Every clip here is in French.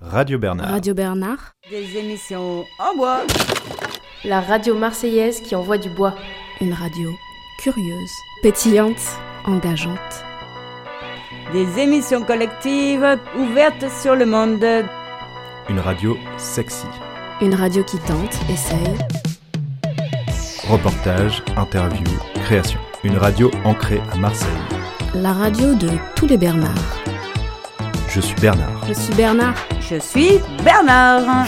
Radio Bernard. Radio Bernard. Des émissions en bois. La radio marseillaise qui envoie du bois. Une radio curieuse, pétillante, engageante. Des émissions collectives ouvertes sur le monde. Une radio sexy. Une radio qui tente, essaye. Reportage, interview, création. Une radio ancrée à Marseille. La radio de tous les Bernards. Je suis Bernard. Je suis Bernard. Je suis Bernard.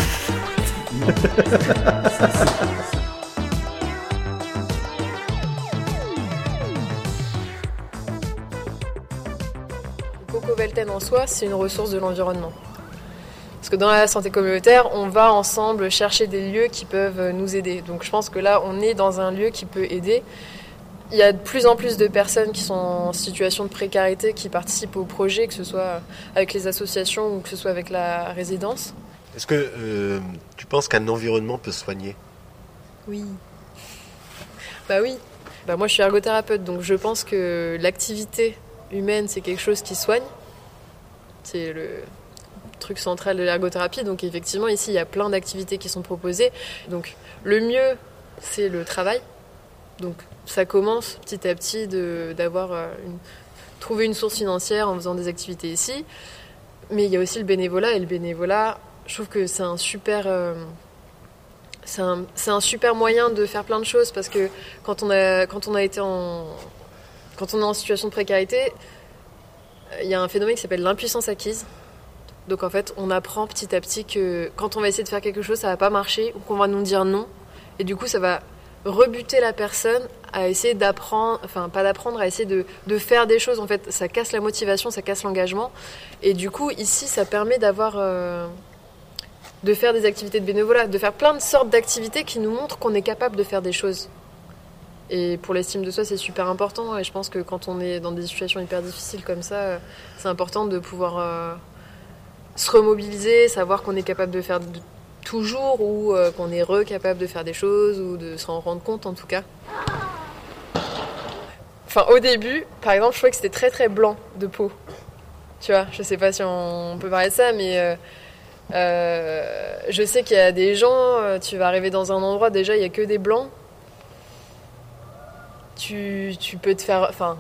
Coco Velten en soi, c'est une ressource de l'environnement. Parce que dans la santé communautaire, on va ensemble chercher des lieux qui peuvent nous aider. Donc je pense que là, on est dans un lieu qui peut aider. Il y a de plus en plus de personnes qui sont en situation de précarité qui participent au projet, que ce soit avec les associations ou que ce soit avec la résidence. Est-ce que euh, tu penses qu'un environnement peut soigner? Oui. Bah oui. Bah moi je suis ergothérapeute, donc je pense que l'activité humaine c'est quelque chose qui soigne. C'est le truc central de l'ergothérapie. Donc effectivement ici il y a plein d'activités qui sont proposées. Donc le mieux c'est le travail. Donc ça commence petit à petit d'avoir une, trouver une source financière en faisant des activités ici. Mais il y a aussi le bénévolat et le bénévolat, je trouve que c'est un super euh, c'est un, un, super moyen de faire plein de choses parce que quand on a quand on a été en quand on est en situation de précarité, il y a un phénomène qui s'appelle l'impuissance acquise. Donc en fait, on apprend petit à petit que quand on va essayer de faire quelque chose, ça va pas marcher ou qu'on va nous dire non et du coup, ça va rebuter la personne à essayer d'apprendre, enfin pas d'apprendre, à essayer de, de, faire des choses. En fait, ça casse la motivation, ça casse l'engagement. Et du coup, ici, ça permet d'avoir, euh, de faire des activités de bénévolat, de faire plein de sortes d'activités qui nous montrent qu'on est capable de faire des choses. Et pour l'estime de soi, c'est super important. Et je pense que quand on est dans des situations hyper difficiles comme ça, c'est important de pouvoir euh, se remobiliser, savoir qu'on est capable de faire de, toujours ou euh, qu'on est recapable de faire des choses ou de s'en rendre compte en tout cas. Enfin, au début, par exemple, je trouvais que c'était très très blanc de peau. Tu vois, je sais pas si on peut parler de ça, mais euh, euh, je sais qu'il y a des gens, tu vas arriver dans un endroit, déjà il y a que des blancs. Tu, tu peux te faire. Enfin,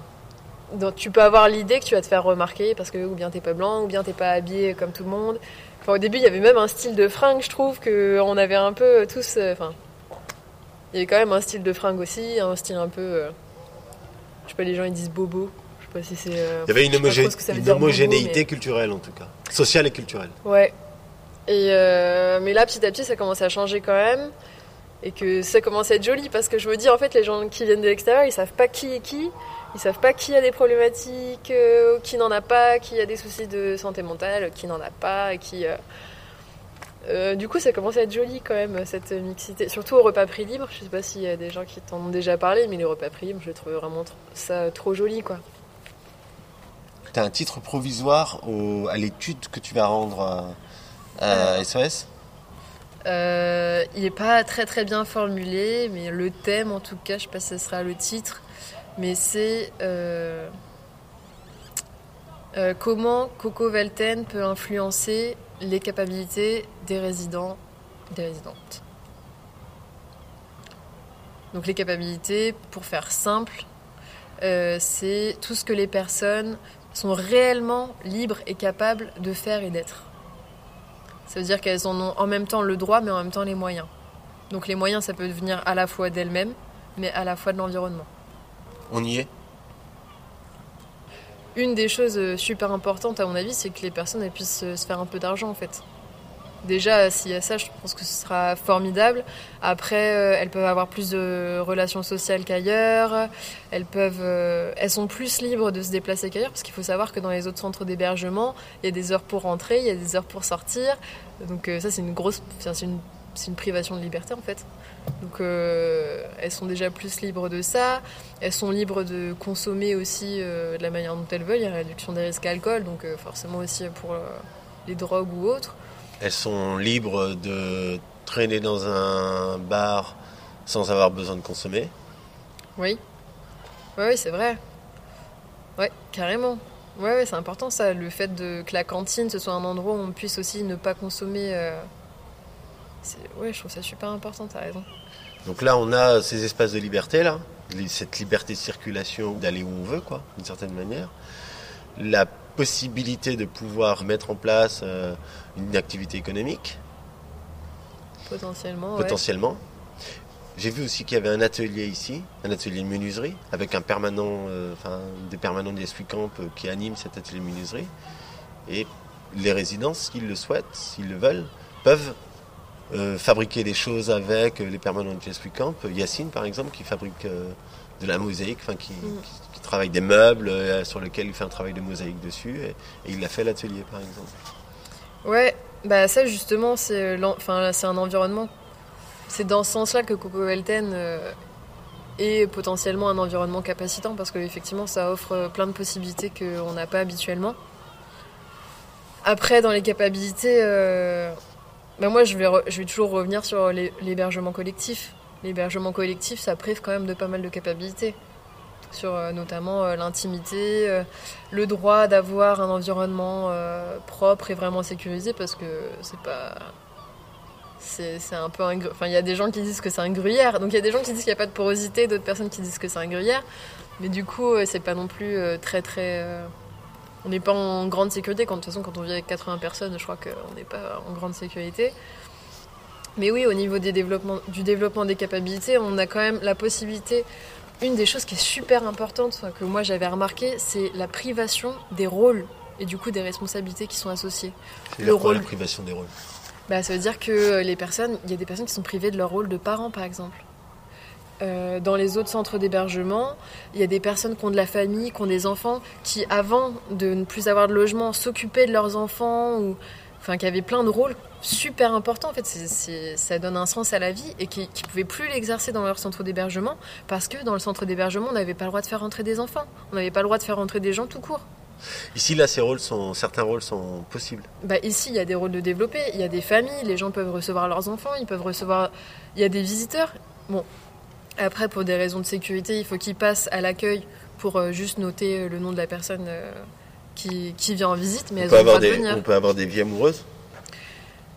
tu peux avoir l'idée que tu vas te faire remarquer parce que ou bien t'es pas blanc, ou bien t'es pas habillé comme tout le monde. Enfin, au début, il y avait même un style de fringue, je trouve, qu'on avait un peu tous. Enfin, il y avait quand même un style de fringue aussi, un style un peu. Euh, je sais pas, les gens ils disent bobo. Je sais pas si c'est. Euh, il y avait une, homogé une homogénéité bobo, mais... culturelle en tout cas, sociale et culturelle. Ouais. Et euh, mais là, petit à petit, ça commence à changer quand même. Et que ça commence à être joli parce que je me dis, en fait, les gens qui viennent de l'extérieur, ils savent pas qui est qui. Ils savent pas qui a des problématiques, euh, qui n'en a pas, qui a des soucis de santé mentale, qui n'en a pas, qui. Euh... Euh, du coup, ça commence à être joli quand même cette mixité, surtout au repas prix libre. Je sais pas s'il y a des gens qui t'en ont déjà parlé, mais les repas prix libre, je trouve vraiment ça trop joli, quoi. Tu as un titre provisoire au, à l'étude que tu vas rendre à, à SOS euh, il n'est pas très très bien formulé, mais le thème en tout cas, je sais pas si ce sera le titre, mais c'est euh, euh, comment Coco Velten peut influencer les capacités des résidents, des résidentes. Donc les capacités, pour faire simple, euh, c'est tout ce que les personnes sont réellement libres et capables de faire et d'être. Ça veut dire qu'elles en ont en même temps le droit, mais en même temps les moyens. Donc les moyens, ça peut venir à la fois d'elles-mêmes, mais à la fois de l'environnement. On y est Une des choses super importantes, à mon avis, c'est que les personnes puissent se faire un peu d'argent, en fait. Déjà, s'il y a ça, je pense que ce sera formidable. Après, euh, elles peuvent avoir plus de relations sociales qu'ailleurs. Elles peuvent, euh, elles sont plus libres de se déplacer qu'ailleurs, parce qu'il faut savoir que dans les autres centres d'hébergement, il y a des heures pour rentrer, il y a des heures pour sortir. Donc euh, ça, c'est une grosse, une, privation de liberté en fait. Donc euh, elles sont déjà plus libres de ça. Elles sont libres de consommer aussi de la manière dont elles veulent. Il y a une réduction des risques alcool, donc forcément aussi pour les drogues ou autres. Elles sont libres de traîner dans un bar sans avoir besoin de consommer. Oui. Oui, oui c'est vrai. Oui, carrément. Ouais, ouais, c'est important ça, le fait de, que la cantine ce soit un endroit où on puisse aussi ne pas consommer. Ouais, je trouve ça super important, t'as raison. Donc là, on a ces espaces de liberté, là, cette liberté de circulation, d'aller où on veut, quoi, d'une certaine manière. La possibilité de pouvoir mettre en place euh, une activité économique, Potentiellement. ouais. potentiellement. J'ai vu aussi qu'il y avait un atelier ici, un atelier de menuiserie, avec un permanent, euh, enfin, des permanents des Camp euh, qui animent cet atelier de menuiserie. Et les résidents, s'ils le souhaitent, s'ils le veulent, peuvent euh, fabriquer des choses avec euh, les permanents de Jesuit Camp. Yacine, par exemple, qui fabrique euh, de la mosaïque, enfin, qui, Mm. qui- qui travaille des meubles euh, sur lesquels il fait un travail de mosaïque dessus. Et, et il a fait l'atelier, par exemple. Ouais, bah ça justement, c'est un environnement. C'est dans ce sens-là que Coco Welten euh, est potentiellement un environnement capacitant parce qu'effectivement, ça offre euh, plein de possibilités qu'on n'a pas habituellement. Après, dans les capacités, euh, bah moi, je vais, je toujours revenir sur l'hé- l'hébergement collectif. L'hébergement collectif, ça prive quand même de pas mal de capacités. Sur euh, notamment euh, l'intimité, euh, le droit d'avoir un environnement propre et vraiment sécurisé parce que c'est pas. C'est un peu un. Enfin, il y a des gens qui disent que c'est un gruyère. Donc il y a des gens qui disent qu'il n'y a pas de porosité, d'autres personnes qui disent que c'est un gruyère. Mais du coup, c'est pas non plus très très. On n'est pas en grande sécurité. Quand, de toute façon, quand on vit avec 80 personnes, je crois qu'on n'est pas en grande sécurité. Mais oui, au niveau des développements, du développement des capacités, on a quand même la possibilité. Une des choses qui est super importante, que moi j'avais remarqué, c'est la privation des rôles et du coup des responsabilités qui sont associées. C'est Le rôle. la privation des rôles? Bah, ça veut dire que les personnes, il y a des personnes qui sont privées de leur rôle de parents, par exemple. Euh, dans les autres centres d'hébergement, il y a des personnes qui ont de la famille, qui ont des enfants, qui avant de ne plus avoir de logement, s'occupaient de leurs enfants, ou enfin qui avaient plein de rôles super importants. En fait, ça donne un sens à la vie et qui ne pouvaient plus l'exercer dans leur centre d'hébergement parce que dans le centre d'hébergement, on n'avait pas le droit de faire rentrer des enfants, on n'avait pas le droit de faire rentrer des gens tout court. Ici, là, ces rôles sont, certains rôles sont possibles. Bah, ici, il y a des rôles de développer, il y a des familles, les gens peuvent recevoir leurs enfants, ils peuvent recevoir. Il y a des visiteurs. Bon, après, pour des raisons de sécurité, il faut qu'ils passent à l'accueil pour euh, juste noter euh, le nom de la personne euh, qui, qui vient en visite, mais On elles peut, ont avoir de des, venir. on peut avoir des vies amoureuses?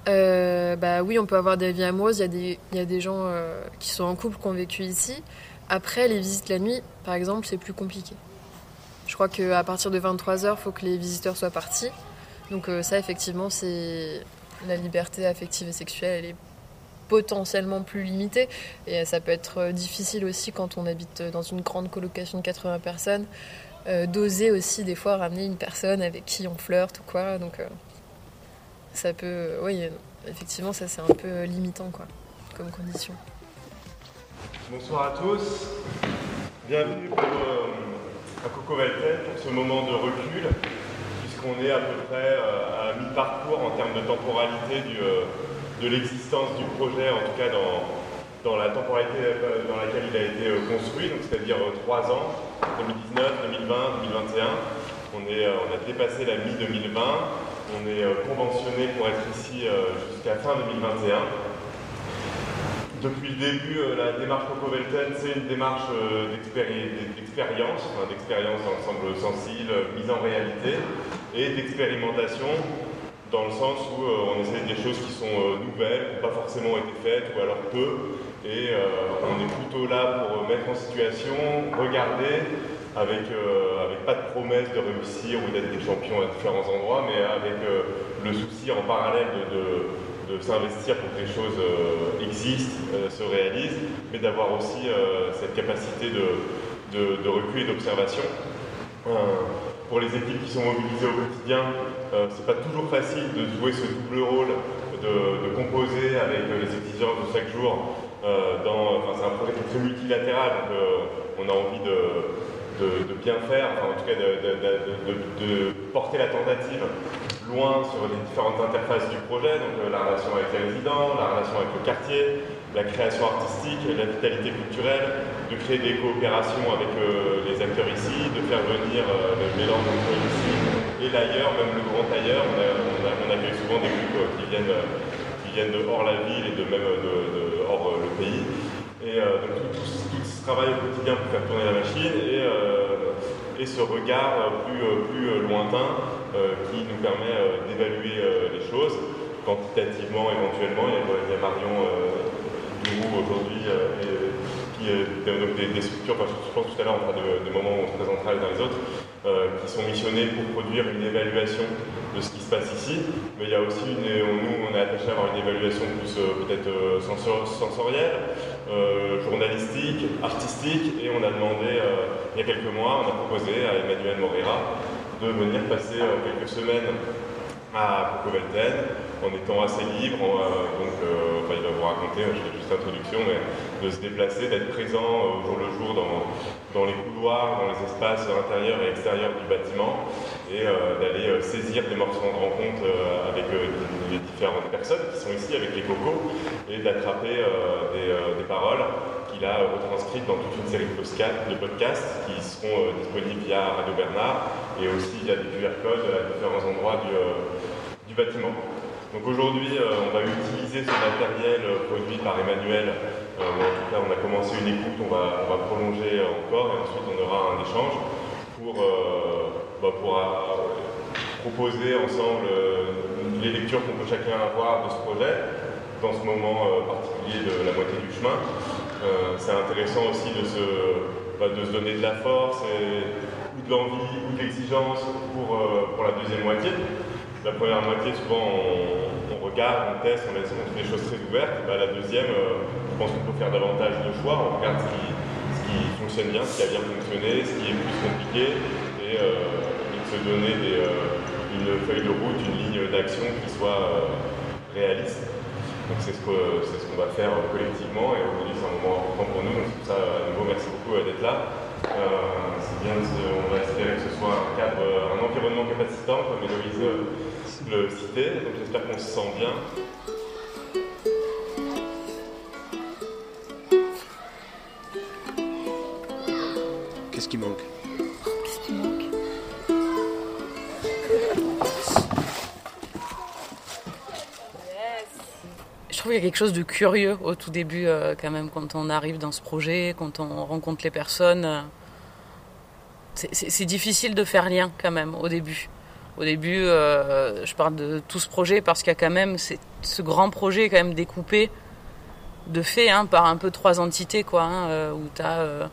Euh, bah oui, on peut avoir des vies amoureuses. Il y a des, il y a des gens euh, qui sont en couple qui ont vécu ici. Après, les visites la nuit, par exemple, c'est plus compliqué. Je crois qu'à partir de 23h, il faut que les visiteurs soient partis. Donc euh, ça, effectivement, c'est la liberté affective et sexuelle, elle est potentiellement plus limitée. Et ça peut être euh, difficile aussi quand on habite dans une grande colocation de 80 personnes, euh, d'oser aussi des fois ramener une personne avec qui on flirte ou quoi. Donc euh, ça peut, oui, effectivement, ça c'est un peu limitant quoi, comme condition. Bonsoir à tous. Bienvenue à Coco Valtel pour ce moment de recul, puisqu'on est à peu près à mi-parcours en termes de temporalité du, de l'existence du projet, en tout cas dans, dans la temporalité euh, dans laquelle il a été euh, construit, c'est-à-dire euh, trois ans, 2019, 2020, 2021. On, est, on a dépassé la mi-2020, on est conventionné pour être ici jusqu'à fin 2021. Depuis le début, la démarche Coco Velten, c'est une démarche d'expéri- d'expérience, d'expérience dans l'ensemble sensible, mise en réalité, et d'expérimentation dans le sens où euh, on essaie des choses qui sont euh, nouvelles, qui n'ont pas forcément été faites, ou alors peu, et euh, on est plutôt là pour mettre en situation, regarder, avec, avec pas de promesse de réussir ou d'être des champions à différents endroits, mais avec le souci en parallèle de, de- s'investir pour que les choses existent, se réalisent, mais d'avoir aussi cette capacité de, de recul et d'observation. Pour les équipes qui sont mobilisées au quotidien, euh, c'est pas toujours facile de jouer ce double rôle, de, composer avec les exigences de chaque jour. Euh, c'est un projet qui est très multilatéral, donc euh, on a envie de, bien faire, en tout cas de porter la tentative loin sur les différentes interfaces du projet, donc euh, la relation avec les résidents, la relation avec le quartier, la création artistique, la vitalité culturelle, de créer des coopérations avec euh, les acteurs ici, de faire venir euh, le mélange entre ici et l'ailleurs, même le grand ailleurs. On, a- accueille souvent des groupes euh, qui viennent, qui viennent de hors la ville et de même de, hors le pays. Et donc tout, tout ce- tout ce travail au quotidien pour faire tourner la machine. Et ce regard plus lointain qui nous permet d'évaluer les choses quantitativement éventuellement. Il y a, Marion Aujourd'hui qui développe des, des, structures, enfin, je pense tout à l'heure, on fera des moments où on se présentera les uns les autres, qui sont missionnés pour produire une évaluation de ce qui se passe ici, mais il y a aussi, une, nous, on est attaché à avoir une évaluation plus euh, peut-être euh, sensorielle, euh, journalistique, artistique, et on a demandé, il y a quelques mois, on a proposé à Emmanuel Morera de venir passer quelques semaines à Velten en étant assez libre, donc il va vous raconter, j'ai juste l'introduction, mais de se déplacer, d'être présent au jour le jour dans, les couloirs, dans les espaces intérieurs et extérieurs du bâtiment, et euh, d'aller euh, saisir des morceaux de rencontre euh, avec les différentes personnes qui sont ici, avec les cocos, et d'attraper des, paroles qu'il a retranscrites dans toute une série de podcasts qui seront disponibles via Radio Bernard et aussi via des QR codes à différents endroits du, du bâtiment. Donc aujourd'hui, on va utiliser ce matériel produit par Emmanuel, en tout cas on a commencé une écoute, on va, on va prolonger encore et ensuite on aura un échange pour bah, pour proposer ensemble euh, les lectures qu'on peut chacun avoir de ce projet, dans ce moment euh, particulier de la moitié du chemin. Euh, c'est intéressant aussi de se, bah, de se donner de la force ou de l'envie ou de l'exigence pour, pour la deuxième moitié. La première moitié, souvent, on, regarde, on teste, on laisse on des choses très ouvertes. Bah, la deuxième, je pense qu'on peut faire davantage de choix. On regarde ce qui, fonctionne bien, ce qui a bien fonctionné, ce qui est plus compliqué. Et, se donner euh, une feuille de route, une ligne d'action qui soit euh, réaliste. Donc c'est ce qu'on va faire collectivement et aujourd'hui c'est un moment important pour nous. Donc ça, nouveau, merci beaucoup d'être là. Euh, c'est bien, on va espérer que ce soit un cadre, un environnement capacitant, comme Héloïse le citait. Donc j'espère qu'on se sent bien. Qu'est-ce qui manque? Trouve qu'il y a quelque chose de curieux au tout début, euh, quand même, quand on arrive dans ce projet, quand on rencontre les personnes. Euh, c'est difficile de faire lien, quand même, au début. Au début, euh, je parle de tout ce projet parce qu'il y a quand même ce grand projet, quand même, découpé de fait hein, par un peu trois entités, quoi, hein, où tu as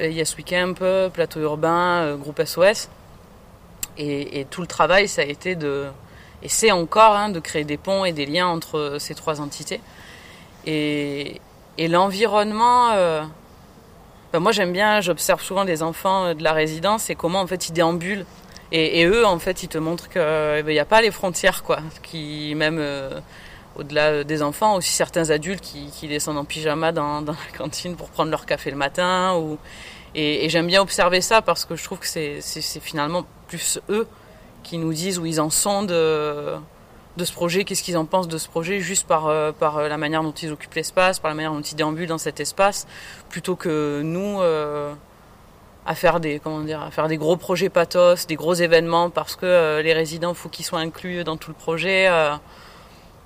Yes Weekend, Plateau Urbain, Groupe SOS. Et, tout le travail, ça a été de et c'est encore hein, de créer des ponts et des liens entre ces trois entités. Et, et l'environnement, euh, ben moi j'aime bien, j'observe souvent les enfants de la résidence et comment en fait ils déambulent. Et, et eux en fait ils te montrent qu'il eh ben, n'y a pas les frontières quoi, qui même euh, au-delà des enfants, aussi certains adultes qui, qui descendent en pyjama dans, dans, la cantine pour prendre leur café le matin. Ou, et, et j'aime bien observer ça parce que je trouve que c'est finalement plus eux qui nous disent où ils en sont de, de ce projet, qu'est-ce qu'ils en pensent de ce projet, juste par, euh, par la manière dont ils occupent l'espace, par la manière dont ils déambulent dans cet espace, plutôt que nous euh, à faire des comment dire, à faire des gros projets pathos, des gros événements parce que euh, les résidents faut qu'ils soient inclus dans tout le projet.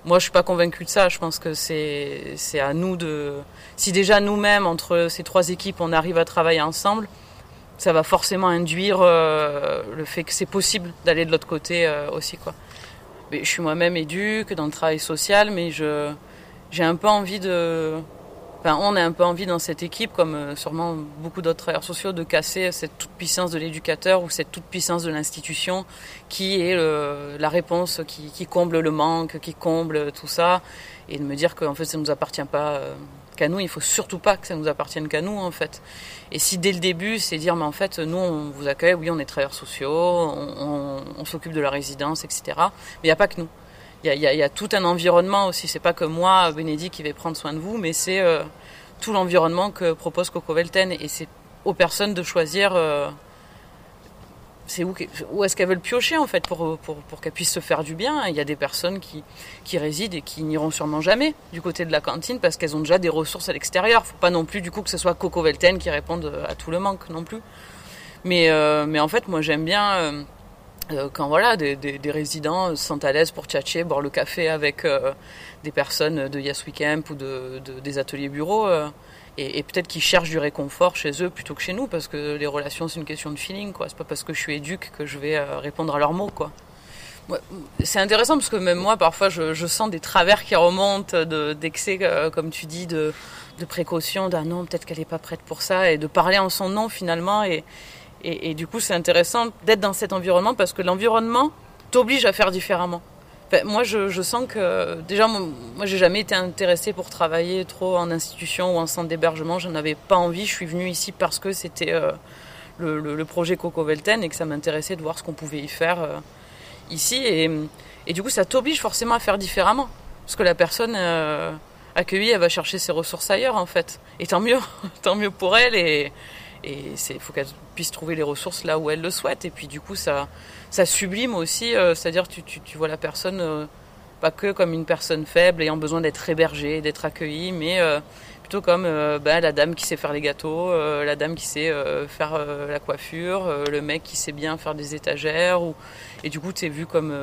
moi, je suis pas convaincu de ça. Je pense que c'est à nous de si déjà nous-mêmes entre ces trois équipes on arrive à travailler ensemble ça va forcément induire euh, le fait que c'est possible d'aller de l'autre côté euh, aussi quoi. Mais je suis moi-même éduque dans le travail social, mais je j'ai un peu envie de, enfin on a un peu envie dans cette équipe, comme euh, sûrement beaucoup d'autres travailleurs sociaux, de casser cette toute puissance de l'éducateur ou cette toute puissance de l'institution, qui est la réponse qui, qui, comble le manque, qui comble tout ça, et de me dire qu'en fait ça ne nous appartient pas qu'à nous. Il faut surtout pas que ça nous appartienne qu'à nous en fait. Et si dès le début, c'est dire, mais en fait, nous, on vous accueille, oui, on est travailleurs sociaux, on, s'occupe de la résidence, etc. Mais il n'y a pas que nous. Il y, a, tout un environnement aussi. C'est pas que moi, Bénédicte, qui vais prendre soin de vous, mais c'est euh, tout l'environnement que propose Coco Velten. Et c'est aux personnes de choisir euh, c'est où, où est-ce qu'elles veulent piocher en fait pour, pour, pour qu'elles puissent se faire du bien. Il y a des personnes qui, qui résident et qui n'iront sûrement jamais du côté de la cantine parce qu'elles ont déjà des ressources à l'extérieur. Faut pas non plus du coup que ce soit Coco Velten qui réponde à tout le manque non plus. Mais, euh, mais en fait, moi j'aime bien euh, euh, quand voilà des, des, résidents se sentent à l'aise pour tchatcher, boire le café avec des personnes de Yes Weekend ou de, des ateliers bureaux et, peut-être qu'ils cherchent du réconfort chez eux plutôt que chez nous, parce que les relations, c'est une question de feeling, quoi. C'est pas parce que je suis éduque que je vais répondre à leurs mots, quoi. C'est intéressant parce que même moi, parfois, je, sens des travers qui remontent d'excès, comme tu dis, de, précaution, d'un non, peut-être qu'elle n'est pas prête pour ça, et de parler en son nom finalement. Et, du coup, c'est intéressant d'être dans cet environnement parce que l'environnement t'oblige à faire différemment. Moi, je, sens que déjà, moi, j'ai jamais été intéressée pour travailler trop en institution ou en centre d'hébergement. J'en avais pas envie. Je suis venue ici parce que c'était euh, le, projet Coco Velten et que ça m'intéressait de voir ce qu'on pouvait y faire euh, ici. Et, et, du coup, ça t'oblige forcément à faire différemment parce que la personne euh, accueillie, elle va chercher ses ressources ailleurs en fait. Et tant mieux, tant mieux pour elle. Et il faut qu'elle puisse trouver les ressources là où elle le souhaite. Et puis du coup, ça, ça sublime aussi, euh, c'est-à-dire tu, tu, vois la personne euh, pas que comme une personne faible ayant besoin d'être hébergée, d'être accueillie, mais euh, plutôt comme bah, la dame qui sait faire les gâteaux, la dame qui sait faire la coiffure, le mec qui sait bien faire des étagères. Ou... Et du coup, tu es vu comme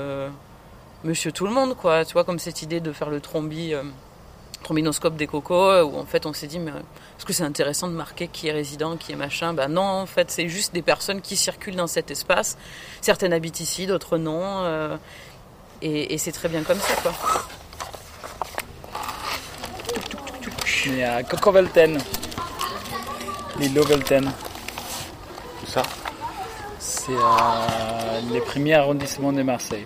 monsieur tout le monde, quoi. Tu vois, comme cette idée de faire le trombi trombinoscope des cocos, où en fait on s'est dit, mais est-ce que c'est intéressant de marquer qui est résident, qui est machin? Ben non, en fait c'est juste des personnes qui circulent dans cet espace. Certaines habitent ici, d'autres non. Euh, et, c'est très bien comme ça, quoi. Il y a Cocovelten, l'île Velten. Où ça? C'est à les premiers arrondissements de Marseille,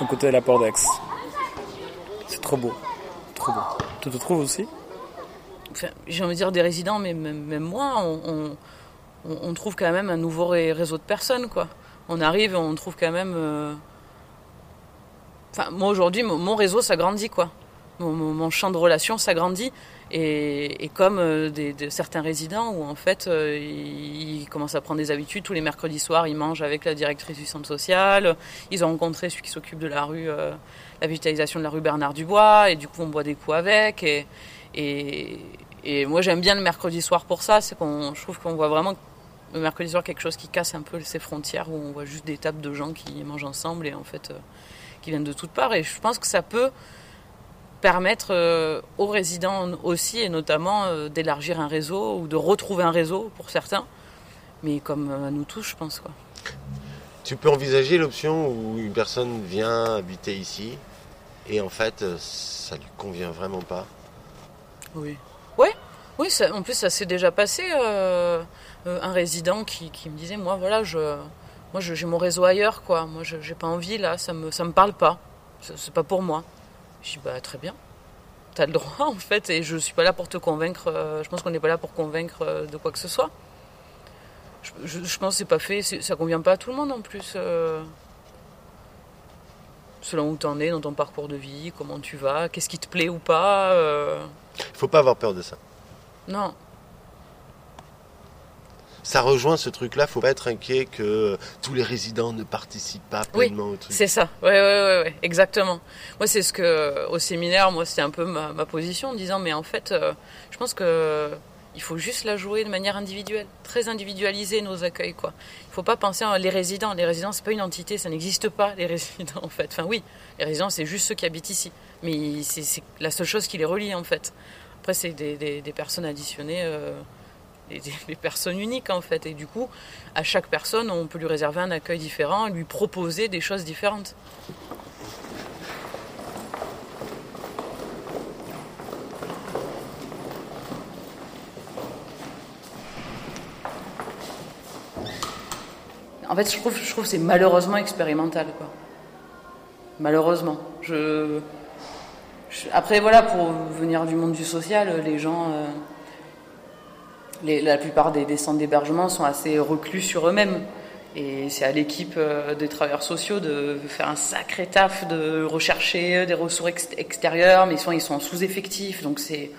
au côté de la Porte d'Aix. C'est trop beau. Tu te trouves aussi? J'ai envie de dire des résidents, mais même, moi, on, trouve quand même un nouveau réseau de personnes. quoi. On arrive et on trouve quand même. Euh, enfin, moi aujourd'hui, mon réseau s'agrandit, quoi. Mon, champ de relations s'agrandit. Et, comme euh, certains résidents où en fait euh, ils, commencent à prendre des habitudes, tous les mercredis soirs ils mangent avec la directrice du centre social, ils ont rencontré celui qui s'occupe de la rue la végétalisation de la rue Bernard Dubois, et du coup on boit des coups avec. Et, et, moi j'aime bien le mercredi soir pour ça, c'est qu'on, je trouve qu'on voit vraiment le mercredi soir quelque chose qui casse un peu ces frontières, où on voit juste des tables de gens qui mangent ensemble et en fait euh, qui viennent de toutes parts. Et je pense que ça peut permettre euh, aux résidents aussi, et notamment euh, d'élargir un réseau ou de retrouver un réseau pour certains, mais comme à nous tous, je pense. Quoi. Tu peux envisager l'option où une personne vient habiter ici, et en fait, euh, ça lui convient vraiment pas. Oui. Ouais. Oui, en plus, ça s'est déjà passé. Euh, euh, un résident qui, me disait Moi, voilà, je, moi, j'ai mon réseau ailleurs, quoi. Moi, je j'ai pas envie, là, ça me, ça me parle pas. C'est pas pour moi. Je dis Bah, très bien. T'as le droit, en fait, et je suis pas là pour te convaincre. je pense qu'on n'est pas là pour convaincre de quoi que ce soit. Je, je, pense que c'est pas fait, ça convient pas à tout le monde en plus selon où tu en es dans ton parcours de vie, comment tu vas, qu'est-ce qui te plaît ou pas. Euh... Faut pas avoir peur de ça. Non. Ça rejoint ce truc-là, faut pas être inquiet que tous les résidents ne participent pas pleinement au truc. C'est ça, ouais, ouais, ouais, exactement. Moi, c'est ce que, au séminaire, moi, c'était un peu ma, ma, position en disant, mais en fait, euh, je pense que il faut juste la jouer de manière individuelle, très individualisée nos accueils quoi. Il faut pas penser à les résidents. Les résidents c'est pas une entité, ça n'existe pas les résidents en fait. Enfin oui, les résidents c'est juste ceux qui habitent ici, mais c'est la seule chose qui les relie en fait. Après c'est des, personnes additionnées, euh, des, personnes uniques en fait. Et du coup, à chaque personne on peut lui réserver un accueil différent, lui proposer des choses différentes. En fait, je trouve, je trouve que c'est malheureusement expérimental, quoi. Malheureusement. Je, après, voilà, pour venir du monde du social, les gens, euh, la plupart des, centres d'hébergement sont assez reclus sur eux-mêmes. Et c'est à l'équipe euh, des travailleurs sociaux de faire un sacré taf, de rechercher des ressources extérieures, mais ils sont en sous-effectif, donc c'est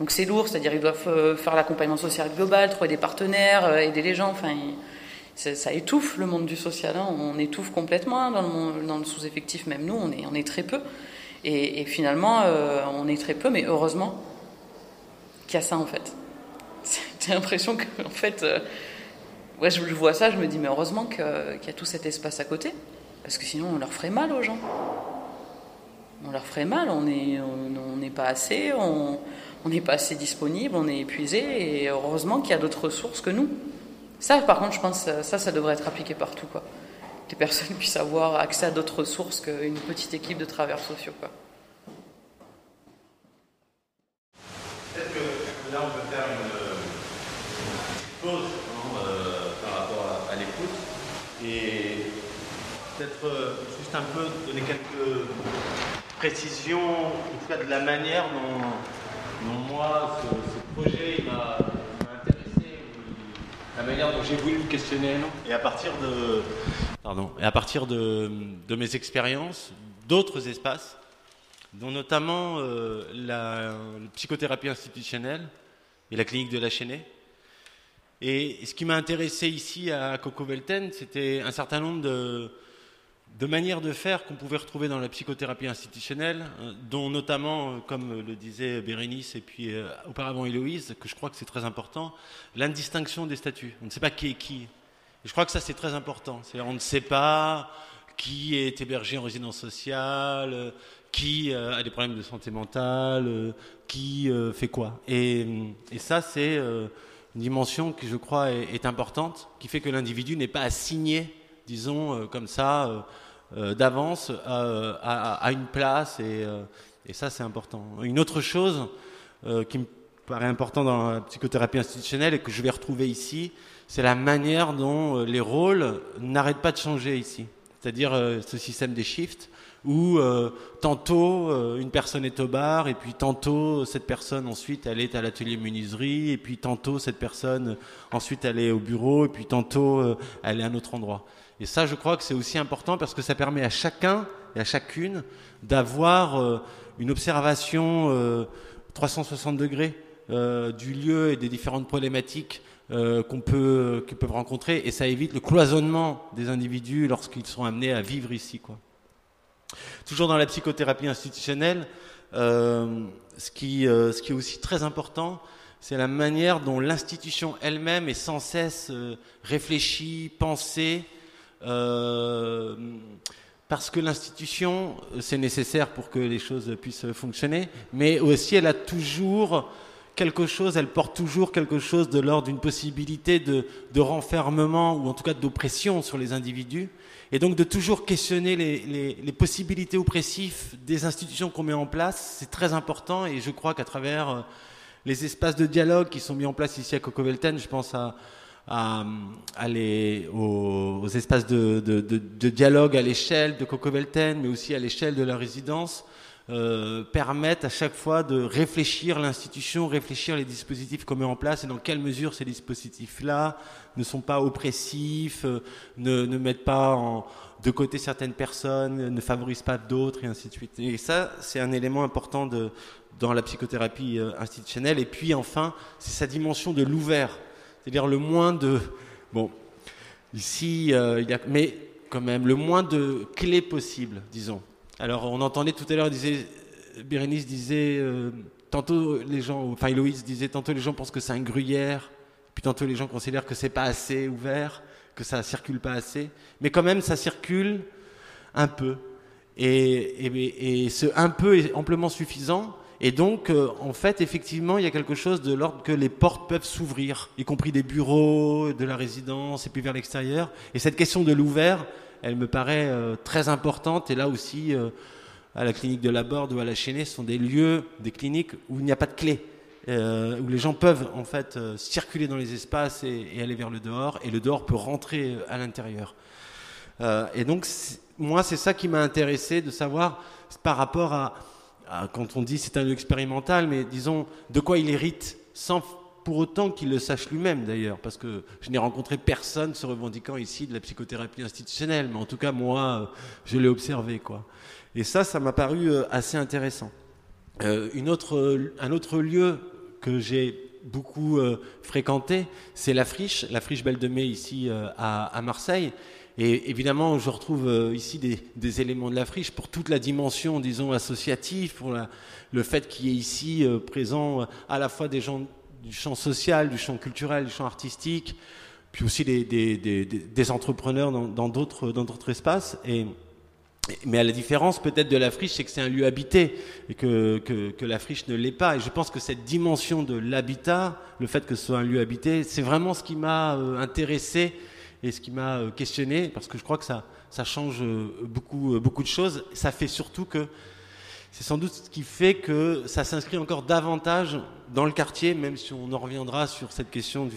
donc c'est lourd, c'est-à-dire ils doivent euh, faire l'accompagnement social global, trouver des partenaires, aider les gens. Enfin, ça étouffe le monde du social. Hein. On étouffe complètement hein, dans le, sous-effectif, même nous, on est, très peu. Et, finalement, euh, on est très peu, mais heureusement qu'il y a ça en fait. J'ai l'impression que, en fait, euh, ouais, je, vois ça, je me dis, mais heureusement qu'il y a tout cet espace à côté, parce que sinon on leur ferait mal aux gens. on leur ferait mal. On n'est pas assez, on n'est pas assez disponible, on est épuisé. Et heureusement qu'il y a d'autres ressources que nous. Ça, par contre, je pense ça, ça devrait être appliqué partout. Quoi. Que les personnes puissent avoir accès à d'autres ressources qu'une petite équipe de travailleurs sociaux. Quoi. Peut-être que là, on peut faire une pause hein, euh, par rapport à, l'écoute et peut-être euh, juste un peu donner quelques précisions, en tout cas de la manière dont, moi, ce, projet m'a intéressé, la manière dont j'ai voulu le questionner. Et à partir de, pardon, et à partir de, mes expériences, d'autres espaces, dont notamment euh, la, psychothérapie institutionnelle et la clinique de la Chênée. Et ce qui m'a intéressé ici à Coco Velten, c'était un certain nombre de, de manières de faire qu'on pouvait retrouver dans la psychothérapie institutionnelle, euh, dont notamment, euh, comme le disait Bérénice et puis euh, auparavant Héloïse, que je crois que c'est très important, l'indistinction des statuts. On ne sait pas qui est qui. Je crois que ça, c'est très important. on ne sait pas qui est hébergé en résidence sociale, qui a des problèmes de santé mentale, qui fait quoi. Et, ça, c'est une dimension qui, je crois, est, importante, qui fait que l'individu n'est pas assigné, disons, comme ça d'avance euh, à, une place euh, et, ça c'est important. Une autre chose qui me paraît important dans la psychothérapie institutionnelle et que je vais retrouver ici, c'est la manière dont les rôles n'arrêtent pas de changer ici. C'est-à-dire ce système des shifts où tantôt une personne est au bar et puis tantôt cette personne ensuite elle est à l'atelier menuiserie et puis tantôt cette personne ensuite elle est au bureau et puis tantôt elle est à un autre endroit. Et ça, je crois que c'est aussi important parce que ça permet à chacun et à chacune d'avoir euh, une observation 360 euh, degrés euh, du lieu et des différentes problématiques qu'on peut, qu'ils peuvent rencontrer. Et ça évite le cloisonnement des individus lorsqu'ils sont amenés à vivre ici. Toujours dans la psychothérapie institutionnelle, ce, qui, ce qui est aussi très important, c'est la manière dont l'institution elle-même est sans cesse réfléchie, pensée, euh, parce que l'institution, c'est nécessaire pour que les choses puissent fonctionner, mais aussi elle a toujours quelque chose, elle porte toujours quelque chose de l'ordre d'une possibilité de, renfermement ou en tout cas d'oppression sur les individus, et donc de toujours questionner les, les possibilités oppressives des institutions qu'on met en place, c'est très important, et je crois qu'à travers euh, les espaces de dialogue qui sont mis en place ici à Cocovelten, je pense à, à, aller aux, espaces de, dialogue à l'échelle de Cocovelten, mais aussi à l'échelle de la résidence, euh, permettent à chaque fois de réfléchir l'institution, réfléchir les dispositifs qu'on met en place et dans quelle mesure ces dispositifs-là ne sont pas oppressifs, euh, ne, mettent pas de côté certaines personnes, ne favorisent pas d'autres et ainsi de suite. Et ça, c'est un élément important dans la psychothérapie euh, institutionnelle. Et puis enfin, c'est sa dimension de l'ouvert c'est-à-dire le moins de... Bon, ici, euh, il y a... Mais quand même, le moins de clés possibles, disons. Alors, on entendait tout à l'heure, disait, Bérénice disait, euh, tantôt les gens, enfin Héloïse disait, tantôt les gens pensent que c'est un gruyère, puis tantôt les gens considèrent que c'est pas assez ouvert, que ça circule pas assez. Mais quand même, ça circule un peu. Et ce un peu est amplement suffisant et donc, euh, en fait, effectivement, il y a quelque chose de l'ordre que les portes peuvent s'ouvrir, y compris des bureaux, de la résidence, et puis vers l'extérieur. Et cette question de l'ouvert, elle me paraît euh, très importante. Et là aussi, euh, à la clinique de la Borde ou à la Chaînée, ce sont des lieux, des cliniques où il n'y a pas de clé, où les gens peuvent en fait circuler dans les espaces et, aller vers le dehors, et le dehors peut rentrer à l'intérieur. et donc, moi, c'est ça qui m'a intéressé de savoir par rapport à quand on dit c'est un lieu expérimental, mais disons de quoi il hérite, sans pour autant qu'il le sache lui-même d'ailleurs, parce que je n'ai rencontré personne se revendiquant ici de la psychothérapie institutionnelle, mais en tout cas moi, euh, je l'ai observé quoi. Et ça, ça m'a paru euh, assez intéressant. Euh, un autre lieu que j'ai beaucoup fréquenté, c'est la friche, la friche Belle de Mai ici à Marseille. Et évidemment, je retrouve euh, ici des, éléments de la friche pour toute la dimension, disons, associative, pour le fait qu'il y ait ici euh, présent euh, à la fois des gens du champ social, du champ culturel, du champ artistique, puis aussi des, entrepreneurs dans d'autres espaces. Mais à la différence peut-être de la friche, c'est que c'est un lieu habité et que, que, que la friche ne l'est pas. Et je pense que cette dimension de l'habitat, le fait que ce soit un lieu habité, c'est vraiment ce qui m'a intéressé et ce qui m'a euh, questionné, parce que je crois que ça, change euh, beaucoup, beaucoup de choses. Ça fait surtout que c'est sans doute ce qui fait que ça s'inscrit encore davantage dans le quartier, même si on en reviendra sur cette question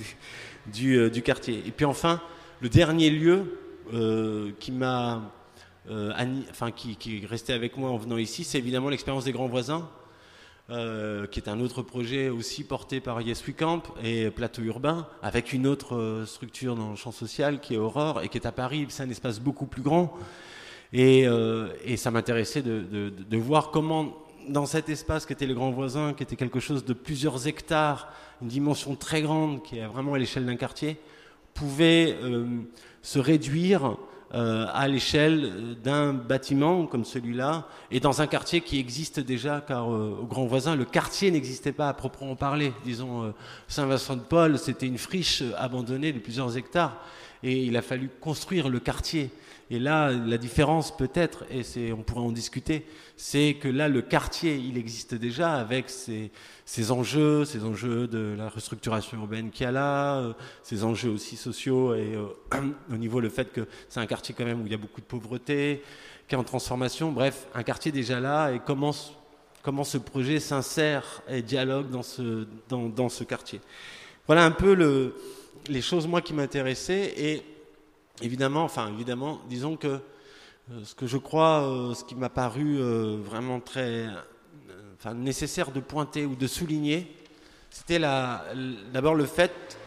du, quartier. Et puis enfin, le dernier lieu euh, qui m'a euh, enfin, qui, qui, est resté avec moi en venant ici, c'est évidemment l'expérience des grands voisins, euh, qui est un autre projet aussi porté par Yes We Camp et Plateau Urbain, avec une autre euh, structure dans le champ social qui est Aurore et qui est à Paris. C'est un espace beaucoup plus grand. Et, euh, ça m'intéressait de, voir comment, dans cet espace qui était les grands voisins, qui était quelque chose de plusieurs hectares, une dimension très grande, qui est vraiment à l'échelle d'un quartier, pouvait se réduire euh, à l'échelle d'un bâtiment comme celui-là et dans un quartier qui existe déjà car euh, au grand voisin le quartier n'existait pas à proprement parler. Disons euh, Saint-Vincent-de-Paul c'était une friche abandonnée de plusieurs hectares et il a fallu construire le quartier et là, la différence peut-être, et on pourrait en discuter, c'est que là, le quartier, il existe déjà avec ses, enjeux, ses enjeux de la restructuration urbaine qu'il y a là, euh, ses enjeux aussi sociaux et euh, au niveau le fait que c'est un quartier quand même où il y a beaucoup de pauvreté, qui est en transformation. Bref, un quartier déjà là et comment ce projet s'insère et dialogue dans ce quartier. Voilà un peu le, les choses moi qui m'intéressaient et évidemment, enfin évidemment, disons que euh, ce que je crois, euh, ce qui m'a paru euh, vraiment très nécessaire de pointer ou de souligner, c'était d'abord le fait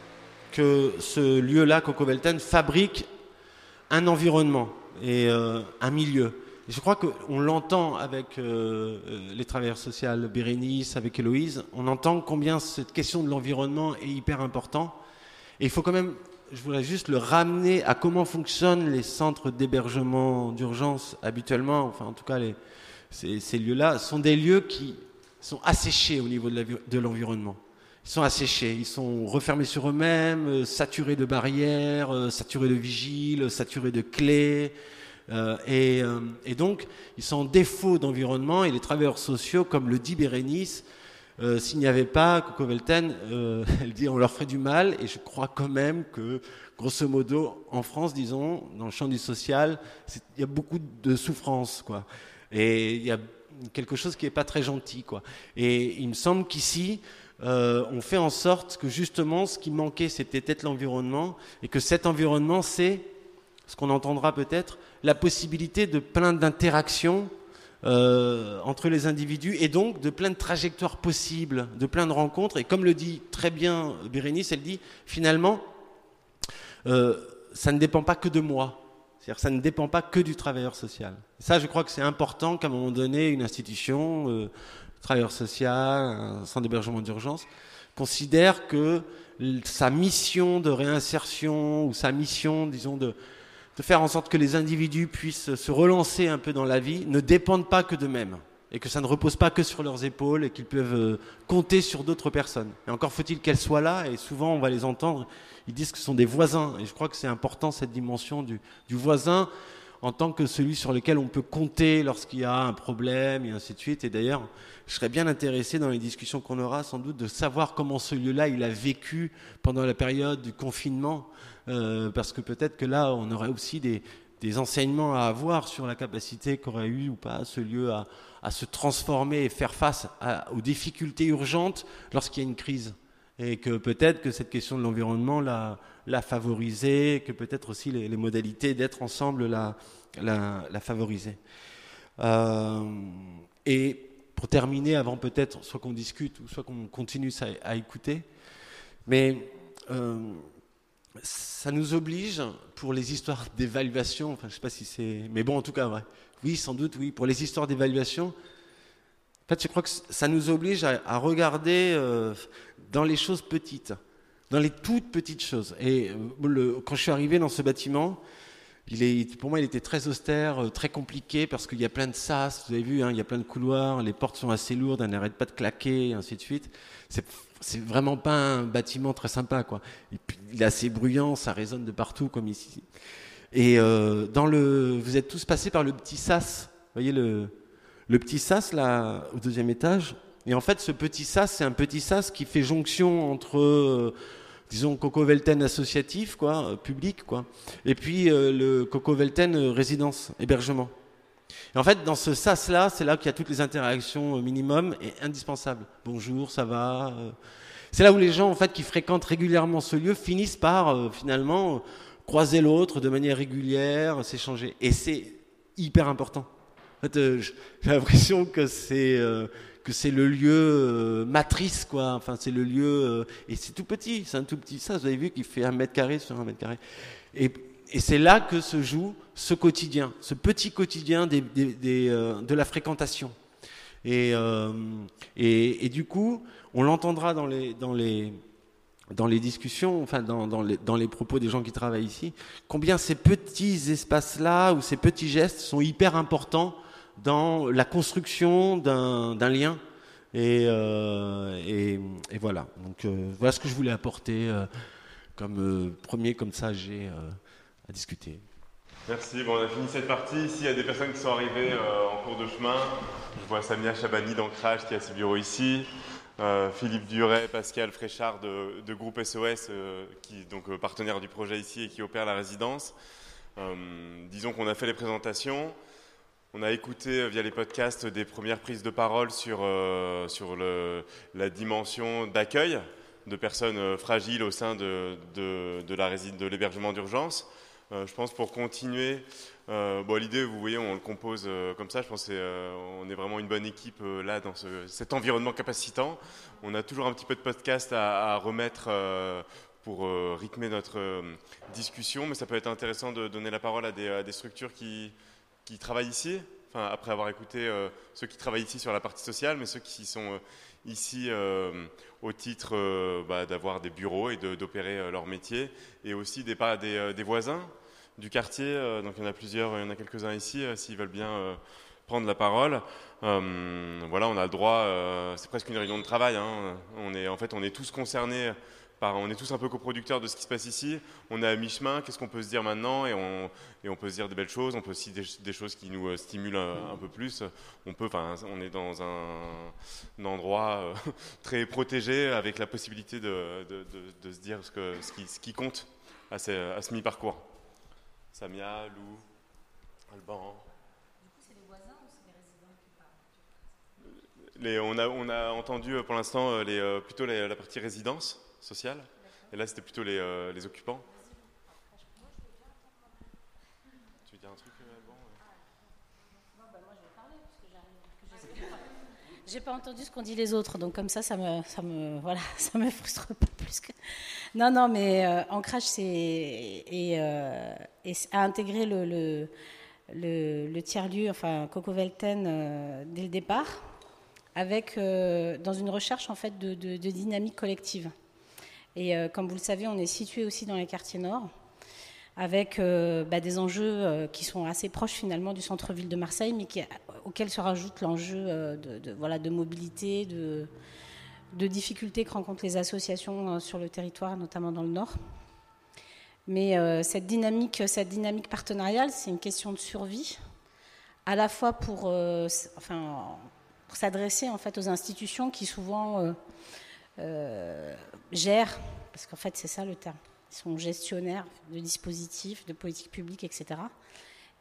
que ce lieu-là, Coco Velten, fabrique un environnement et un milieu. Et je crois qu'on l'entend avec les travailleurs sociaux, Bérénice, avec Héloïse, on entend combien cette question de l'environnement est hyper important. Et il faut quand même je voudrais juste le ramener à comment fonctionnent les centres d'hébergement d'urgence habituellement, enfin en tout cas ces, lieux-là, sont des lieux qui sont asséchés au niveau de l'environnement. Ils sont asséchés, ils sont refermés sur eux-mêmes, euh, saturés de barrières, euh, saturés de vigiles, saturés de clés. Euh, et, euh, et, donc, ils sont en défaut d'environnement et les travailleurs sociaux, comme le dit Bérénice, euh, s'il n'y avait pas Coco Velten, euh, elle dit on leur ferait du mal, et je crois quand même que, grosso modo, en France, disons, dans le champ du social, il y a beaucoup de souffrance, quoi. Et il y a quelque chose qui n'est pas très gentil, quoi. Et il me semble qu'ici, euh, on fait en sorte que justement, ce qui manquait, c'était peut-être l'environnement, et que cet environnement, c'est ce qu'on entendra peut-être, la possibilité de plein d'interactions euh, entre les individus et donc de plein de trajectoires possibles, de plein de rencontres. Et comme le dit très bien Bérénice, elle dit finalement, euh, ça ne dépend pas que de moi. C'est-à-dire ça ne dépend pas que du travailleur social. Ça, je crois que c'est important qu'à un moment donné, une institution, euh, travailleur social, un centre d'hébergement d'urgence, considère que sa mission de réinsertion ou sa mission, disons, de, de faire en sorte que les individus puissent se relancer un peu dans la vie ne dépendent pas que d'eux-mêmes et que ça ne repose pas que sur leurs épaules et qu'ils peuvent euh, compter sur d'autres personnes. Et encore faut-il qu'elles soient là et souvent on va les entendre, ils disent que ce sont des voisins et je crois que c'est important cette dimension du, voisin en tant que celui sur lequel on peut compter lorsqu'il y a un problème et ainsi de suite. Et d'ailleurs, je serais bien intéressé dans les discussions qu'on aura sans doute de savoir comment ce lieu-là il a vécu pendant la période du confinement, euh, parce que peut-être que là on aurait aussi des, enseignements à avoir sur la capacité qu'aurait eu ou pas ce lieu à, se transformer et faire face aux difficultés urgentes lorsqu'il y a une crise. Et que peut-être que cette question de l'environnement l'a, favorisé, que peut-être aussi les, modalités d'être ensemble l'a, l'a, favorisé. Euh, et pour terminer, avant peut-être soit qu'on discute ou soit qu'on continue à, à écouter, mais euh, ça nous oblige pour les histoires d'évaluation, enfin je sais pas si c'est, mais bon en tout cas oui sans doute oui pour les histoires d'évaluation. En fait je crois que ça nous oblige à, regarder euh, dans les choses petites, dans les toutes petites choses. Et euh, quand je suis arrivé dans ce bâtiment, pour moi, il était très austère, euh, très compliqué parce qu'il y a plein de sas. Vous avez vu, hein, il y a plein de couloirs, les portes sont assez lourdes, elles n'arrêtent pas de claquer, et ainsi de suite. C'est, c'est vraiment pas un bâtiment très sympa, quoi. Il est assez bruyant, ça résonne de partout, comme ici. Et euh, dans le, vous êtes tous passés par le petit sas. Vous voyez le, le petit sas là au deuxième étage. Et en fait, ce petit sas, c'est un petit sas qui fait jonction entre, euh, disons, Coco Velten associatif, quoi, euh, public, quoi, et puis le Coco Velten résidence, hébergement. Et en fait, dans ce sas-là, c'est là qu'il y a toutes les interactions euh, minimum et indispensables. Bonjour, ça va euh. C'est là où les gens, en fait, qui fréquentent régulièrement ce lieu, finissent par, euh, finalement, croiser l'autre de manière régulière, s'échanger. Et c'est hyper important. En fait, j'ai l'impression que c'est que c'est le lieu matrice, quoi. Enfin, c'est le lieu et c'est tout petit, c'est un tout petit ça. Vous avez vu qu'il fait un mètre carré sur un mètre carré. Et c'est là que se joue ce quotidien, ce petit quotidien euh, de la fréquentation. Et, euh, et, du coup, on l'entendra dans les discussions, enfin dans, les, propos des gens qui travaillent ici, combien ces petits espaces-là ou ces petits gestes sont hyper importants dans la construction d'un lien. Et, euh, et, voilà. Donc voilà ce que je voulais apporter comme premier, comme ça, j'ai discuter. Merci, bon, on a fini cette partie. Ici, il y a des personnes qui sont arrivées euh, en cours de chemin. Je vois Samia Chabani d'Ancrage qui a ses bureaux ici. Euh, Philippe Duret, Pascal Fréchard de, groupe SOS, euh, qui donc partenaire du projet ici et qui opère la résidence. Disons qu'on a fait les présentations. On a écouté via les podcasts des premières prises de parole sur, sur la dimension d'accueil de personnes fragiles au sein de, de l'hébergement d'urgence. Euh, je pense pour continuer, euh, bon, l'idée, vous voyez, on le compose euh, comme ça. Je pense qu'on on est vraiment une bonne équipe là dans ce- cet environnement capacitant. On a toujours un petit peu de podcast à, remettre pour rythmer notre discussion, mais ça peut être intéressant de donner la parole à des, structures qui, qui travaillent ici. Enfin, après avoir écouté ceux qui travaillent ici sur la partie sociale, mais ceux qui sont ici au titre bah, d'avoir des bureaux et d'opérer leur métier, et aussi des, des, des voisins du quartier. euh, donc il y en a plusieurs, il y en a quelques-uns ici, euh, s'ils veulent bien euh, prendre la parole. Voilà, on a le droit, c'est presque une réunion de travail. hein. On est, en fait, on est tous concernés. On est tous un peu coproducteurs de ce qui se passe ici. On est à mi-chemin. Qu'est-ce qu'on peut se dire maintenant? Et on, peut se dire des belles choses. On peut aussi des, des choses qui nous stimulent un, peu plus. On est dans un, endroit très protégé avec la possibilité de, se dire ce qui compte à ce, à ce mi-parcours. Samia, Lou, Alban. Les- on, a, on a entendu euh, pour l'instant euh, les, euh, plutôt les- la partie résidence sociale, et là c'était plutôt les, les occupants. Tu veux dire un truc, euh, Alban J'ai pas entendu ce qu'ont dit les autres, donc comme ça, ça me, ça me, voilà, ça me frustre pas plus que. Non, non, mais euh, Ancrage, c'est et, euh, et a intégré le, le, le, le tiers-lieu, enfin Coco Velten, euh, dès le départ, avec euh, dans une recherche en fait de, de- dynamique collective. Et comme vous le savez, on est situé aussi dans les quartiers nord avec bah, des enjeux qui sont assez proches finalement du centre-ville de Marseille, mais qui, auxquels se rajoute l'enjeu euh, de, voilà, de mobilité, de, de difficultés que rencontrent les associations euh, sur le territoire, notamment dans le Nord. Mais euh, cette, dynamique, cette dynamique partenariale, c'est une question de survie, à la fois pour, euh, enfin, pour s'adresser en fait aux institutions qui souvent euh, euh, gèrent, parce qu'en fait c'est ça le terme, ils sont gestionnaires de dispositifs, de politiques publiques, etc.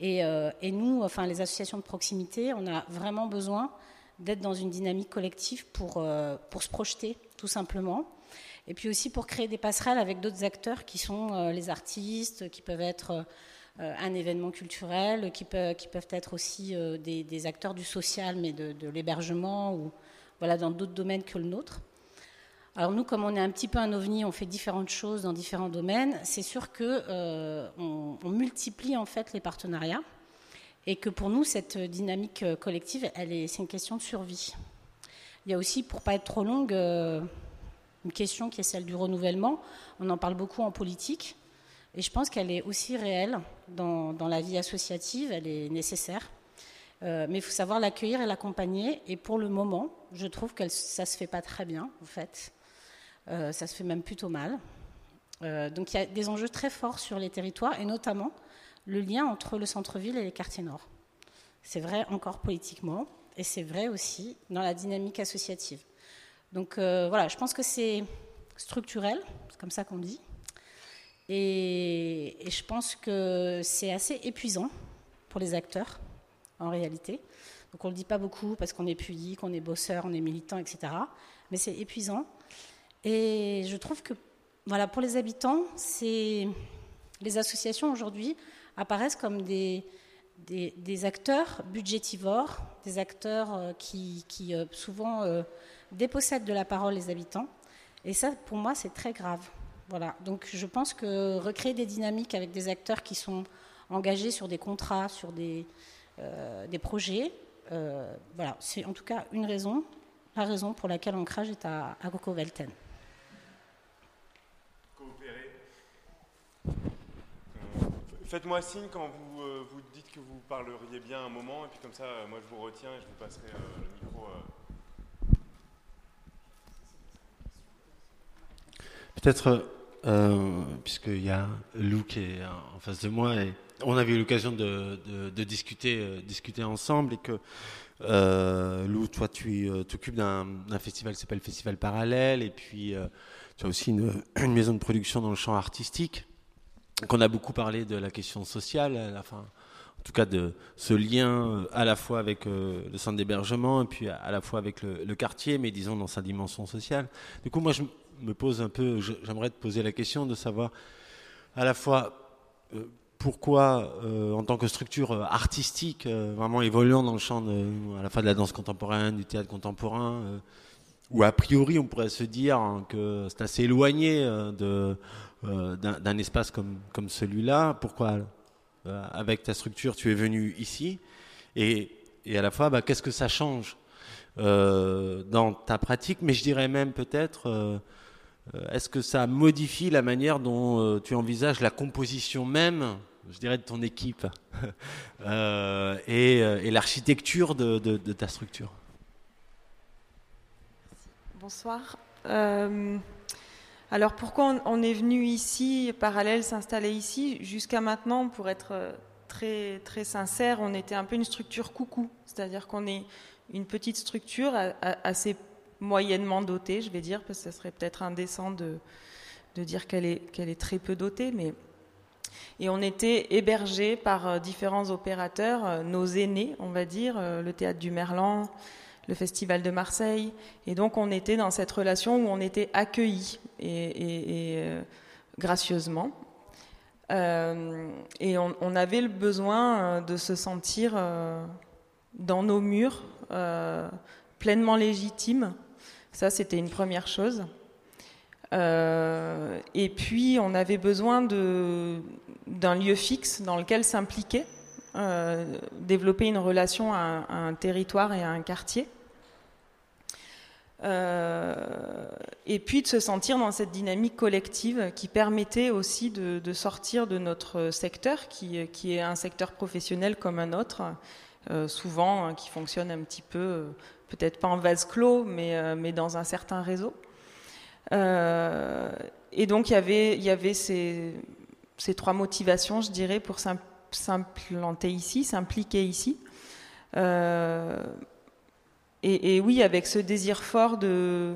Et, euh, et nous, enfin les associations de proximité, on a vraiment besoin d'être dans une dynamique collective pour, euh, pour se projeter, tout simplement. Et puis aussi pour créer des passerelles avec d'autres acteurs qui sont euh, les artistes, qui peuvent être un événement culturel, qui, qui peuvent être aussi des, des acteurs du social, mais de, de l'hébergement ou voilà, dans d'autres domaines que le nôtre. Alors nous, comme on est un petit peu un ovni, on fait différentes choses dans différents domaines. C'est sûr que euh, multiplie en fait les partenariats et que pour nous, cette dynamique collective, c'est une question de survie. Il y a aussi, pour pas être trop longue, euh, une question qui est celle du renouvellement. On en parle beaucoup en politique et je pense qu'elle est aussi réelle dans, la vie associative. Elle est nécessaire. Euh, mais il faut savoir l'accueillir et l'accompagner. Et pour le moment, je trouve que ça se fait pas très bien, en fait. Euh, ça se fait même plutôt mal. Euh, donc il y a des enjeux très forts sur les territoires, et notamment le lien entre le centre-ville et les quartiers nord. C'est vrai encore politiquement, et c'est vrai aussi dans la dynamique associative. Donc euh, voilà, je pense que c'est structurel, c'est comme ça qu'on dit. Et, je pense que c'est assez épuisant pour les acteurs, en réalité. Donc on ne le dit pas beaucoup parce qu'on est pudique, qu'on est bosseur, on est militant, etc. Mais c'est épuisant. Et je trouve que voilà, pour les habitants, c'est les associations aujourd'hui apparaissent comme des, des, acteurs budgétivores, des acteurs euh, qui, qui euh, souvent euh, dépossèdent de la parole les habitants. Et ça, pour moi, c'est très grave. Voilà. Donc, je pense que recréer des dynamiques avec des acteurs qui sont engagés sur des contrats, sur des, des projets, voilà, c'est en tout cas une raison, la raison pour laquelle Ancrage est à, à. Faites-moi signe quand vous, euh, vous dites que vous parleriez bien un moment, et puis comme ça, euh, moi je vous retiens et je vous passerai euh, le micro. Peut-être, puisqu'il y a Lou qui est en face de moi, et on avait eu l'occasion de, discuter, discuter ensemble, et que Lou, toi, tu t'occupes d'un festival qui s'appelle Festival Parallèle, et puis tu as aussi une, une maison de production dans le champ artistique qu'on a beaucoup parlé de la question sociale, fin, en tout cas de ce lien euh, à la fois avec euh, le centre d'hébergement et puis à la fois avec le, quartier, mais disons dans sa dimension sociale. Du coup, moi, je me pose un peu, j'aimerais te poser la question de savoir à la fois euh, pourquoi, en tant que structure artistique, vraiment évoluant dans le champ de, à la fois de la danse contemporaine, du théâtre contemporain, où a priori on pourrait se dire que c'est assez éloigné de euh, d'un espace comme, comme celui-là Pourquoi, euh, avec ta structure, tu es venu ici et, et, à la fois, bah, qu'est-ce que ça change euh, dans ta pratique Mais je dirais même peut-être, est-ce que ça modifie la manière dont tu envisages la composition même je dirais, de ton équipe et, et l'architecture de, de, de, ta structure? Bonsoir. Alors pourquoi on, est venu ici, parallèle, s'installer ici Jusqu'à maintenant, pour être euh, très, très sincère, on était un peu une structure coucou, c'est-à-dire qu'on est une petite structure assez moyennement dotée, je vais dire, parce que ce serait peut-être indécent de, dire qu'elle est, qu'elle est très peu dotée, mais et on était hébergé par euh, différents opérateurs, euh, nos aînés, on va dire, le théâtre du Merlan, le Festival de Marseille. Et donc on était dans cette relation où on était accueillis et, euh, gracieusement. Euh, et on, avait le besoin euh, de se sentir dans nos murs, pleinement légitimes. Ça, c'était une première chose. et puis, on avait besoin d'un lieu fixe dans lequel s'impliquer, développer une relation à un territoire et à un quartier. Euh, et puis de se sentir dans cette dynamique collective qui permettait aussi de, sortir de notre secteur, qui, est un secteur professionnel comme un autre, euh, souvent hein, qui fonctionne un petit peu, euh, peut-être pas en vase clos, mais, mais dans un certain réseau. et donc il y avait, y avait ces, ces trois motivations, je dirais, pour s'implanter ici, s'impliquer ici. Et, oui, avec ce désir fort de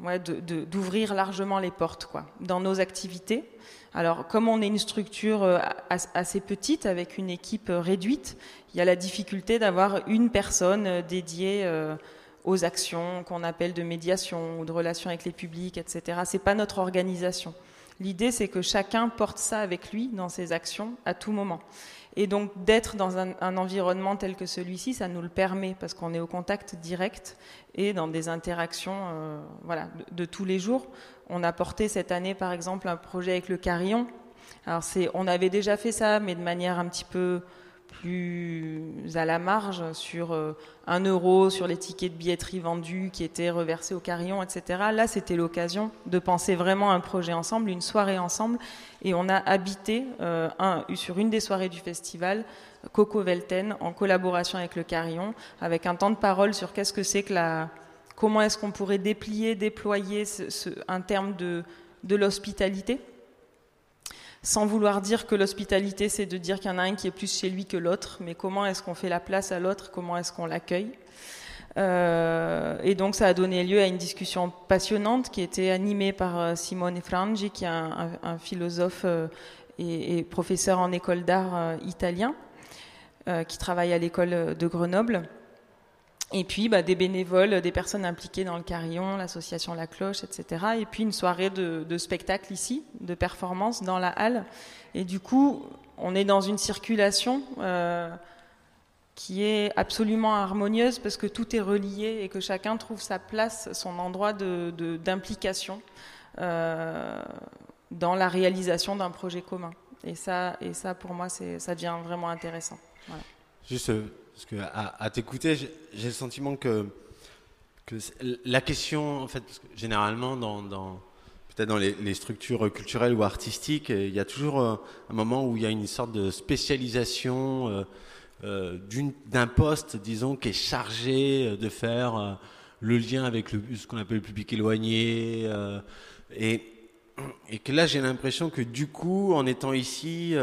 d'ouvrir largement les portes quoi, dans nos activités. Alors, comme on est une structure euh, assez petite, avec une équipe euh, réduite, il y a la difficulté d'avoir une personne euh, dédiée aux actions qu'on appelle de médiation ou de relations avec les publics, etc. C'est pas notre organisation. L'idée, c'est que chacun porte ça avec lui dans ses actions à tout moment. Et donc d'être dans un, environnement tel que celui-ci, ça nous le permet parce qu'on est au contact direct et dans des interactions euh, voilà, de, tous les jours. On a porté cette année, par exemple, un projet avec le Carillon. Alors on avait déjà fait ça, mais de manière un petit peu plus à la marge sur euh, un euro sur les tickets de billetterie vendus qui étaient reversés au carillon, etc. Là, c'était l'occasion de penser vraiment un projet ensemble, une soirée ensemble. Et on a habité euh, sur une des soirées du festival Coco Velten en collaboration avec le carillon, avec un temps de parole sur qu'est-ce que c'est que la, comment est-ce qu'on pourrait déplier, déployer ce, un terme de, de l'hospitalité sans vouloir dire que l'hospitalité, c'est de dire qu'il y en a un qui est plus chez lui que l'autre, mais comment est-ce qu'on fait la place à l'autre, comment est-ce qu'on l'accueille? Euh, et donc ça a donné lieu à une discussion passionnante qui était animée par euh, Simone Frangi, qui est un, philosophe euh, et, professeur en école d'art italien, qui travaille à l'école de Grenoble. Et puis bah, des bénévoles, des personnes impliquées dans le carillon, l'association La Cloche, etc. Et puis une soirée de, de, spectacle ici, de performance dans la halle. Et du coup, on est dans une circulation qui est absolument harmonieuse parce que tout est relié et que chacun trouve sa place, son endroit d'implication euh, dans la réalisation d'un projet commun. Et ça, et ça pour moi, ça devient vraiment intéressant. Juste euh, parce que à, t'écouter, j'ai le sentiment que, que la question, en fait, généralement dans, peut-être dans les, structures culturelles ou artistiques, il y a toujours euh, un moment où il y a une sorte de spécialisation. Euh, d'un poste, disons, qui est chargé euh, de faire euh, le lien avec ce qu'on appelle le public éloigné. et, et que là, j'ai l'impression que du coup, en étant ici,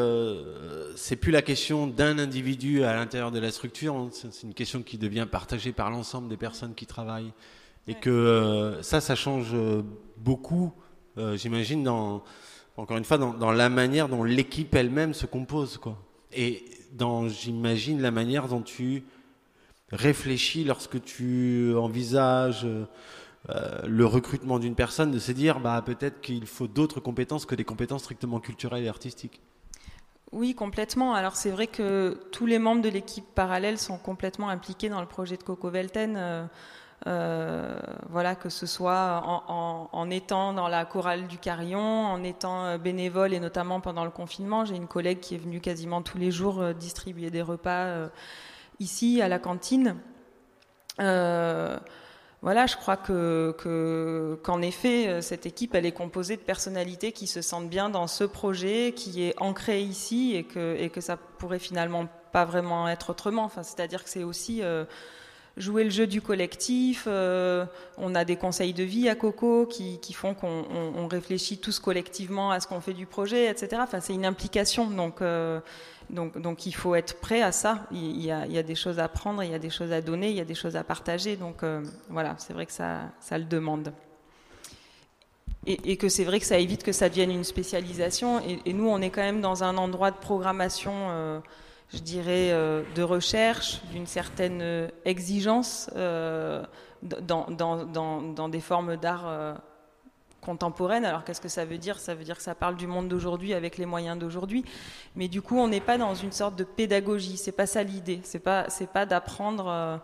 c'est plus la question d'un individu à l'intérieur de la structure, c'est une question qui devient partagée par l'ensemble des personnes qui travaillent. Et que ça, ça change beaucoup, j'imagine, dans, encore une fois, dans, dans la manière dont l'équipe elle-même se compose. Quoi. Et dans, j'imagine, la manière dont tu réfléchis lorsque tu envisages euh, le recrutement d'une personne, de se dire bah, peut-être qu'il faut d'autres compétences que des compétences strictement culturelles et artistiques. Oui, complètement. Alors c'est vrai que tous les membres de l'équipe parallèle sont complètement impliqués dans le projet de Coco Velten. Euh, euh, voilà, que ce soit en, étant dans la chorale du Carillon, en étant euh, bénévole et notamment pendant le confinement. J'ai une collègue qui est venue quasiment tous les jours euh, distribuer des repas ici à la cantine. Voilà, je crois que qu'en effet, cette équipe, elle est composée de personnalités qui se sentent bien dans ce projet, qui est ancré ici et que et que ça pourrait finalement pas vraiment être autrement. C'est-à-dire que c'est aussi jouer le jeu du collectif. Euh, on a des conseils de vie à Coco qui, font qu'on réfléchit tous collectivement à ce qu'on fait du projet, etc. C'est une implication. Donc, euh, donc, il faut être prêt à ça. Il y, a, des choses à prendre, il y a des choses à donner, il y a des choses à partager. Donc, euh, voilà, c'est vrai que ça, ça le demande. Et, que c'est vrai que ça évite que ça devienne une spécialisation. Et, nous, on est quand même dans un endroit de programmation je dirais, euh, de recherche, d'une certaine euh, exigence euh, dans, des formes d'art contemporaines. Alors qu'est-ce que ça veut dire? Ça veut dire que ça parle du monde d'aujourd'hui avec les moyens d'aujourd'hui. Mais du coup, on n'est pas dans une sorte de pédagogie. C'est pas ça l'idée. C'est pas c'est pas d'apprendre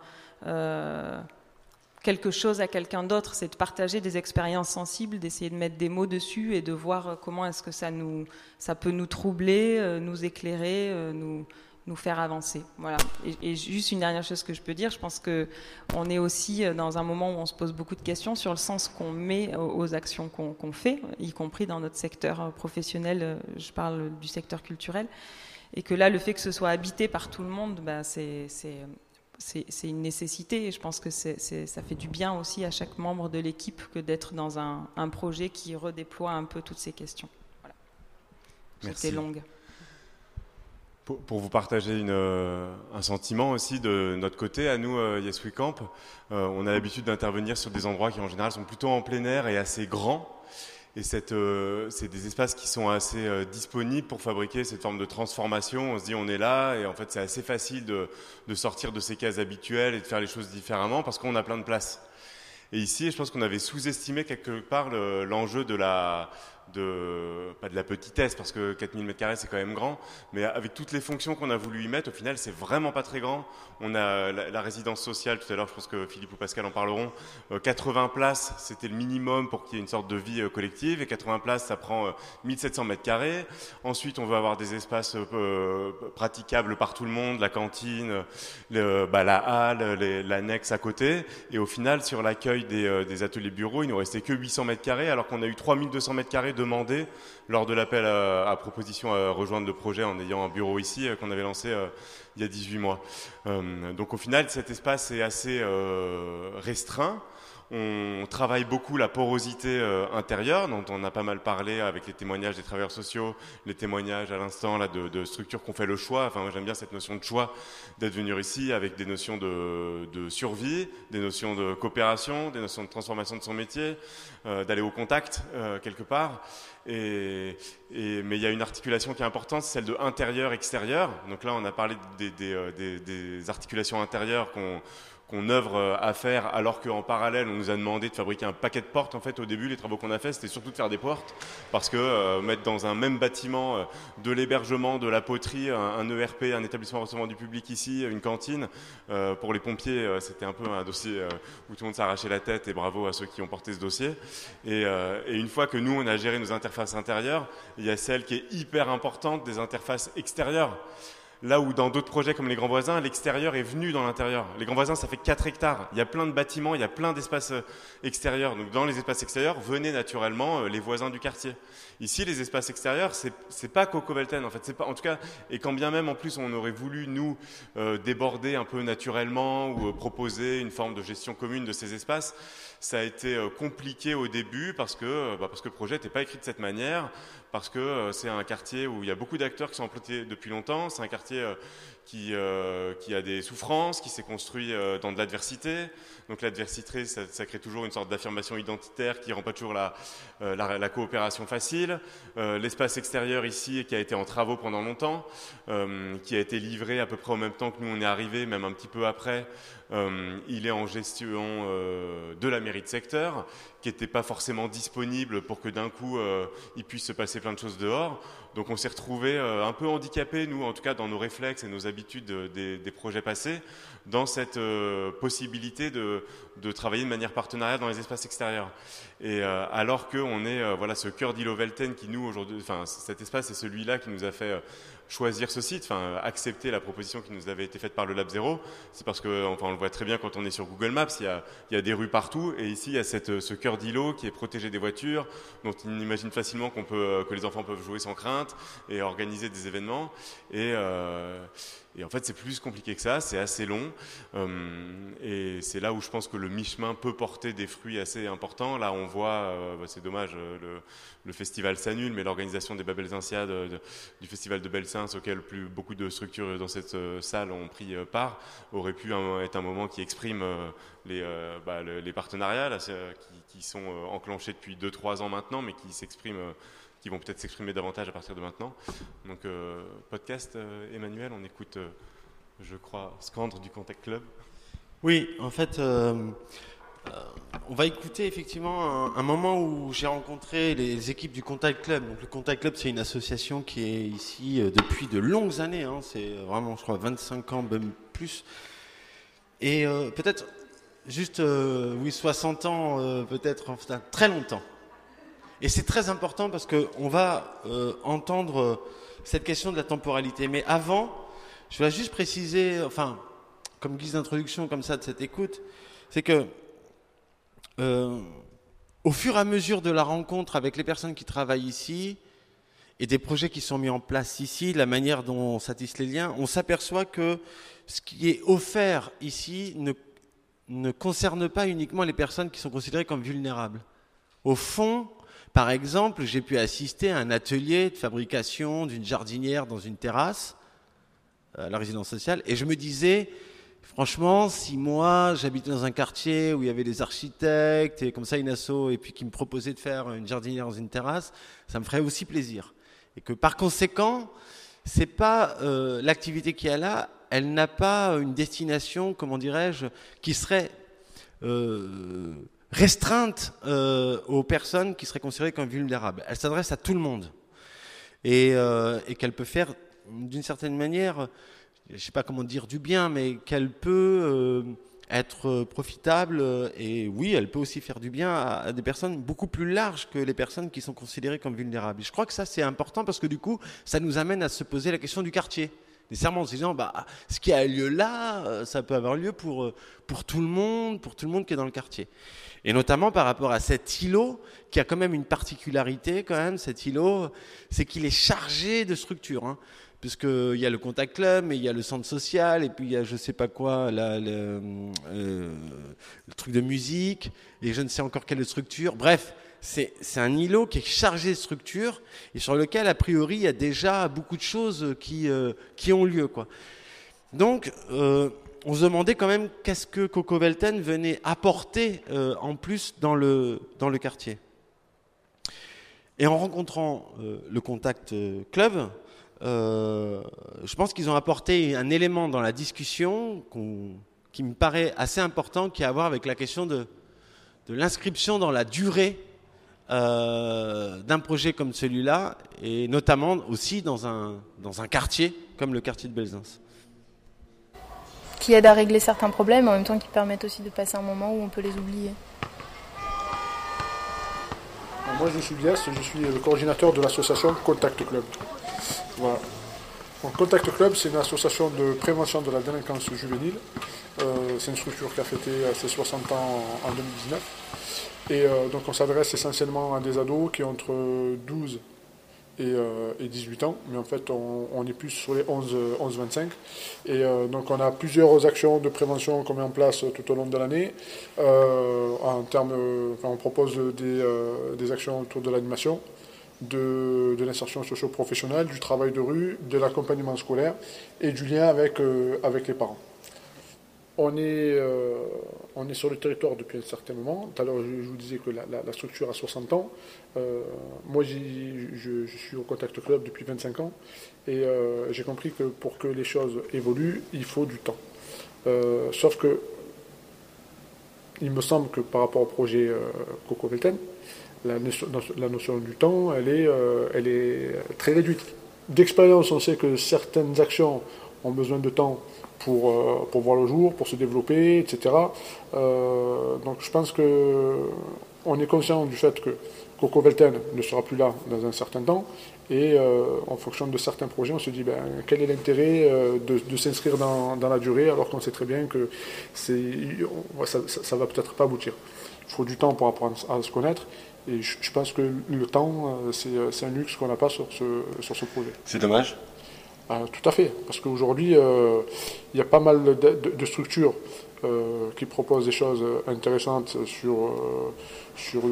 quelque chose à quelqu'un d'autre. C'est de partager des expériences sensibles, d'essayer de mettre des mots dessus et de voir comment est-ce que ça nous ça peut nous troubler, nous éclairer, nous nous faire avancer. Voilà. Et, juste une dernière chose que je peux dire, je pense que on est aussi euh, dans un moment où on se pose beaucoup de questions sur le sens qu'on met aux actions qu'on fait, y compris dans notre secteur euh, professionnel. Euh, je parle du secteur culturel, et que là, le fait que ce soit habité par tout le monde, ben, c'est c'est une nécessité et je pense que ça fait du bien aussi à chaque membre de l'équipe que d'être dans un, un, projet qui redéploie un peu toutes ces questions. Voilà. C'était longue pour, vous partager euh, un sentiment aussi de notre côté, à nous, euh, Yes We Camp, euh, on a l'habitude d'intervenir sur des endroits qui en général sont plutôt en plein air et assez grands. Et c'est des espaces qui sont assez disponibles pour fabriquer cette forme de transformation. On se dit on est là et en fait c'est assez facile de, sortir de ces cases habituelles et de faire les choses différemment parce qu'on a plein de place. Et ici, je pense qu'on avait sous-estimé quelque part l'enjeu de la pas de la petitesse parce que 4000 m2 c'est quand même grand mais avec toutes les fonctions qu'on a voulu y mettre au final c'est vraiment pas très grand. On a la, résidence sociale tout à l'heure je pense que Philippe ou Pascal en parleront. 80 euh, places c'était le minimum pour qu'il y ait une sorte de vie euh, collective et 80 places ça prend 1700 euh, m2 ensuite on veut avoir des espaces praticables par tout le monde la cantine le, bah, la halle l'annexe à côté. Et au final sur l'accueil des, des ateliers bureaux il nous restait que 800 m2 alors qu'on a eu 3200 m2 demandé lors de l'appel à, proposition à rejoindre le projet en ayant un bureau ici euh, qu'on avait lancé euh, il y a 18 mois. Euh, donc au final, cet espace est assez restreint. On travaille beaucoup la porosité euh, intérieure, dont on a pas mal parlé avec les témoignages des travailleurs sociaux, les témoignages à l'instant là de, structures qui ont fait le choix. Enfin, j'aime bien cette notion de choix d'être venu ici avec des notions de, survie, des notions de coopération, des notions de transformation de son métier, euh, d'aller au contact euh, quelque part. Et, mais il y a une articulation qui est importante, celle de intérieur-extérieur. Donc là, on a parlé des articulations intérieures qu'on qu'on œuvre euh, à faire, alors qu'en parallèle, on nous a demandé de fabriquer un paquet de portes. En fait, au début, les travaux qu'on a fait, c'était surtout de faire des portes, parce que euh, mettre dans un même bâtiment euh, de l'hébergement, de la poterie, un, ERP, un établissement recevant du public ici, une cantine, euh, pour les pompiers, euh, c'était un peu un dossier où tout le monde s'arrachait la tête, et bravo à ceux qui ont porté ce dossier. Et, et une fois que nous, on a géré nos interfaces intérieures, il y a celle qui est hyper importante des interfaces extérieures. Là où dans d'autres projets comme les Grands Voisins, l'extérieur est venu dans l'intérieur. Les Grands Voisins, ça fait 4 hectares. Il y a plein de bâtiments, il y a plein d'espaces extérieurs. Donc dans les espaces extérieurs, venaient naturellement les voisins du quartier. Ici, les espaces extérieurs, c'est pas Coco Velten, en fait. Pas, en tout cas, et quand bien même, en plus, on aurait voulu, nous, euh, déborder un peu naturellement ou euh, proposer une forme de gestion commune de ces espaces, ça a été euh, compliqué au début parce que, bah, parce que le projet n'était pas écrit de cette manière, parce que c'est un quartier où il y a beaucoup d'acteurs qui sont implantés depuis longtemps, c'est un quartier qui, euh, qui, a des souffrances, qui s'est construit euh, dans de l'adversité. Donc l'adversité, ça, crée toujours une sorte d'affirmation identitaire qui rend pas toujours la, euh, la coopération facile. L'espace extérieur ici, qui a été en travaux pendant longtemps, qui a été livré à peu près au même temps que nous on est arrivé, même un petit peu après, il est en gestion de la mairie de secteur, qui n'était pas forcément disponible pour que d'un coup il puisse se passer plein de choses dehors. Donc on s'est retrouvé un peu handicapé, nous en tout cas dans nos réflexes et nos habitudes des, projets passés dans cette euh, possibilité de, travailler de manière partenariale dans les espaces extérieurs. Et euh, alors qu'on est euh, voilà ce cœur d'îlot Velten qui nous aujourd'hui, enfin cet espace est celui-là qui nous a fait choisir ce site, enfin accepter la proposition qui nous avait été faite par le Lab Zéro, c'est parce que enfin on le voit très bien quand on est sur Google Maps, il y a, il y a des rues partout et ici il y a cette, ce cœur d'îlot qui est protégé des voitures, dont on imagine facilement qu'on peut que les enfants peuvent jouer sans crainte et organiser des événements. Et euh, et en fait, c'est plus compliqué que ça, c'est assez long. Euh, et c'est là où je pense que le mi-chemin peut porter des fruits assez importants. Là, on voit, euh, bah, c'est dommage, le, le, festival s'annule, mais l'organisation des Babelsinciades, de, du festival de Belsains, auquel plus, beaucoup de structures dans cette euh, salle ont pris part, aurait pu être un moment qui exprime les, bah, les, partenariats qui, sont enclenchés depuis 2-3 ans maintenant, mais qui s'expriment qui vont peut-être s'exprimer davantage à partir de maintenant. Donc, euh, podcast, euh, Emmanuel, on écoute, euh, je crois, Scandre du Contact Club. Oui, en fait, on va écouter effectivement un, moment où j'ai rencontré les équipes du Contact Club. Donc, le Contact Club, c'est une association qui est ici depuis de longues années. Hein, c'est vraiment, je crois, 25 ans, même plus. Et peut-être juste, oui, 60 ans, peut-être, enfin, très longtemps. Et c'est très important parce qu'on va euh, entendre cette question de la temporalité. Mais avant, je vais juste préciser, enfin, comme guise d'introduction comme ça de cette écoute, c'est que euh, au fur et à mesure de la rencontre avec les personnes qui travaillent ici et des projets qui sont mis en place ici, la manière dont on satisse les liens, on s'aperçoit que ce qui est offert ici ne, ne concerne pas uniquement les personnes qui sont considérées comme vulnérables. Au fond, par exemple, j'ai pu assister à un atelier de fabrication d'une jardinière dans une terrasse à la résidence sociale et je me disais, franchement, si moi j'habitais dans un quartier où il y avait des architectes et comme ça une asso et puis qui me proposait de faire une jardinière dans une terrasse, ça me ferait aussi plaisir. Et que par conséquent, c'est pas euh, l'activité qui est là, elle n'a pas une destination, comment dirais-je, qui serait euh, restreinte euh, aux personnes qui seraient considérées comme vulnérables. Elle s'adresse à tout le monde et, euh, qu'elle peut faire d'une certaine manière, je ne sais pas comment dire du bien, mais qu'elle peut euh, être profitable et oui, elle peut aussi faire du bien à, des personnes beaucoup plus larges que les personnes qui sont considérées comme vulnérables. Je crois que ça c'est important parce que du coup, ça nous amène à se poser la question du quartier nécessairement en se disant bah, ce qui a lieu là, ça peut avoir lieu pour, pour tout le monde, pour tout le monde qui est dans le quartier. Et notamment par rapport à cet îlot, qui a quand même une particularité, quand même, cet îlot, c'est qu'il est chargé de structures. Hein. puisqu'il y a le contact club, mais il y a le centre social, et puis il y a je sais pas quoi, la, le, euh, le truc de musique, et je ne sais encore quelle structure. Bref, c'est un îlot qui est chargé de structures et sur lequel, a priori, il y a déjà beaucoup de choses qui, euh, qui ont lieu. Donc, euh, on se demandait quand même qu'est-ce que Coco Velten venait apporter euh, en plus dans le, dans le quartier. Et en rencontrant le Contact Club, je pense qu'ils ont apporté un élément dans la discussion qui me paraît assez important, qui a à voir avec la question de, de l'inscription dans la durée euh, d'un projet comme celui-là, et notamment aussi dans un, dans un quartier comme le quartier de Belzins. Qui aide à régler certains problèmes, en même temps qui permettent aussi de passer un moment où on peut les oublier. Moi je suis Bias, je suis le coordinateur de l'association Contact Club. Voilà. Contact Club, c'est une association de prévention de la délinquance juvénile. Euh, c'est une structure qui a fêté ses 60 ans en 2019. Et euh, donc on s'adresse essentiellement à des ados qui ont entre 12 et, 18 euh, ans, mais en fait on, est plus sur les 11-25. et euh, donc on a plusieurs actions de prévention qu'on met en place tout au long de l'année. en termes, on propose des, actions autour de l'animation, de, l'insertion socio-professionnelle, du travail de rue, de l'accompagnement scolaire et du lien avec, avec les parents. On est, euh, on est sur le territoire depuis un certain moment. Tout à l'heure, je, vous disais que la, structure a 60 ans. Euh, moi, je, suis au Contact Club depuis 25 ans. Et euh, j'ai compris que pour que les choses évoluent, il faut du temps. sauf que, il me semble que par rapport au projet Coco Velten, la, notion du temps, elle est, elle est très réduite. D'expérience, on sait que certaines actions ont besoin de temps pour, euh, pour voir le jour, pour se développer, etc. Euh, donc je pense que on est conscient du fait que Coco Velten ne sera plus là dans un certain temps, et euh, en fonction de certains projets, on se dit ben, quel est l'intérêt de, s'inscrire dans, dans, la durée alors qu'on sait très bien que ça ne va peut-être pas aboutir. Il faut du temps pour apprendre à se connaître, et je, pense que le temps, c'est un luxe qu'on n'a pas sur ce, sur ce projet. C'est dommage ah, tout à fait, parce qu'aujourd'hui, euh, il y a pas mal de, structures euh, qui proposent des choses intéressantes sur, euh, sur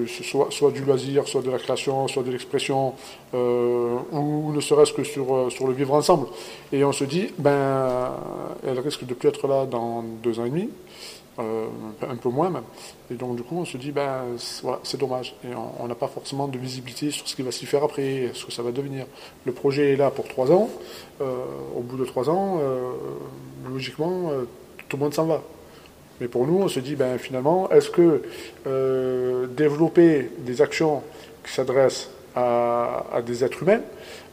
soit, du loisir, soit de la création, soit de l'expression, ou ne serait-ce que sur, sur le vivre ensemble. Et on se dit, ben, elle risque de plus être là dans deux ans et demi. Euh, un peu moins même. Et donc du coup, on se dit, ben voilà, c'est dommage. Et on n'a pas forcément de visibilité sur ce qui va s'y faire après, ce que ça va devenir. Le projet est là pour trois ans. Euh, au bout de trois ans, euh, logiquement, tout le monde s'en va. Mais pour nous, on se dit, ben finalement, est-ce que développer des actions qui s'adressent à, des êtres humains,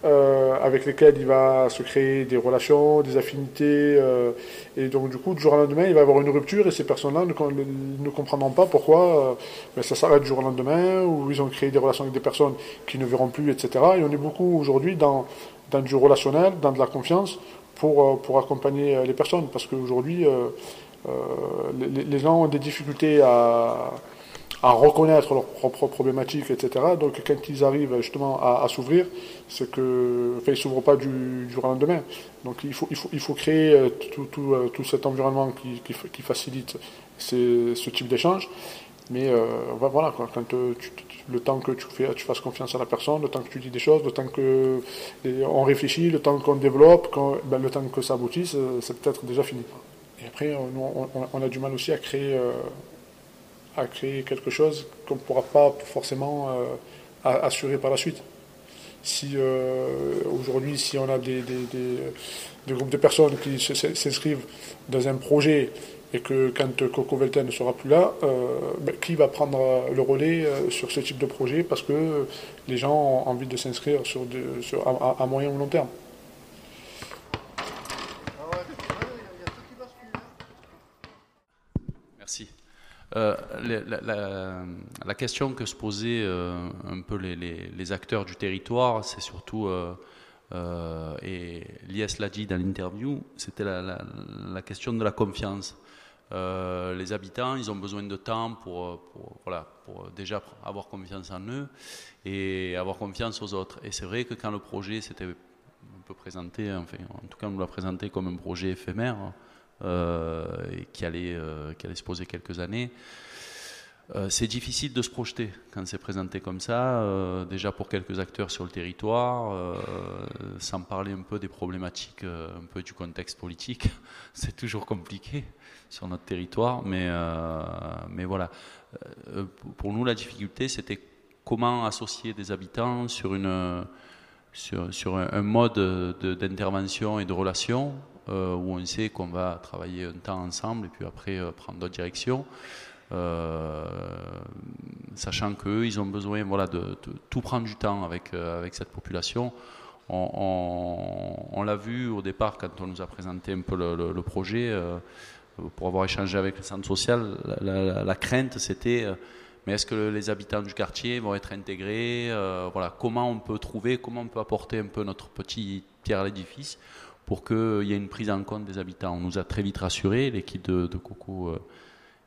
euh, avec lesquels il va se créer des relations, des affinités, euh, et donc du coup, du jour au lendemain, il va y avoir une rupture, et ces personnes-là ne, comprendront pas pourquoi euh, ben, ça s'arrête du jour au lendemain, ou ils ont créé des relations avec des personnes qui ne verront plus, etc. Et on est beaucoup aujourd'hui dans, dans du relationnel, dans de la confiance, pour, pour accompagner les personnes, parce qu'aujourd'hui, les, les gens ont des difficultés à à reconnaître leurs propres problématiques, etc. Donc quand ils arrivent justement à, s'ouvrir, c'est que, enfin, s'ouvrent pas du, du lendemain. Donc il faut, il faut, il faut créer euh, tout, euh, tout cet environnement qui, facilite ce type d'échange. Mais euh, voilà, quand le temps que tu, fais, tu fasses confiance à la personne, le temps que tu dis des choses, le temps que on réfléchit, le temps qu'on développe, ben, le temps que ça aboutisse, c'est peut-être déjà fini. Et après, on, on, a du mal aussi à créer à créer quelque chose qu'on ne pourra pas forcément euh, assurer par la suite. Si euh, aujourd'hui, si on a des, des, groupes de personnes qui s'inscrivent dans un projet et que quand Coco Velten ne sera plus là, euh, ben, qui va prendre le relais sur ce type de projet parce que les gens ont envie de s'inscrire sur, sur à moyen ou long terme? Euh, la, question que se posaient euh, un peu les, acteurs du territoire, c'est surtout, euh, et Lies l'a dit dans l'interview, c'était la, question de la confiance. les habitants, ils ont besoin de temps pour, voilà, pour déjà avoir confiance en eux et avoir confiance aux autres. Et c'est vrai que quand le projet s'était on peut présenter, enfin, en tout cas, on l'a présenté comme un projet éphémère et qui allait, qui allait se poser quelques années. Euh, c'est difficile de se projeter quand c'est présenté comme ça, euh, déjà pour quelques acteurs sur le territoire, euh, sans parler un peu des problématiques, un peu du contexte politique. c'est toujours compliqué sur notre territoire, mais, mais voilà. pour nous, la difficulté, c'était comment associer des habitants sur, une, sur, sur un, mode d'intervention et de relation où on sait qu'on va travailler un temps ensemble et puis après prendre d'autres directions. Euh, sachant qu'eux, ils ont besoin voilà, de, tout prendre du temps avec, euh, cette population. On, l'a vu au départ quand on nous a présenté un peu le, projet, euh, pour avoir échangé avec le centre social, la, crainte c'était mais est-ce que les habitants du quartier vont être intégrés Voilà, comment on peut trouver, comment on peut apporter un peu notre petit pierre à l'édifice pour qu'il y ait une prise en compte des habitants. On nous a très vite rassuré, l'équipe de, Coco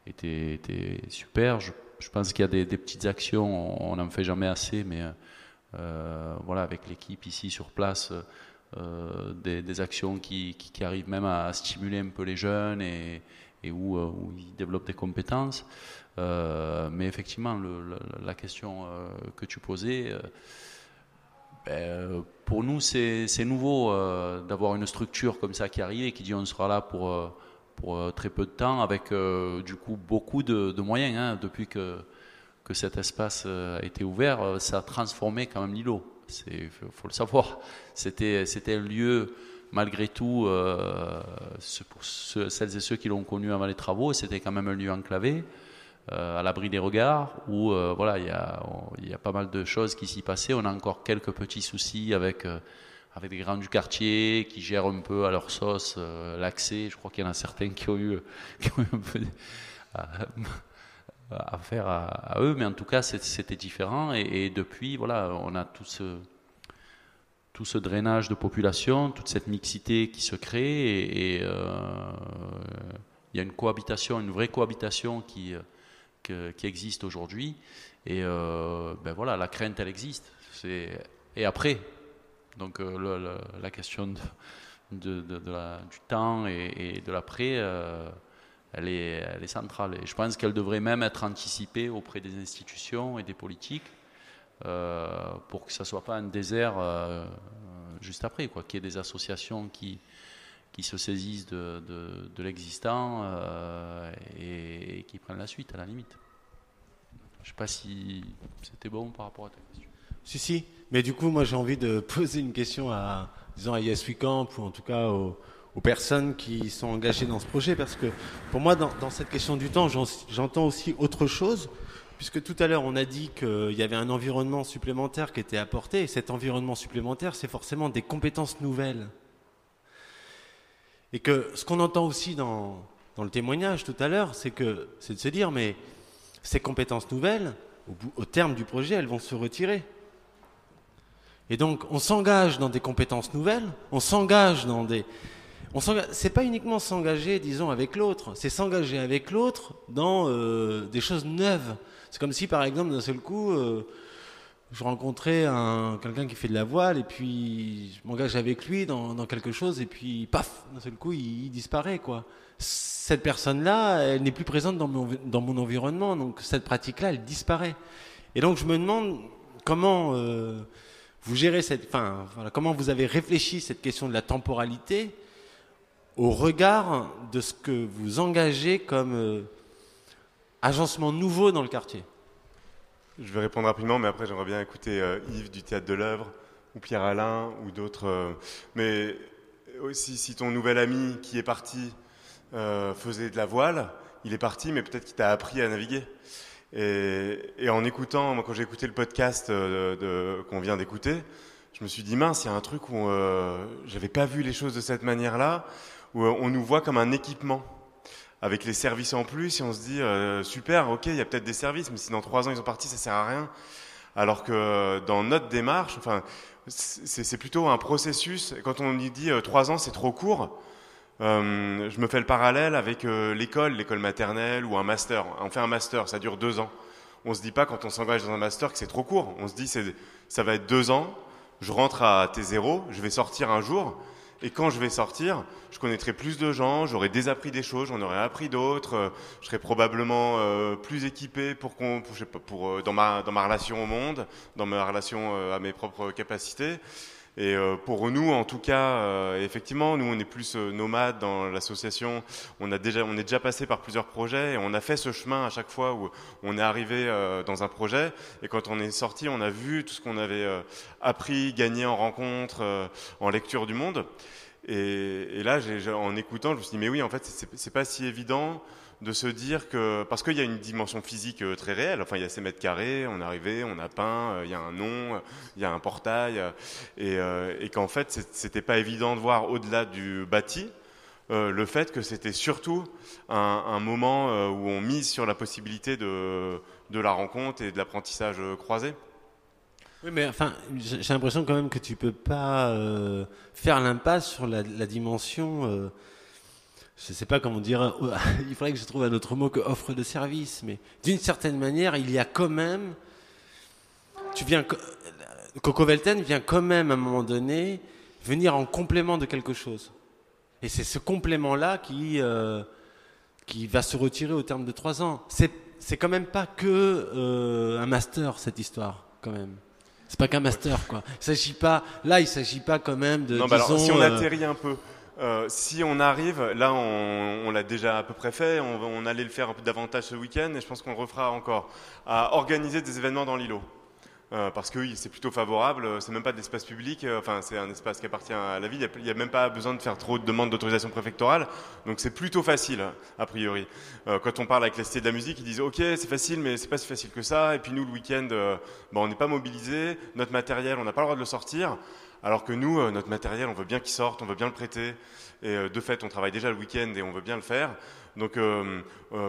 était, super. Je, pense qu'il y a des, petites actions, on n'en fait jamais assez, mais euh, voilà, avec l'équipe ici sur place, euh, des, actions qui, arrivent même à stimuler un peu les jeunes et, euh, où, ils développent des compétences. mais effectivement, la question que tu posais, ben, pour nous, c'est nouveau d'avoir une structure comme ça qui arrive et qui dit on sera là pour euh, très peu de temps, avec euh, du coup beaucoup de, moyens. Hein. depuis que, que cet espace euh, a été ouvert, ça a transformé quand même l'îlot. Il faut le savoir. C'était un lieu, malgré tout, pour celles et ceux qui l'ont connu avant les travaux, c'était quand même un lieu enclavé. À l'abri des regards, où voilà, il y a, y a, pas mal de choses qui s'y passaient. On a encore quelques petits soucis avec avec des grands du quartier qui gèrent un peu à leur sauce euh, l'accès. Je crois qu'il y en a certains qui ont eu, un peu affaire à, eux, mais en tout cas c'était différent. Et, depuis, voilà, on a tout ce, tout ce drainage de population, toute cette mixité qui se crée, et, euh, il y a une cohabitation, une vraie cohabitation qui, qui existe aujourd'hui. Et euh, ben voilà, la crainte, elle existe. Et après, donc euh, la question de, du temps et, de l'après, euh, elle, est, centrale. Et je pense qu'elle devrait même être anticipée auprès des institutions et des politiques pour que ça ne soit pas un désert juste après, quoi, qu'il y ait des associations qui, qui se saisissent de, de, l'existant et, et, qui prennent la suite à la limite. Je ne sais pas si c'était bon par rapport à ta question. Si, si. Mais du coup, moi, j'ai envie de poser une question à, disons, à Yes Camp ou en tout cas aux, personnes qui sont engagées dans ce projet. Parce que pour moi, dans, cette question du temps, j'entends aussi autre chose. Puisque tout à l'heure, on a dit qu'il y avait un environnement supplémentaire qui était apporté. Et cet environnement supplémentaire, c'est forcément des compétences nouvelles. Et que ce qu'on entend aussi dans, le témoignage tout à l'heure, c'est que c'est de se dire, mais ces compétences nouvelles, au, terme du projet, elles vont se retirer. Et donc, on s'engage dans des compétences nouvelles, on s'engage dans des. C'est pas uniquement s'engager, disons, avec l'autre, c'est s'engager avec l'autre dans euh, des choses neuves. C'est comme si, par exemple, d'un seul coup, euh, je rencontrais un, quelqu'un qui fait de la voile, et puis je m'engage avec lui dans, quelque chose, et puis paf, d'un seul coup, il, disparaît, quoi. Cette personne-là, elle n'est plus présente dans mon, dans mon environnement, donc cette pratique-là, elle disparaît. Et donc, je me demande comment. Euh, vous gérez cette, enfin, voilà, comment vous avez réfléchi cette question de la temporalité au regard de ce que vous engagez comme euh, agencement nouveau dans le quartier Je vais répondre rapidement, mais après j'aimerais bien écouter euh, Yves du Théâtre de l'œuvre, ou Pierre Alain, ou d'autres. Euh, mais aussi, si ton nouvel ami qui est parti faisait de la voile, il est parti, mais peut-être qu'il t'a appris à naviguer. Et, en écoutant, moi quand j'ai écouté le podcast euh, qu'on vient d'écouter, je me suis dit mince, il y a un truc où euh, j'avais pas vu les choses de cette manière-là, où euh, on nous voit comme un équipement avec les services en plus, et on se dit euh, super, ok, il y a peut-être des services, mais si dans trois ans ils sont partis, ça sert à rien. Alors que dans notre démarche, enfin, c'est plutôt un processus. Quand on y dit trois ans, c'est trop court. Euh, je me fais le parallèle avec euh, l'école, l'école maternelle ou un master. On fait un master, ça dure deux ans. On se dit pas quand on s'engage dans un master que c'est trop court. On se dit ça va être deux ans. je rentre à T0, je vais sortir un jour, et quand je vais sortir, je connaîtrai plus de gens, j'aurai désappris des choses, j'en aurai appris d'autres, euh, je serai probablement euh, plus équipé pour, qu'on, pour, pour euh, dans, ma, dans ma relation au monde, dans ma relation euh, à mes propres capacités. Et euh, pour nous, en tout cas, euh, effectivement, nous on est plus euh, nomades dans l'association. On on est déjà passé par plusieurs projets et on a fait ce chemin à chaque fois où on est arrivé dans un projet. Et quand on est sorti, on a vu tout ce qu'on avait appris, gagné en rencontres, euh, en lecture du monde. Et, et là, en écoutant, je me suis dit mais oui, en fait, c'est pas si évident de se dire que parce qu'il y a une dimension physique euh, très réelle. Enfin, il y a ces mètres carrés, on est arrivé, on a peint, euh, il y a un nom, il y a un portail, euh, et, qu'en fait, c'était pas évident de voir au-delà du bâti. le fait que c'était surtout un, moment où on mise sur la possibilité de, la rencontre et de l'apprentissage croisé. Oui, mais enfin, j'ai l'impression quand même que tu peux pas faire l'impasse sur la dimension. Je sais pas comment dire. il faudrait que je trouve un autre mot que offre de service, mais d'une certaine manière, il y a quand même. Tu viens. co- Coco Velten vient quand même à un moment donné venir en complément de quelque chose. Et c'est ce complément-là qui euh, qui va se retirer au terme de trois ans. C'est c'est quand même pas que euh, un master cette histoire, quand même. C'est pas qu'un master, quoi. Il s'agit pas. Là, il s'agit pas quand même de. Non, bah alors, disons, si on euh, atterrit un peu, euh, si on arrive, là on, l'a déjà à peu près fait, on, allait le faire un peu davantage ce week-end et je pense qu'on le refera encore, à organiser des événements dans l'îlot. Euh, parce que oui, c'est plutôt favorable, c'est même pas de l'espace public, euh, enfin c'est un espace qui appartient à la ville, il n'y a, même pas besoin de faire trop de demandes d'autorisation préfectorale, donc c'est plutôt facile, a priori. Quand on parle avec les cités de la musique, ils disent ok c'est facile mais c'est pas si facile que ça, et puis nous le week-end, bon, on n'est pas mobilisé, notre matériel on n'a pas le droit de le sortir, alors que nous, euh, notre matériel, on veut bien qu'il sorte, on veut bien le prêter. Et euh, de fait, on travaille déjà le week-end et on veut bien le faire. Donc, euh,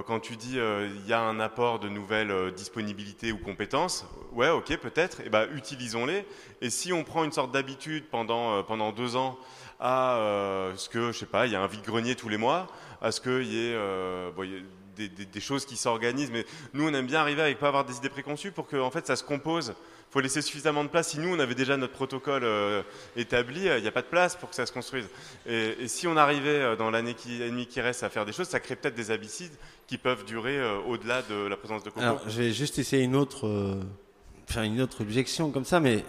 quand tu dis il y a un apport de nouvelles disponibilités ou compétences, ouais, ok, peut-être. Et ben, utilisons-les. Et si on prend une sorte d'habitude pendant pendant deux ans à ce que, je sais pas, il y a un vide-grenier tous les mois, à ce qu'il y ait des- des choses qui s'organisent. Mais nous, on aime bien arriver avec pas avoir des idées préconçues pour que en fait ça se compose. Il faut laisser suffisamment de place. Si nous, on avait déjà notre protocole euh, établi, euh, il n'y a pas de place pour que ça se construise. Et, si on arrivait euh, dans l'année qui, et demie qui reste à faire des choses, ça crée peut-être des abyssides qui peuvent durer au-delà de la présence de. Alors, je vais juste essayer une autre, une autre objection comme ça, mais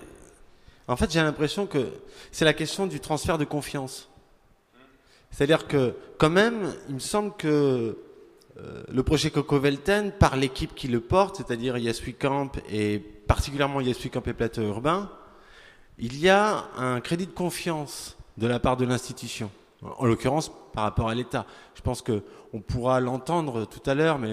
en fait, j'ai l'impression que c'est la question du transfert de confiance. C'est-à-dire que, quand même, il me semble que le projet Coco Velten, par l'équipe qui le porte, c'est-à-dire Camp et particulièrement Camp et Plateau Urbain, il y a un crédit de confiance de la part de l'institution. En l'occurrence, par rapport à l'État. Je pense que on pourra l'entendre tout à l'heure, mais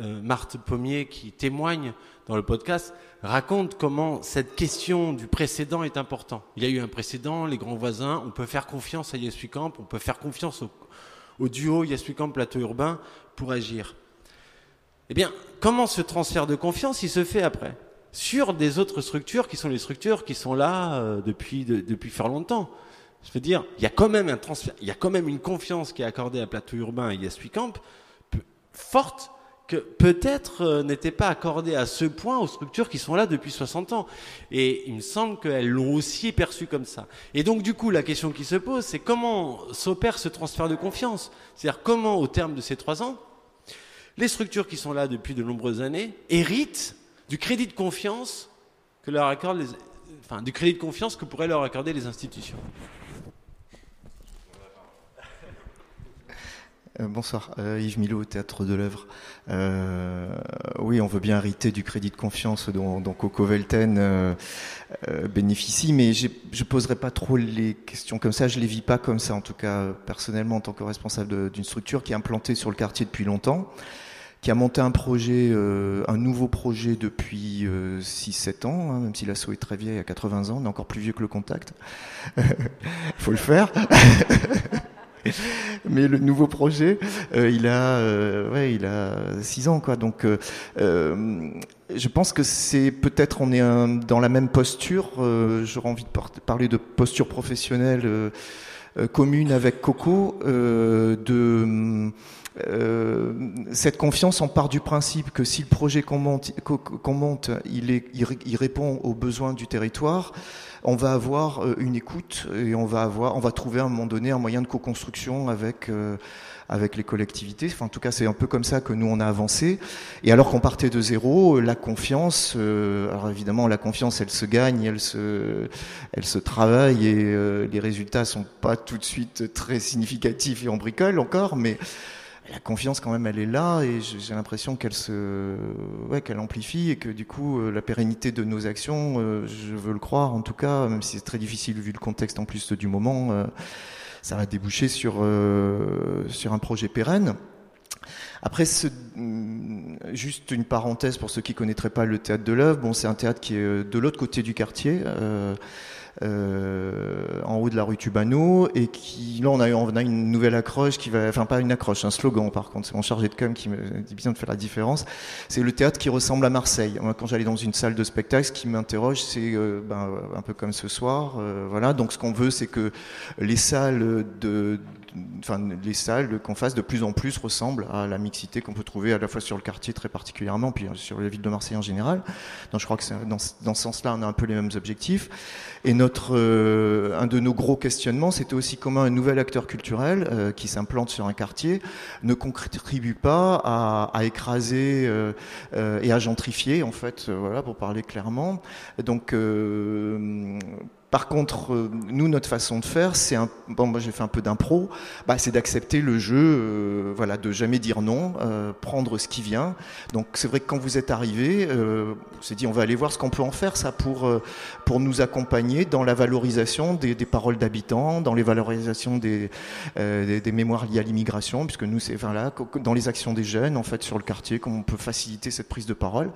euh, Marthe Pommier, qui témoigne dans le podcast, raconte comment cette question du précédent est important. Il y a eu un précédent, les grands voisins, on peut faire confiance à Camp, on peut faire confiance au, au duo Camp Plateau Urbain pour agir. Eh bien, comment ce transfert de confiance, il se fait après? Sur des autres structures qui sont les structures qui sont là euh, depuis, de- depuis fort longtemps. Je veux dire, il y a quand même un transfert, il y a quand même une confiance qui est accordée à Plateau Urbain et Yes We Camp, peu- forte, que peut-être euh, n'était pas accordée à ce point aux structures qui sont là depuis 60 ans. Et il me semble qu'elles l'ont aussi perçu comme ça. Et donc, du coup, la question qui se pose, c'est comment s'opère ce transfert de confiance? C'est-à-dire comment, au terme de ces trois ans, les structures qui sont là depuis de nombreuses années héritent du crédit de confiance que leur accordent du crédit de confiance que pourraient leur accorder les institutions. Euh, bonsoir, euh, Yves Milot au Théâtre de l'œuvre. Euh, oui, on veut bien hériter du crédit de confiance dont, dont Coco Velten bénéficie, mais je poserai pas trop les questions comme ça, je les vis pas comme ça, en tout cas personnellement en tant que responsable d'une structure qui est implantée sur le quartier depuis longtemps, qui a monté un projet, euh, un nouveau projet depuis 6-7 ans, hein, même si l'assaut est très vieille, à 80 ans, on est encore plus vieux que le contact. faut le faire. Mais le nouveau projet, euh, il a, euh, ouais, il a six ans, quoi. Donc, euh, euh, je pense que c'est peut-être on est dans la même posture. euh, J'aurais envie de parler de posture professionnelle euh, euh, commune avec Coco, euh, de euh, cette confiance, on part du principe que si le projet qu'on monte, qu'o- qu'on monte il, est, il, ré- il répond aux besoins du territoire, on va avoir une écoute et on va avoir, on va trouver à un moment donné un moyen de co-construction avec avec les collectivités. Enfin, en tout cas, c'est un peu comme ça que nous on a avancé. Et alors qu'on partait de zéro, la confiance. Euh, alors évidemment, la confiance, elle se gagne, elle se, elle se travaille et euh, les résultats sont pas tout de suite très significatifs et on bricole encore, mais la confiance quand même elle est là et j'ai l'impression qu'elle se ouais, qu'elle amplifie et que du coup euh, la pérennité de nos actions je veux le croire en tout cas même si c'est très difficile vu le contexte en plus du moment ça va déboucher sur, euh, sur un projet pérenne. Après, mm, juste une parenthèse pour ceux qui connaîtraient pas le théâtre de l'œuvre. Bon, c'est un théâtre qui est euh, de l'autre côté du quartier. Euh, euh, en haut de la rue Tubano et qui là on a, on a une nouvelle accroche qui va enfin pas une accroche un slogan par contre. C'est mon chargé de com qui me dit bien de faire la différence. C'est le théâtre qui ressemble à Marseille. Moi quand j'allais dans une salle de spectacle ce qui m'interroge c'est euh, ben, un peu comme ce soir euh, voilà. Donc ce qu'on veut c'est que les salles de enfin, les salles qu'on fasse de plus en plus ressemblent à la mixité qu'on peut trouver à la fois sur le quartier très particulièrement, puis sur la ville de Marseille en général. Donc je crois que dans, ce sens-là, on a un peu les mêmes objectifs. Et notre, euh, un de nos gros questionnements, c'était aussi comment un nouvel acteur culturel euh, qui s'implante sur un quartier ne contribue pas à, écraser euh, et à gentrifier, en fait, voilà, pour parler clairement. Donc par contre, euh, nous, notre façon de faire, c'est un. Bon, moi, j'ai fait un peu d'impro. Bah, c'est d'accepter le jeu, euh, voilà, de jamais dire non, euh, prendre ce qui vient. Donc, c'est vrai que quand vous êtes arrivé, on s'est dit, on va aller voir ce qu'on peut en faire, ça, pour pour nous accompagner dans la valorisation des, des paroles d'habitants, dans les valorisations des, des, des mémoires liées à l'immigration, puisque nous, c'est enfin là, dans les actions des jeunes, en fait, sur le quartier, comment on peut faciliter cette prise de parole.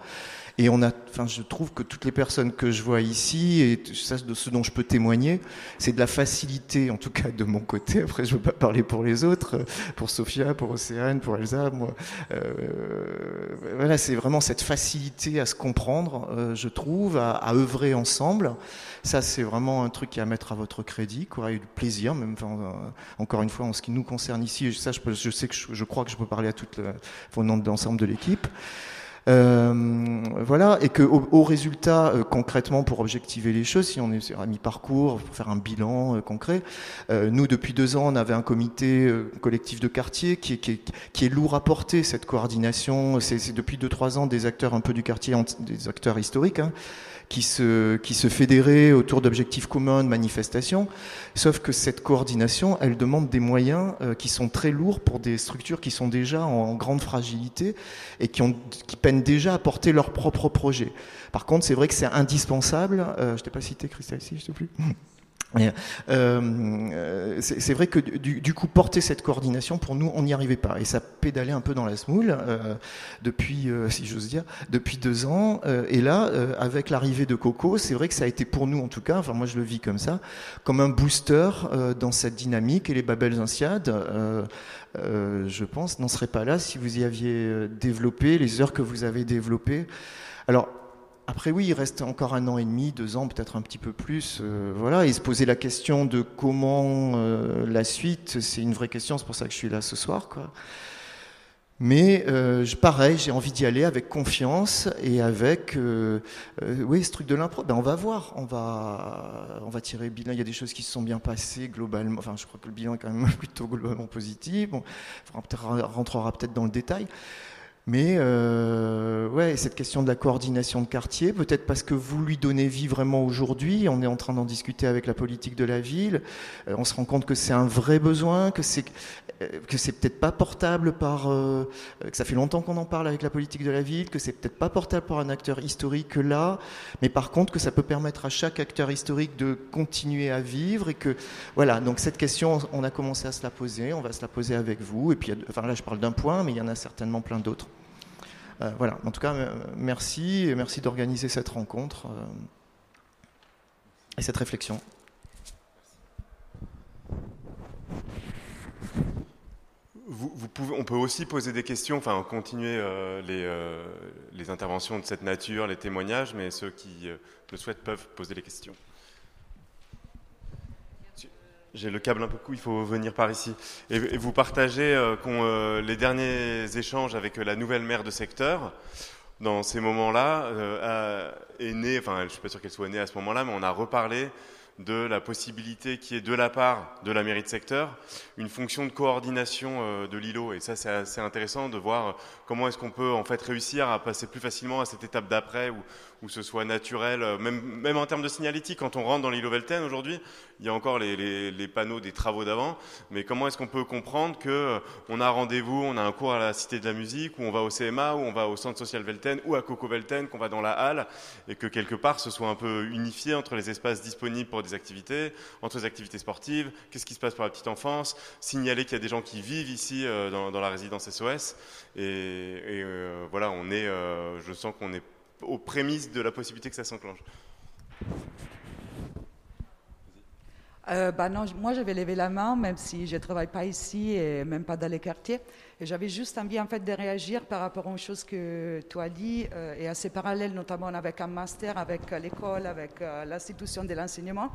Et on a, enfin, je trouve que toutes les personnes que je vois ici, et ça, de ce dont je peux témoigner, c'est de la facilité, en tout cas de mon côté. Après, je ne veux pas parler pour les autres, pour Sophia, pour Océane, pour Elsa, moi. Euh, voilà, c'est vraiment cette facilité à se comprendre, euh, je trouve, à, à, œuvrer ensemble. Ça, c'est vraiment un truc à mettre à votre crédit, quoi, et du plaisir, même, enfin, euh, encore une fois, en ce qui nous concerne ici, ça, je, je sais que je, je, crois que je peux parler à toute le, au nom de l'ensemble de l'équipe. Euh, voilà, et que au, au résultat, euh, concrètement, pour objectiver les choses, si on est un mi-parcours, pour faire un bilan euh, concret, euh, nous, depuis deux ans, on avait un comité euh, collectif de quartier qui est, qui, qui est, lourd à porter, cette coordination. C'est depuis deux, trois ans des acteurs un peu du quartier, des acteurs historiques, hein, qui se, qui se fédéraient autour d'objectifs communs de manifestation. Sauf que cette coordination, elle demande des moyens euh, qui sont très lourds pour des structures qui sont déjà en, grande fragilité et qui, ont, qui peinent déjà à porter leur propre projet. Par contre, c'est vrai que c'est indispensable. Euh, je t'ai pas cité Christelle ici, je te plus. Euh, c'est vrai que du, du, coup porter cette coordination pour nous on n'y arrivait pas. Et ça pédalait un peu dans la smoule euh, depuis euh, si j'ose dire depuis deux ans. Euh, et là euh, avec l'arrivée de Coco c'est vrai que ça a été pour nous en tout cas enfin moi je le vis comme ça comme un booster euh, dans cette dynamique et les Babels Insiades je pense n'en seraient pas là si vous y aviez développé les heures que vous avez développées. Alors après, oui, il reste encore un an et demi, deux ans, peut-être un petit peu plus. Euh, voilà, et se poser la question de comment euh, la suite, c'est une vraie question. C'est pour ça que je suis là ce soir. Mais euh, pareil, j'ai envie d'y aller avec confiance et avec, oui, ce truc de l'impro. Ben on va voir, on va, on va tirer le bilan. Il y a des choses qui se sont bien passées globalement. Enfin, je crois que le bilan est quand même plutôt globalement positif. Bon, on rentrera peut-être dans le détail. Mais euh, ouais, cette question de la coordination de quartier, peut-être parce que vous lui donnez vie vraiment aujourd'hui, on est en train d'en discuter avec la politique de la ville, euh, on se rend compte que c'est un vrai besoin, que c'est euh, que c'est peut-être pas portable par, que ça fait longtemps qu'on en parle avec la politique de la ville, que c'est peut-être pas portable par un acteur historique là, mais par contre que ça peut permettre à chaque acteur historique de continuer à vivre et que voilà. Donc cette question, on a commencé à se la poser, on va se la poser avec vous. Et puis, enfin là, je parle d'un point, mais il y en a certainement plein d'autres. Euh, voilà, en tout cas, merci et merci d'organiser cette rencontre euh, et cette réflexion. On peut aussi poser des questions, enfin continuer euh, les, euh, interventions de cette nature, les témoignages, mais ceux qui euh, le souhaitent peuvent poser les questions. J'ai le câble un peu court, il faut venir par ici. Et, vous partagez euh, euh, les derniers échanges avec la nouvelle maire de secteur, dans ces moments-là, est née, enfin je ne suis pas sûr qu'elle soit née à ce moment-là, mais on a reparlé de la possibilité qui est de la part de la mairie de secteur une fonction de coordination euh, de l'îlot. Et ça, c'est assez intéressant de voir comment est-ce qu'on peut en fait réussir à passer plus facilement à cette étape d'après où, où ce soit naturel, euh, même, en termes de signalétique. Quand on rentre dans l'îlot Velten aujourd'hui, il y a encore les, panneaux des travaux d'avant, mais comment est-ce qu'on peut comprendre que euh, on a rendez-vous, on a un cours à la Cité de la Musique, ou on va au CMA, ou on va au Centre Social Velten, ou à Coco Velten, qu'on va dans la halle, et que quelque part ce soit un peu unifié entre les espaces disponibles pour des activités, entre les activités sportives, qu'est-ce qui se passe pour la petite enfance, signaler qu'il y a des gens qui vivent ici euh, dans, la résidence SOS. Et, voilà, on est, je sens qu'on est aux prémices de la possibilité que ça s'enclenche. Euh, bah non, moi j'avais levé la main, même si je ne travaille pas ici et même pas dans les quartiers. Et j'avais juste envie en fait de réagir par rapport aux choses que tu as dit euh, et assez parallèle, notamment avec un master, avec l'école, avec euh, l'institution de l'enseignement,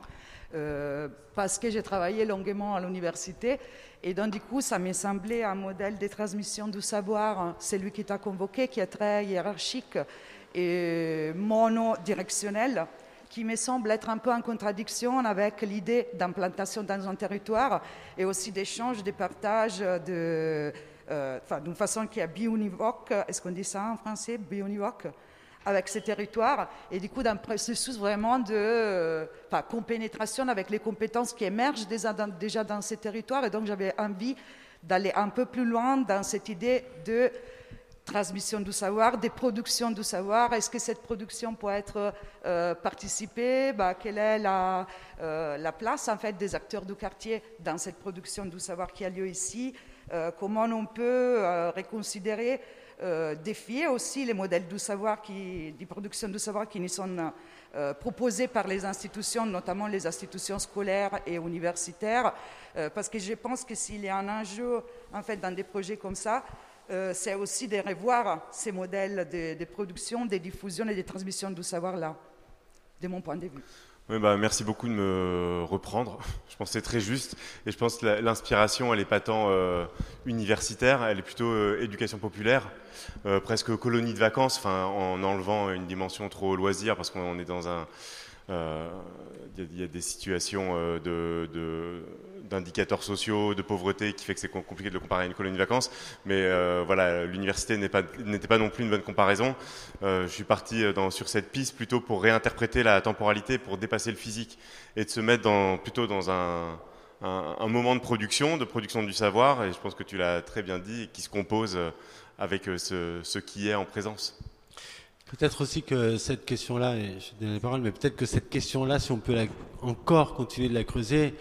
euh, parce que j'ai travaillé longuement à l'université. Et donc du coup, ça m'est semblé un modèle de transmission du savoir, hein, celui qui t'a convoqué, qui est très hiérarchique et monodirectionnel qui me semble être un peu en contradiction avec l'idée d'implantation dans un territoire et aussi d'échange, de partage, de, euh, d'une façon qui est bionivoque, est-ce qu'on dit ça en français, bionivoque avec ces territoires? Et du coup d'un processus vraiment de euh, compénétration avec les compétences qui émergent déjà dans ces territoires. Et donc j'avais envie d'aller un peu plus loin dans cette idée de transmission du savoir, des productions du savoir. Est-ce que cette production peut être euh, participée? Bah, Quelle est la, euh, la, place en fait des acteurs du quartier dans cette production du savoir qui a lieu ici? Euh, Comment on peut reconsidérer, défier aussi les modèles du savoir, qui, de production du savoir qui nous sont proposés par les institutions, notamment les institutions scolaires et universitaires? Parce que je pense que s'il y a un enjeu en fait dans des projets comme ça, euh, c'est aussi de revoir ces modèles de, production, de diffusion et de transmission du savoir-là, de mon point de vue. Oui, bah, merci beaucoup de me reprendre. Je pense que c'est très juste. Et je pense que l'inspiration, elle n'est pas tant euh, universitaire, elle est plutôt euh, éducation populaire, presque colonie de vacances, en enlevant une dimension trop loisir, parce qu'on est dans un, il y, a des situations de d'indicateurs sociaux, de pauvreté, qui fait que c'est compliqué de le comparer à une colonie de vacances. Mais euh, voilà, l'université n'était pas, non plus une bonne comparaison. Euh, je suis parti dans, sur cette piste plutôt pour réinterpréter la temporalité, pour dépasser le physique et de se mettre plutôt dans un, moment de production, de production du savoir. Et je pense que tu l'as très bien dit, qui se compose avec ce, qui est en présence. Peut-être aussi que cette question-là, je donne la parole, mais peut-être que cette question-là, si on peut encore continuer de la creuser,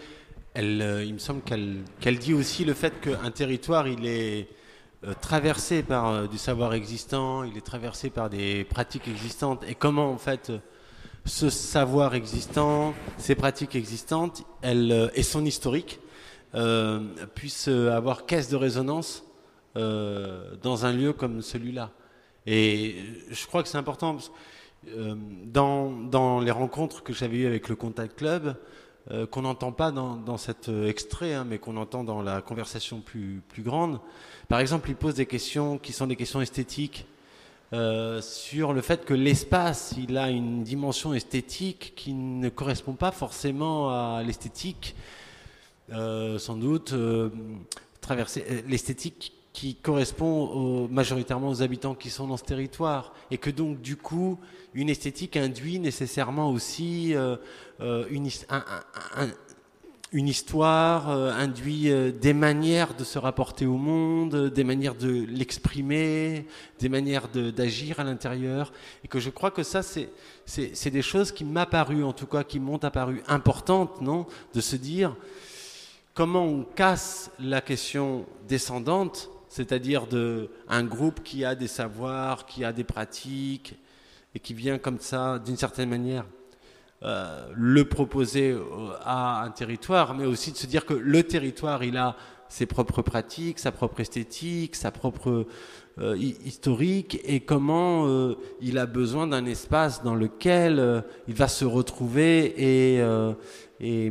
elle, euh, il me semble qu'elle qu dit aussi le fait qu'un territoire, il est euh, traversé par euh, du savoir existant, il est traversé par des pratiques existantes, et comment en fait ce savoir existant, ces pratiques existantes, elle, et son historique puissent avoir caisse de résonance dans un lieu comme celui-là. Et je crois que c'est important. Parce, dans, les rencontres que j'avais eues avec le Contact Club, euh, qu'on n'entend pas dans, cet extrait, hein, mais qu'on entend dans la conversation plus, grande. Par exemple, il pose des questions qui sont des questions esthétiques euh, sur le fait que l'espace, il a une dimension esthétique qui ne correspond pas forcément à l'esthétique, euh, sans doute euh, traverser l'esthétique qui correspond majoritairement aux habitants qui sont dans ce territoire. Et que donc du coup une esthétique induit nécessairement aussi euh, une, un, un, une, histoire, euh, induit euh, des manières de se rapporter au monde, des manières de l'exprimer, des manières d'agir à l'intérieur. Et que je crois que ça c'est des choses qui m'apparu en tout cas qui m'ont apparu importantes non de se dire comment on casse la question descendante c'est-à-dire de un groupe qui a des savoirs, qui a des pratiques et qui vient comme ça, d'une certaine manière, euh, le proposer à un territoire, mais aussi de se dire que le territoire, il a ses propres pratiques, sa propre esthétique, sa propre euh, historique et comment euh, il a besoin d'un espace dans lequel euh, il va se retrouver et, et,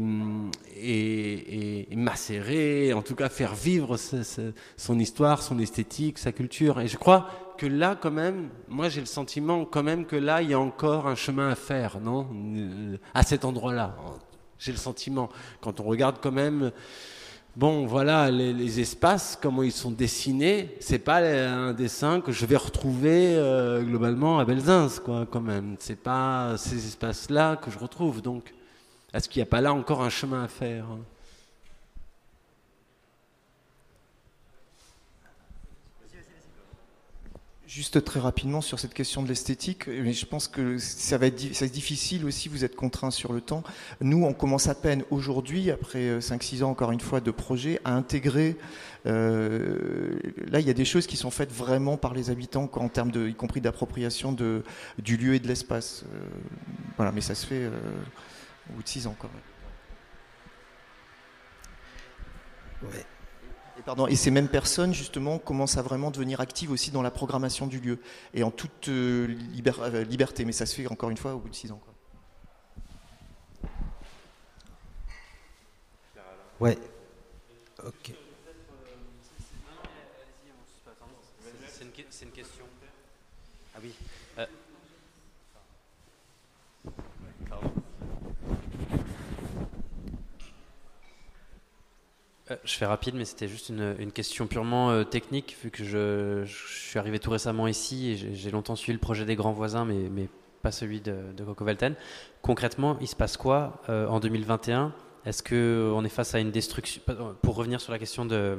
macérer, en tout cas faire vivre son histoire, son esthétique, sa culture. Et je crois que là, quand même, moi j'ai le sentiment quand même que là, il y a encore un chemin à faire, non? À cet endroit-là. J'ai le sentiment, quand on regarde quand même Bon, voilà, les, espaces, comment ils sont dessinés, c'est pas un dessin que je vais retrouver euh, globalement à Belzins, quoi, quand même. C'est pas ces espaces-là que je retrouve. Donc, est-ce qu'il n'y a pas là encore un chemin à faire Juste très rapidement sur cette question de l'esthétique, mais je pense que ça va, être, difficile aussi, vous êtes contraint sur le temps. Nous, on commence à peine aujourd'hui, après 5-6 ans encore une fois de projet, à intégrer. Euh, là, il y a des choses qui sont faites vraiment par les habitants, en termes y compris d'appropriation du lieu et de l'espace. Euh, voilà, mais ça se fait euh, au bout de 6 ans quand même. Ouais. Et, pardon, et ces mêmes personnes, justement, commencent à vraiment devenir actives aussi dans la programmation du lieu, et en toute euh, euh, liberté. Mais ça se fait, encore une fois, au bout de six ans. Quoi. Ouais. Ok. C'est une, question. Ah oui. Euh, je fais rapide, mais c'était juste une, question purement euh, technique, vu que je, suis arrivé tout récemment ici et j'ai longtemps suivi le projet des grands voisins, mais, pas celui de, de Coco Velten. Concrètement, il se passe quoi euh, en 2021 Est-ce qu'on est face à une destruction Pour revenir sur la question de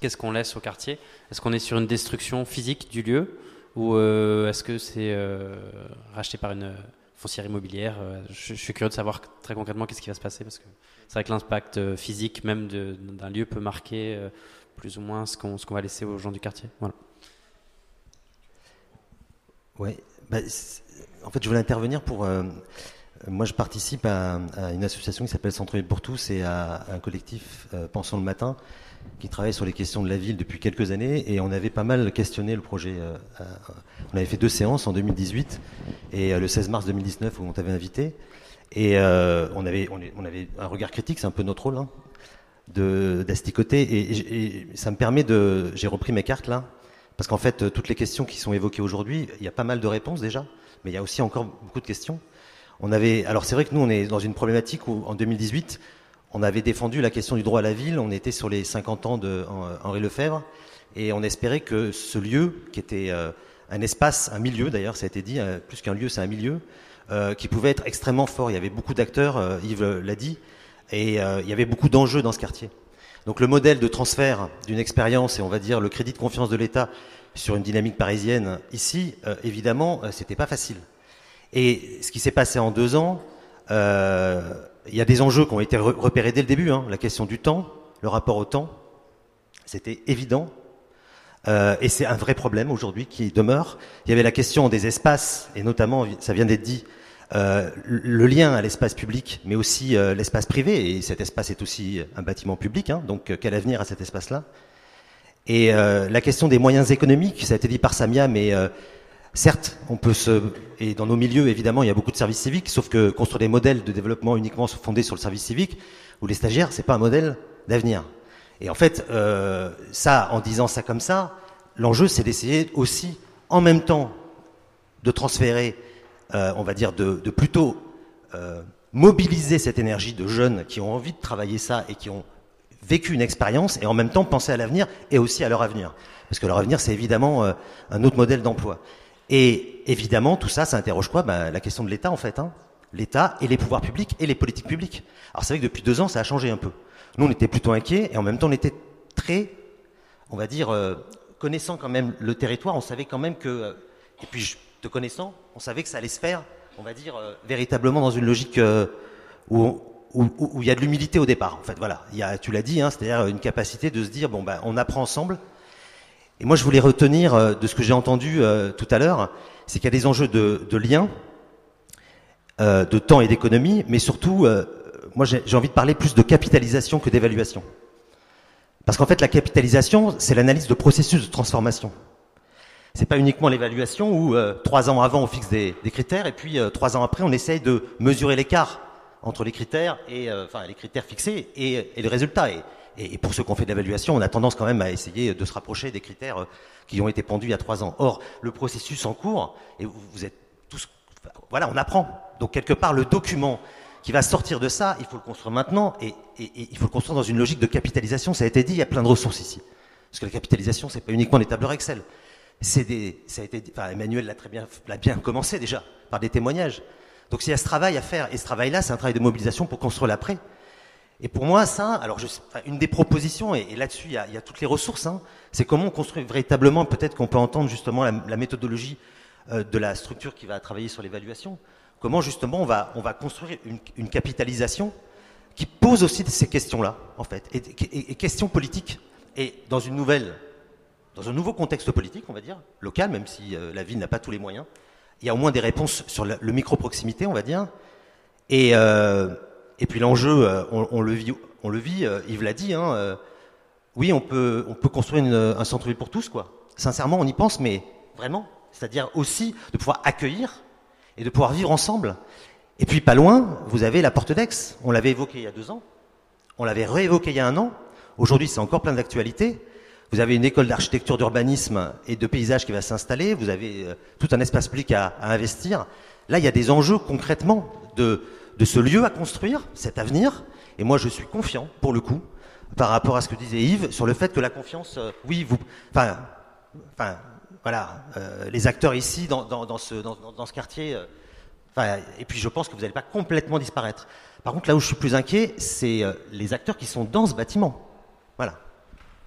qu'est-ce qu'on laisse au quartier, est-ce qu'on est sur une destruction physique du lieu ou est-ce que c'est racheté par une foncière immobilière? Je, je, suis curieux de savoir très concrètement qu'est-ce qui va se passer parce que c'est vrai que l'impact euh, physique même d'un lieu peut marquer euh, plus ou moins ce qu'on va laisser aux gens du quartier. Voilà. Ouais, bah, en fait, je voulais intervenir pour. Euh, moi, je participe à, une association qui s'appelle Centre Ville pour tous et à, un collectif Pensons le matin qui travaille sur les questions de la ville depuis quelques années et on avait pas mal questionné le projet. on avait fait deux séances en 2018 et le 16 mars 2019 où on t'avait invité. Et euh, on, avait, un regard critique, c'est un peu notre rôle, hein, d'asticoter. Et, et, ça me permet de. J'ai repris mes cartes là, parce qu'en fait, toutes les questions qui sont évoquées aujourd'hui, il y a pas mal de réponses déjà, mais il y a aussi encore beaucoup de questions. On avait, alors c'est vrai que nous, on est dans une problématique où, en 2018, on avait défendu la question du droit à la ville. On était sur les 50 ans de Henri Lefebvre, et on espérait que ce lieu, qui était euh, un espace, un milieu d'ailleurs, ça a été dit, euh, plus qu'un lieu, c'est un milieu, euh, qui pouvait être extrêmement fort. Il y avait beaucoup d'acteurs, euh, Yves l'a dit, et euh, il y avait beaucoup d'enjeux dans ce quartier. Donc le modèle de transfert d'une expérience et on va dire le crédit de confiance de l'État sur une dynamique parisienne ici, évidemment, c'était pas facile. Et ce qui s'est passé en deux ans, il y a des enjeux qui ont été repérés dès le début. Hein. La question du temps, le rapport au temps, c'était évident. Euh, et c'est un vrai problème aujourd'hui qui demeure. Il y avait la question des espaces, et notamment, ça vient d'être dit, euh, le lien à l'espace public, mais aussi euh, l'espace privé. Et cet espace est aussi un bâtiment public, hein, donc quel avenir à cet espace-là? Et la question des moyens économiques, ça a été dit par Samia, mais certes, on peut se... Et dans nos milieux, évidemment, il y a beaucoup de services civiques, sauf que construire des modèles de développement uniquement fondés sur le service civique, ou les stagiaires, c'est pas un modèle d'avenir. Et en fait, euh, ça, en disant ça comme ça, l'enjeu, c'est d'essayer aussi, en même temps, de transférer, euh, on va dire, de, de plutôt euh, mobiliser cette énergie de jeunes qui ont envie de travailler ça et qui ont vécu une expérience, et en même temps penser à l'avenir et aussi à leur avenir. Parce que leur avenir, c'est évidemment euh, un autre modèle d'emploi. Et évidemment, tout ça, ça interroge quoi? Ben, La question de l'État, en fait. Hein. L'État et les pouvoirs publics et les politiques publiques. Alors c'est vrai que depuis deux ans, ça a changé un peu. Nous, on était plutôt inquiets et en même temps, on était très, on va dire, euh, connaissant quand même le territoire, on savait quand même que, euh, et puis te connaissant, on savait que ça allait se faire, on va dire, euh, véritablement dans une logique où, il y a de l'humilité au départ. En fait, voilà, tu l'as dit, hein, c'est-à-dire une capacité de se dire, bon, ben, on apprend ensemble. Et moi, je voulais retenir de ce que j'ai entendu tout à l'heure, c'est qu'il y a des enjeux de, de lien, de temps et d'économie, mais surtout moi j'ai envie de parler plus de capitalisation que d'évaluation. Parce qu'en fait, la capitalisation, c'est l'analyse de processus de transformation. C'est pas uniquement l'évaluation où euh, trois ans avant on fixe des, critères et puis euh, trois ans après on essaye de mesurer l'écart entre les critères et euh, enfin les critères fixés et, et le résultat. Et, pour ceux qui ont fait de l'évaluation, on a tendance quand même à essayer de se rapprocher des critères qui ont été pendus il y a trois ans. Or, le processus en cours, et vous êtes tous, voilà, on apprend. Donc quelque part, le document qui va sortir de ça, il faut le construire maintenant et, il faut le construire dans une logique de capitalisation. Ça a été dit, il y a plein de ressources ici. Parce que la capitalisation, c'est pas uniquement des tableurs Excel. Ça a été, Emmanuel l'a très bien, l'a bien commencé déjà par des témoignages. Donc il y a ce travail à faire et ce travail-là, c'est un travail de mobilisation pour construire l'après. Et pour moi, ça, alors une des propositions, et, là-dessus il y, a, toutes les ressources, hein, c'est comment on construit véritablement, peut-être qu'on peut entendre justement la, la méthodologie euh, de la structure qui va travailler sur l'évaluation, comment justement on va, on va construire une, capitalisation qui pose aussi ces questions-là, en fait, et, questions politiques. Et dans une nouvelle, dans un nouveau contexte politique, on va dire, local, même si euh, la ville n'a pas tous les moyens, il y a au moins des réponses sur le, micro-proximité, on va dire. Et, euh, puis l'enjeu, euh, on, le vit, on Yves l'a dit, hein, oui, on peut, on peut construire un centre-ville pour tous, quoi. Sincèrement, on y pense, mais vraiment. C'est-à-dire aussi de pouvoir accueillir et de pouvoir vivre ensemble. Et puis pas loin, vous avez la porte d'Aix. On l'avait évoqué il y a deux ans. On l'avait réévoqué il y a un an. Aujourd'hui, c'est encore plein d'actualité. Vous avez une école d'architecture, d'urbanisme et de paysage qui va s'installer. Vous avez euh, tout un espace public à, investir. Là, il y a des enjeux concrètement de, de ce lieu à construire, cet avenir. Et moi, je suis confiant, pour le coup, par rapport à ce que disait Yves, sur le fait que la confiance, euh, oui, vous, enfin, enfin, voilà, euh, les acteurs ici, dans, ce, quartier, euh, et puis je pense que vous n'allez pas complètement disparaître. Par contre, là où je suis plus inquiet, c'est euh, les acteurs qui sont dans ce bâtiment. Voilà.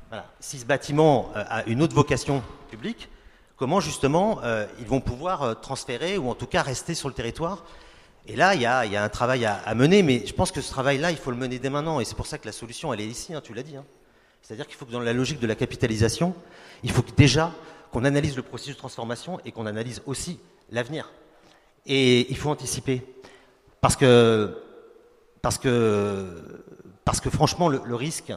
voilà. Si ce bâtiment a une autre vocation publique, comment justement ils vont pouvoir transférer ou en tout cas rester sur le territoire? Et là, il y a, un travail à, à, mener, mais je pense que ce travail-là, il faut le mener dès maintenant. Et c'est pour ça que la solution, elle est ici, hein, tu l'as dit. Hein. C'est-à-dire qu'il faut que dans la logique de la capitalisation, il faut que déjà qu'on analyse le processus de transformation et qu'on analyse aussi l'avenir. Et il faut anticiper. Parce que, parce que, parce que franchement, le, risque,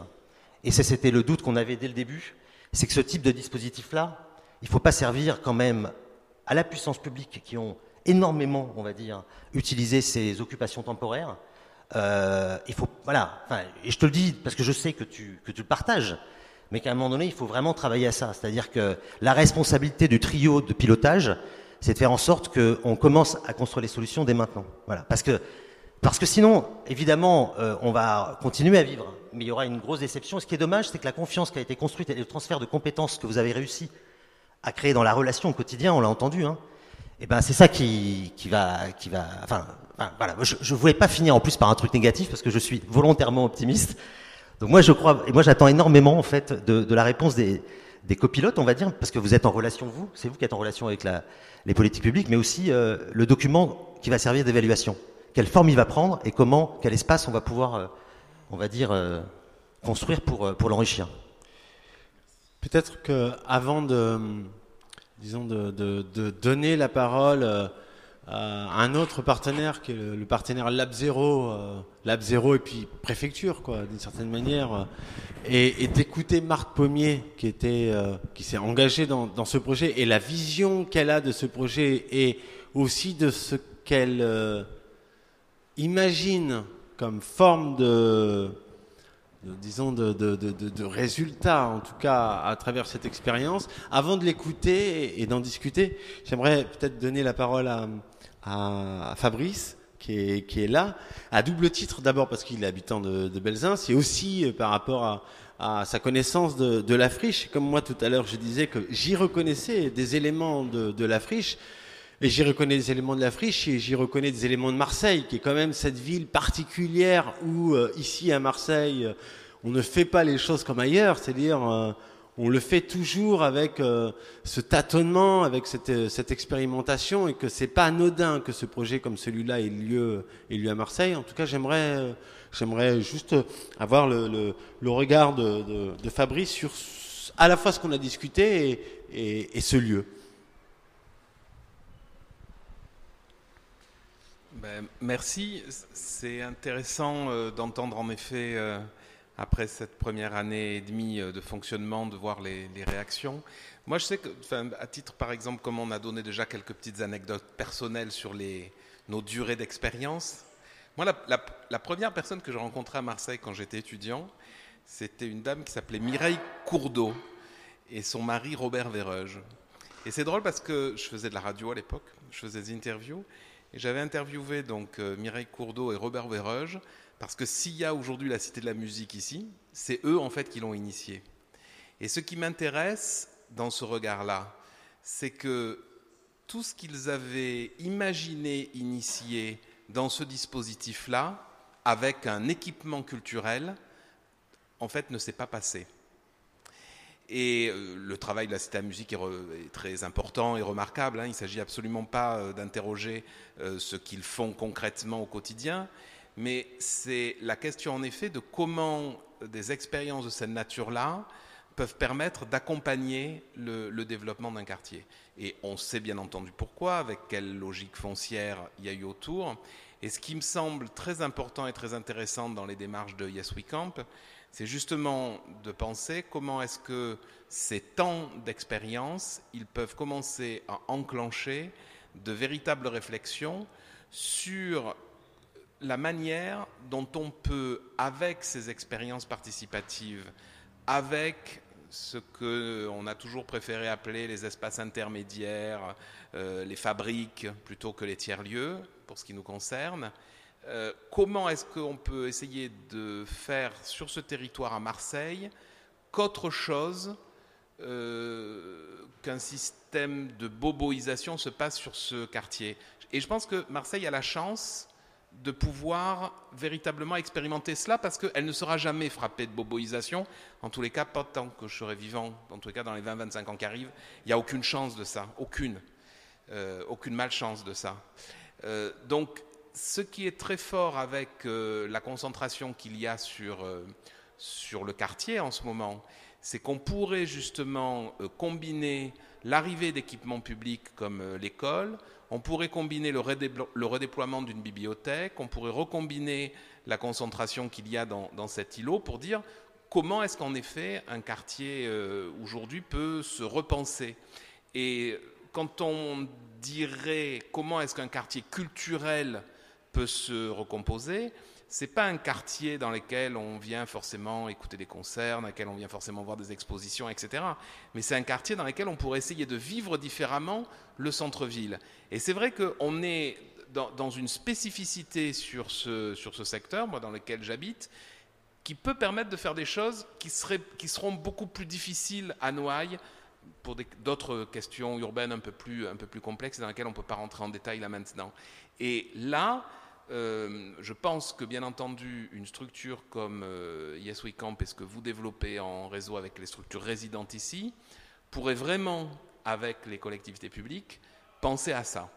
et c'était le doute qu'on avait dès le début, c'est que ce type de dispositif-là, il ne faut pas servir quand même à la puissance publique qui ont énormément, on va dire, utilisé ces occupations temporaires. Euh, il faut, voilà, et je te le dis parce que je sais que tu, que tu le partages, mais qu'à un moment donné, il faut vraiment travailler à ça. C'est-à-dire que la responsabilité du trio de pilotage, c'est de faire en sorte qu'on commence à construire les solutions dès maintenant. Voilà, parce que, parce que sinon, évidemment, euh, on va continuer à vivre, mais il y aura une grosse déception. Ce qui est dommage, c'est que la confiance qui a été construite et le transfert de compétences que vous avez réussi à créer dans la relation au quotidien, on l'a entendu, hein, et ben c'est ça qui, qui, va, qui va. Enfin, voilà. Je, je voulais pas finir en plus par un truc négatif parce que je suis volontairement optimiste. Donc moi je crois et moi j'attends énormément en fait de, la réponse des, copilotes, on va dire, parce que vous êtes en relation vous, c'est vous qui êtes en relation avec les politiques publiques, mais aussi euh, le document qui va servir d'évaluation. Quelle forme il va prendre et comment, quel espace on va pouvoir, euh, on va dire, euh, construire pour l'enrichir. Peut-être que avant de disons, de, donner la parole euh, un autre partenaire qui est le, partenaire Lab 0, euh, Lab 0 et puis préfecture, quoi, d'une certaine manière, euh, et, et d'écouter Marc Pommier qui était, qui s'est engagé dans, ce projet et la vision qu'elle a de ce projet et aussi de ce qu'elle imagine comme forme de disons, de, de, de, résultats, en tout cas, à travers cette expérience. Avant de l'écouter et, et d'en discuter, j'aimerais peut-être donner la parole à, à, Fabrice, qui est, qui est là, à double titre, d'abord parce qu'il est habitant de, de c'est aussi euh, par rapport à, à sa connaissance de, de la friche. Comme moi, tout à l'heure, je disais que j'y reconnaissais des éléments de, de la friche. Et j'y reconnais des éléments de la friche et j'y reconnais des éléments de Marseille, qui est quand même cette ville particulière où, euh, ici à Marseille, euh, on ne fait pas les choses comme ailleurs, c'est-à-dire on le fait toujours avec euh, ce tâtonnement, avec cette, euh, cette, expérimentation, et que c'est pas anodin que ce projet comme celui-là ait lieu, ait lieu à Marseille. En tout cas, j'aimerais, euh, j'aimerais juste avoir le, regard de, Fabrice sur à la fois ce qu'on a discuté et, ce lieu. Ben, merci. C'est intéressant d'entendre en effet après cette première année et demie de fonctionnement, de voir les, réactions. Moi, je sais que, à titre par exemple, comme on a donné déjà quelques petites anecdotes personnelles sur les, nos durées d'expérience, moi, la, la, première personne que j'ai rencontrée à Marseille quand j'étais étudiant, c'était une dame qui s'appelait Mireille Courdeau et son mari Robert Véreuge. Et c'est drôle parce que je faisais de la radio à l'époque, je faisais des interviews, et j'avais interviewé donc euh, Mireille Courdeau et Robert Véreuge, parce que s'il y a aujourd'hui la Cité de la musique ici, c'est eux en fait qui l'ont initié. Et ce qui m'intéresse dans ce regard-là, c'est que tout ce qu'ils avaient imaginé, initié dans ce dispositif-là, avec un équipement culturel, en fait ne s'est pas passé. Et euh, le travail de la Cité à la musique est, très important et remarquable. Hein. Il ne s'agit absolument pas euh, d'interroger euh, ce qu'ils font concrètement au quotidien, mais c'est la question en effet de comment des expériences de cette nature-là peuvent permettre d'accompagner le, développement d'un quartier. Et on sait bien entendu pourquoi, avec quelle logique foncière il y a eu autour. Et ce qui me semble très important et très intéressant dans les démarches de Yes We Camp, c'est justement de penser comment est-ce que ces temps d'expérience, ils peuvent commencer à enclencher de véritables réflexions sur la manière dont on peut, avec ces expériences participatives, avec ce qu'on a toujours préféré appeler les espaces intermédiaires, euh, les fabriques plutôt que les tiers-lieux, pour ce qui nous concerne, euh, comment est-ce qu'on peut essayer de faire sur ce territoire à Marseille qu'autre chose euh, qu'un système de boboisation se passe sur ce quartier? Et je pense que Marseille a la chance de pouvoir véritablement expérimenter cela parce qu'elle ne sera jamais frappée de boboisation. En tous les cas, pas tant que je serai vivant, en tous les cas dans les 20-25 ans qui arrivent, il n'y a aucune chance de ça, aucune, euh, aucune malchance de ça. donc ce qui est très fort avec euh, la concentration qu'il y a sur, euh, sur le quartier en ce moment, c'est qu'on pourrait justement euh, combiner l'arrivée d'équipements publics comme l'école, on pourrait combiner le, redéploiement d'une bibliothèque, on pourrait recombiner la concentration qu'il y a dans, cet îlot pour dire comment est-ce qu'en effet un quartier aujourd'hui peut se repenser. Et quand on dirait comment est-ce qu'un quartier culturel peut se recomposer. C'est pas un quartier dans lequel on vient forcément écouter des concerts, dans lequel on vient forcément voir des expositions, etc. Mais c'est un quartier dans lequel on pourrait essayer de vivre différemment le centre-ville. Et c'est vrai qu'on est dans, une spécificité sur ce, sur ce secteur, moi dans lequel j'habite, qui peut permettre de faire des choses qui, seraient, qui seront beaucoup plus difficiles à Noailles pour d'autres questions urbaines un peu plus, un peu plus complexes dans lesquelles on ne peut pas rentrer en détail là maintenant. Et là, euh, je pense que bien entendu, une structure comme euh, Yes We Camp et ce que vous développez en réseau avec les structures résidentes ici pourrait vraiment, avec les collectivités publiques, penser à ça.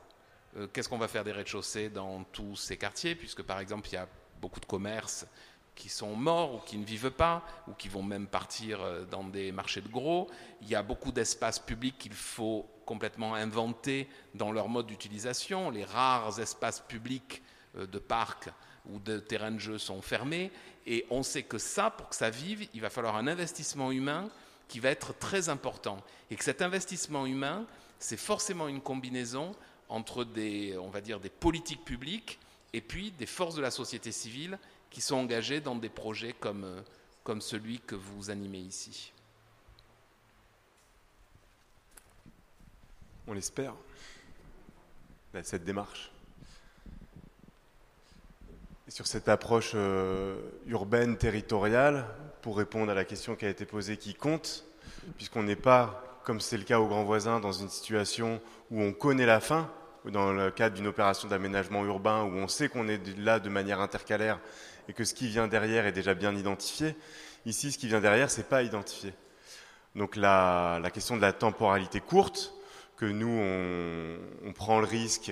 Euh, qu'est-ce qu'on va faire des rez-de-chaussée dans tous ces quartiers, puisque par exemple, il y a beaucoup de commerces qui sont morts ou qui ne vivent pas, ou qui vont même partir dans des marchés de gros. Il y a beaucoup d'espaces publics qu'il faut complètement inventer dans leur mode d'utilisation. Les rares espaces publics euh, de parcs ou de terrains de jeu sont fermés. Et on sait que ça, pour que ça vive, il va falloir un investissement humain qui va être très important. Et que cet investissement humain, c'est forcément une combinaison entre des, on va dire, des politiques publiques et puis des forces de la société civile qui sont engagées dans des projets comme, euh, comme celui que vous animez ici. On l'espère, cette démarche sur cette approche euh, urbaine, territoriale, pour répondre à la question qui a été posée, qui compte, puisqu'on n'est pas, comme c'est le cas au grand voisin, dans une situation où on connaît la fin, dans le cadre d'une opération d'aménagement urbain, où on sait qu'on est là de manière intercalaire et que ce qui vient derrière est déjà bien identifié. Ici, ce qui vient derrière, c'est pas identifié. Donc la question de la temporalité courte, que nous, on, prend le risque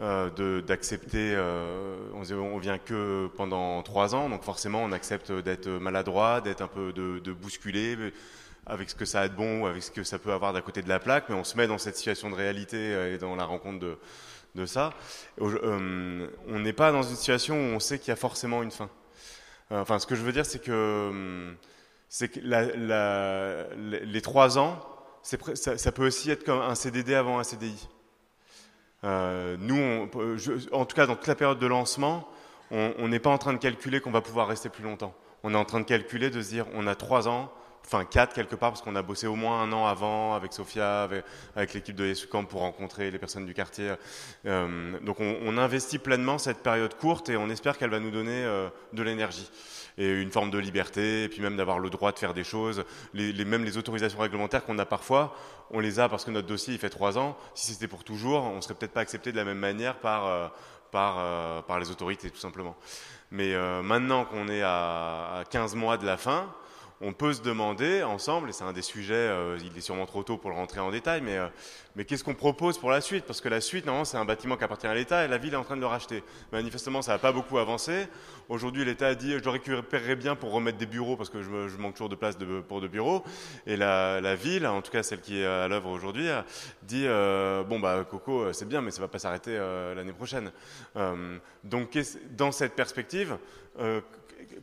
euh, d'accepter, euh, on, vient que pendant trois ans, donc forcément on accepte d'être maladroit, d'être un peu de, de, bousculé, avec ce que ça a de bon ou avec ce que ça peut avoir d'à côté de la plaque, mais on se met dans cette situation de réalité euh, et dans la rencontre de, de ça. on n'est pas dans une situation où on sait qu'il y a forcément une fin. Euh, enfin, ce que je veux dire, c'est que, que les trois ans, ça, peut aussi être comme un CDD avant un CDI. Euh, nous, en tout cas, dans toute la période de lancement, on n'est pas en train de calculer qu'on va pouvoir rester plus longtemps. On est en train de calculer, de se dire, on a trois ans, enfin quatre quelque part, parce qu'on a bossé au moins un an avant avec Sophia, avec, l'équipe de Yesucamp pour rencontrer les personnes du quartier. Euh, donc on, on investit pleinement cette période courte et on espère qu'elle va nous donner euh, de l'énergie et une forme de liberté, et puis même d'avoir le droit de faire des choses. Les, les- même les autorisations réglementaires qu'on a parfois, on les a parce que notre dossier il fait trois ans. Si c'était pour toujours, on serait peut-être pas accepté de la même manière par euh, par euh, par les autorités tout simplement. Mais euh, maintenant qu'on est à, à 15 mois de la fin, on peut se demander ensemble, et c'est un des sujets, euh, il est sûrement trop tôt pour le rentrer en détail, mais, euh, qu'est-ce qu'on propose pour la suite? Parce que la suite, normalement, c'est un bâtiment qui appartient à l'État et la ville est en train de le racheter. Manifestement, ça n'a pas beaucoup avancé. Aujourd'hui, l'État a dit je le récupérerai bien pour remettre des bureaux parce que je, manque toujours de place pour de bureaux. Et la, ville, en tout cas celle qui est à l'œuvre aujourd'hui, dit euh, bon, bah, Coco, c'est bien, mais ça va pas s'arrêter l'année prochaine. Donc, dans cette perspective,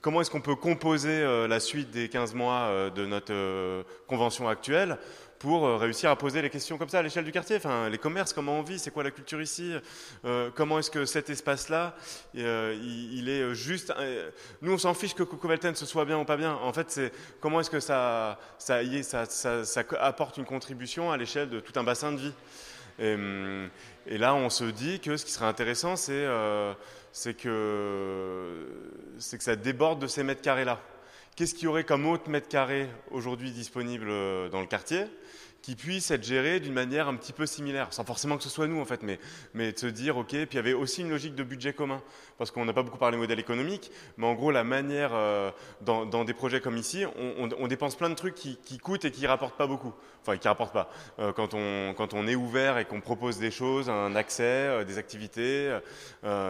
comment est-ce qu'on peut composer euh, la suite des 15 mois euh, de notre euh, convention actuelle pour réussir à poser les questions comme ça à l'échelle du quartier? Les commerces, comment on vit? C'est quoi la culture ici? Comment est-ce que cet espace-là, il, est juste? Nous, on s'en fiche que Coco Velten se soit bien ou pas bien. En fait, c'est comment est-ce que ça, ça, ça, ça- ça apporte une contribution à l'échelle de tout un bassin de vie? Et, hum, là, on se dit que ce qui serait intéressant, c'est c'est que, ça déborde de ces mètres carrés-là. Qu'est-ce qu'il y aurait comme autre mètre carré aujourd'hui disponible euh, dans le quartier? Qui puisse être géré d'une manière un petit peu similaire, sans forcément que ce soit nous en fait, mais, mais de se dire, ok, puis il y avait aussi une logique de budget commun, parce qu'on n'a pas beaucoup parlé modèle économique, mais en gros la manière, euh, dans, des projets comme ici, on, dépense plein de trucs qui, coûtent et qui rapportent pas beaucoup, enfin qui rapportent pas. Euh, quand, on, est ouvert et qu'on propose des choses, un accès, euh, des activités,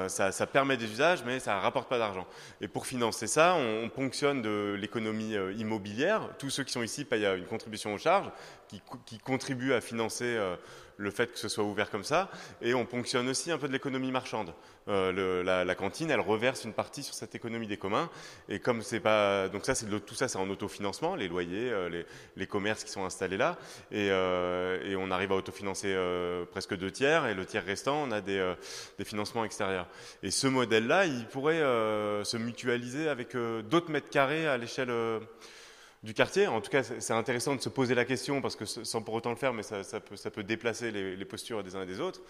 ça, permet des usages, mais ça rapporte pas d'argent. Et pour financer ça, on, on ponctionne de l'économie immobilière. Tous ceux qui sont ici payent une contribution aux charges qui, qui contribue à financer euh, le fait que ce soit ouvert comme ça. Et on ponctionne aussi un peu de l'économie marchande. Euh, la, cantine, elle reverse une partie sur cette économie des communs. Et comme c'est pas, donc ça, c'est tout ça, c'est en autofinancement, les loyers, euh, les, les commerces qui sont installés là. Et, et on arrive à autofinancer presque deux tiers. Et le tiers restant, on a des, des financements extérieurs. Et ce modèle-là, il pourrait se mutualiser avec d'autres mètres carrés à l'échelle. Du quartier. En tout cas, c'est intéressant de se poser la question parce que sans pour autant le faire, mais ça, peut, déplacer les, postures des uns et des autres.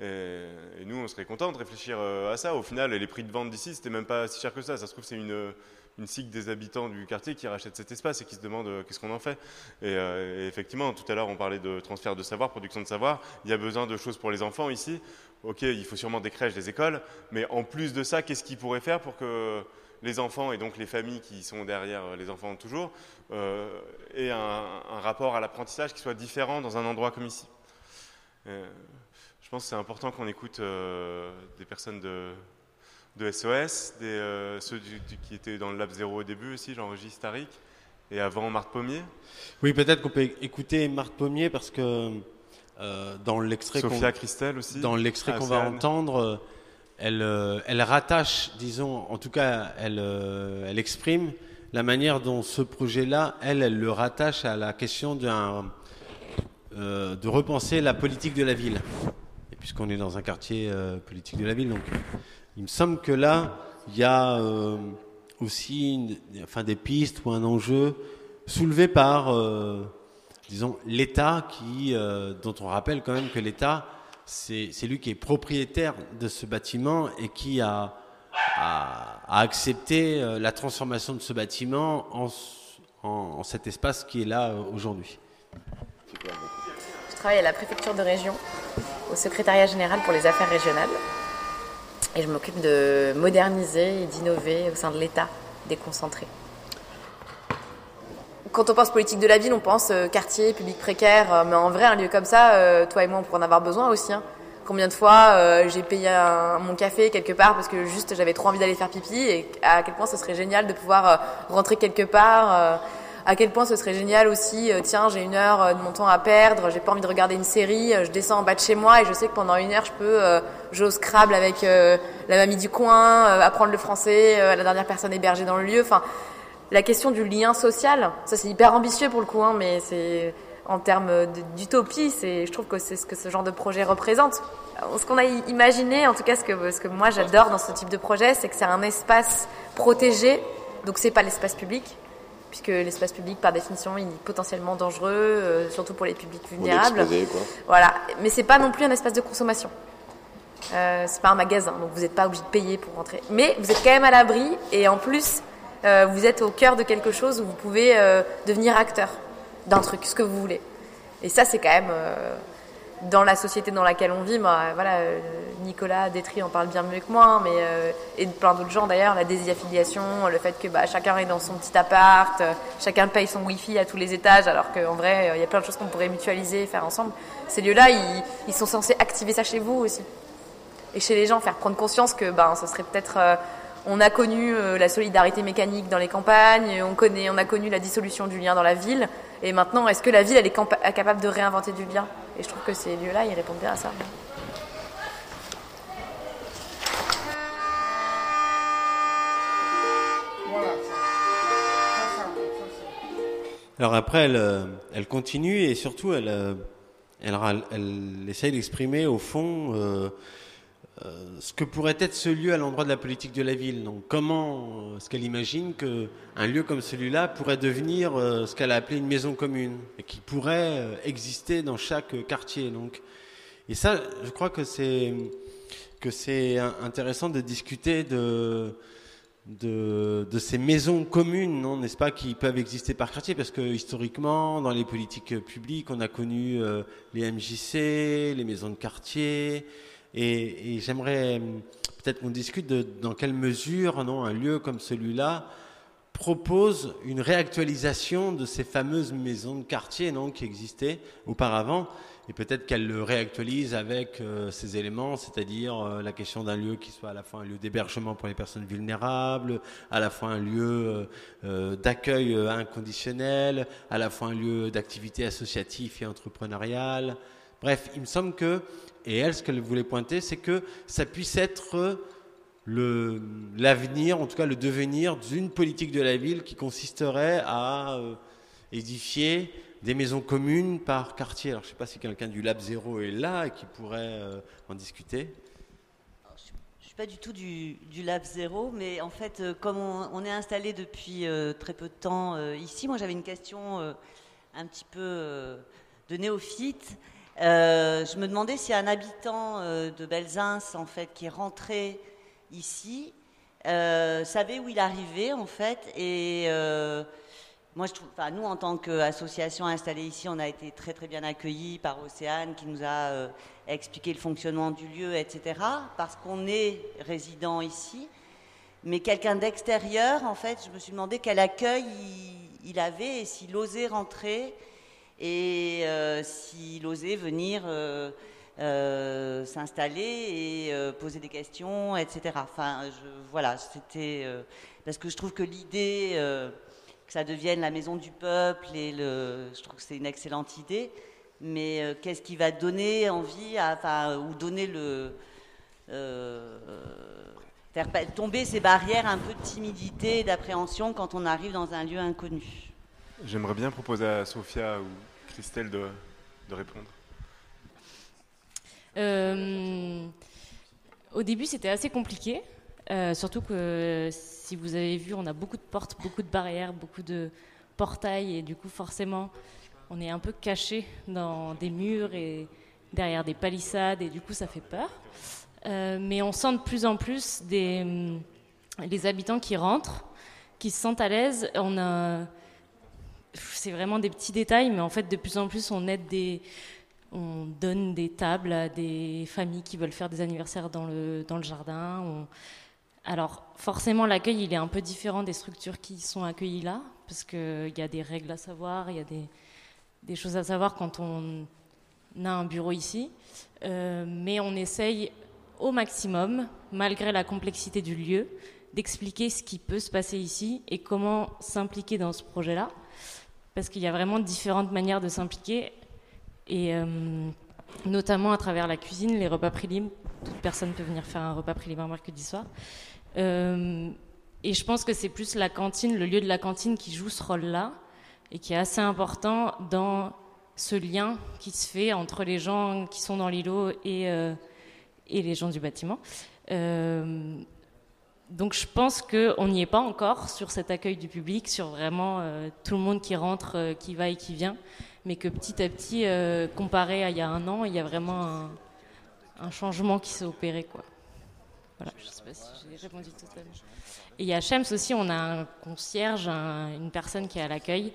Et, et nous, on serait content de réfléchir euh, à ça. Au final, les prix de vente d'ici, c'était même pas si cher que ça. Ça se trouve, c'est une une cycle des habitants du quartier qui rachètent cet espace et qui se demandent euh, qu'est-ce qu'on en fait. Et, euh, et effectivement, tout à l'heure, on parlait de transfert de savoir, production de savoir. Il y a besoin de choses pour les enfants ici. Ok, il faut sûrement des crèches, des écoles, mais en plus de ça, qu'est-ce qu'ils pourraient faire pour que les enfants et donc les familles qui sont derrière les enfants toujours euh, aient un, un rapport à l'apprentissage qui soit différent dans un endroit comme ici. Euh, je pense que c'est important qu'on écoute euh, des personnes de, de SOS, des, euh, ceux du- du- qui étaient dans le Lab 0 au début aussi, j'enregistre Tariq, et avant Marthe Pommier. Oui, peut-être qu'on peut écouter Marthe Pommier parce que euh, dans l'extrait qu'on- aussi. dans l'extrait qu'on va entendre, euh, elle, euh, elle rattache, disons, en tout cas, elle, euh, elle exprime la manière dont ce projet-là, elle, elle le rattache à la question euh, de repenser la politique de la ville. Et puisqu'on est dans un quartier politique de la ville, donc il me semble que là, il y a aussi enfin, des pistes ou un enjeu soulevé par, disons, l'État, qui, dont on rappelle quand même que l'État, c'est lui qui est propriétaire de ce bâtiment et qui a, accepté euh, la transformation de ce bâtiment en, en cet espace qui est là euh, aujourd'hui. Je travaille à la préfecture de région, au secrétariat général pour les affaires régionales. Et je m'occupe de moderniser et d'innover au sein de l'État déconcentré. Quand on pense politique de la ville, on pense euh, quartier, public précaire, euh, mais en vrai, un lieu comme ça, euh, toi et moi, on pourrait en avoir besoin aussi. hein. Combien de fois j'ai payé un- mon café quelque part parce que juste j'avais trop envie d'aller faire pipi et à quel point ce serait génial de pouvoir rentrer quelque part, à quel point ce serait génial aussi, euh, tiens, j'ai une heure de mon temps à perdre, j'ai pas envie de regarder une série, je descends en bas de chez moi et je sais que pendant une heure, je peux euh, jouer au Scrabble avec euh, la mamie du coin, apprendre le français, la dernière personne hébergée dans le lieu. Enfin, la question du lien social, ça c'est hyper ambitieux pour le coup, hein, mais c'est en termes d'utopie, c'est, je trouve que c'est ce que ce genre de projet représente. Euh, Ce qu'on a imaginé, en tout cas ce que, ce que moi j'adore dans ce type de projet, c'est que c'est un espace protégé, donc c'est pas l'espace public, puisque l'espace public par définition il est potentiellement dangereux, euh, surtout pour les publics vulnérables. l'exposer, quoi. Voilà, mais c'est pas non plus un espace de consommation. Euh, c'est pas un magasin, donc vous n'êtes pas obligé de payer pour rentrer. Mais vous êtes quand même à l'abri et en plus, euh, vous êtes au cœur de quelque chose où vous pouvez euh, devenir acteur d'un truc, ce que vous voulez. Et ça, c'est quand même euh, dans la société dans laquelle on vit. Voilà, Nicolas Détry en parle bien mieux que moi, mais et plein d'autres gens d'ailleurs, la désaffiliation, le fait que bah, chacun est dans son petit appart, chacun paye son wifi à tous les étages, alors qu'en vrai, il y a plein de choses qu'on pourrait mutualiser, faire ensemble. Ces lieux-là, ils, ils sont censés activer ça chez vous aussi et chez les gens, faire prendre conscience que ben, ce serait peut-être. On a connu euh, la solidarité mécanique dans les campagnes, on, connaît, on a connu la dissolution du lien dans la ville, et maintenant, est-ce que la ville, elle est capable de réinventer du lien? Et je trouve que ces lieux-là, ils répondent bien à ça. Alors après, elle, euh, elle continue et surtout, elle, euh, elle, essaye d'exprimer au fond euh, ce que pourrait être ce lieu à l'endroit de la politique de la ville. Donc comment euh, est-ce qu'elle imagine qu'un lieu comme celui-là pourrait devenir euh, ce qu'elle a appelé une maison commune et qui pourrait exister dans chaque quartier. Donc, et ça, je crois que c'est que c'est intéressant de discuter de de, ces maisons communes, n'est-ce pas, qui peuvent exister par quartier, parce que historiquement, dans les politiques publiques, on a connu les MJC, les maisons de quartier, et, j'aimerais hum, peut-être qu'on discute dans quelle mesure, non, un lieu comme celui-là propose une réactualisation de ces fameuses maisons de quartier, non, qui existaient auparavant, et peut-être qu'elle le réactualise avec euh, ces éléments, c'est-à-dire euh, la question d'un lieu qui soit à la fois un lieu d'hébergement pour les personnes vulnérables, à la fois un lieu euh, euh, d'accueil inconditionnel, à la fois un lieu d'activité associative et entrepreneuriale. Bref, il me semble que, et elle, ce qu'elle voulait pointer, c'est que ça puisse être l'avenir, en tout cas le devenir d'une politique de la ville qui consisterait à euh, édifier des maisons communes par quartier. Alors je ne sais pas si quelqu'un du Lab Zéro est là et qui pourrait euh, en discuter. Je suis pas du tout du, Lab Zéro, mais en fait, euh, comme on, est installé depuis très peu de temps ici, moi j'avais une question un petit peu de néophyte. Euh, je me demandais si un habitant euh, de Belzins, en fait, qui est rentré ici, euh, savait où il arrivait, en fait, et moi, je trouve, nous, en tant qu'association installée ici, on a été très très bien accueillis par Océane qui nous a expliqué le fonctionnement du lieu, etc. Parce qu'on est résident ici. Mais quelqu'un d'extérieur, en fait, je me suis demandé quel accueil il, il avait et s'il osait rentrer et euh, s'il osait venir euh, euh, s'installer et poser des questions, etc. Enfin, voilà, c'était parce que je trouve que l'idée que ça devienne la maison du peuple et le, je trouve que c'est une excellente idée. Mais qu'est-ce qui va donner envie, enfin, ou donner le faire tomber ces barrières un peu de timidité et d'appréhension quand on arrive dans un lieu inconnu? J'aimerais bien proposer à Sophia ou Christelle de, de répondre. Euh, au début, c'était assez compliqué, euh, surtout que si vous avez vu, on a beaucoup de portes, beaucoup de barrières, beaucoup de portails, et du coup, forcément, on est un peu caché dans des murs et derrière des palissades, et du coup, ça fait peur. Euh, mais on sent de plus en plus des, hum, les habitants qui rentrent, qui se sentent à l'aise. On a, c'est vraiment des petits détails, mais en fait, de plus en plus, on donne des tables à des familles qui veulent faire des anniversaires dans le, jardin. Alors, forcément, l'accueil, il est un peu différent des structures qui sont accueillies là, parce qu'il y a des règles à savoir, il y a des, des choses à savoir quand on a un bureau ici. Euh, mais on essaye au maximum, malgré la complexité du lieu, d'expliquer ce qui peut se passer ici et comment s'impliquer dans ce projet-là. Parce qu'il y a vraiment différentes manières de s'impliquer, et notamment à travers la cuisine, les repas prélims. Toute personne peut venir faire un repas prélim un mercredi soir. et je pense que c'est plus la cantine, le lieu de la cantine qui joue ce rôle-là, et qui est assez important dans ce lien qui se fait entre les gens qui sont dans l'îlot et, euh, et les gens du bâtiment. Euh, donc je pense qu'on n'y est pas encore sur cet accueil du public, sur vraiment euh, tout le monde qui rentre, qui va et qui vient, mais que petit à petit, comparé à il y a un an, il y a vraiment un, changement qui s'est opéré. Quoi. Voilà, je ne sais pas si j'ai répondu totalement. Et à Chems aussi, on a un concierge, une personne qui est à l'accueil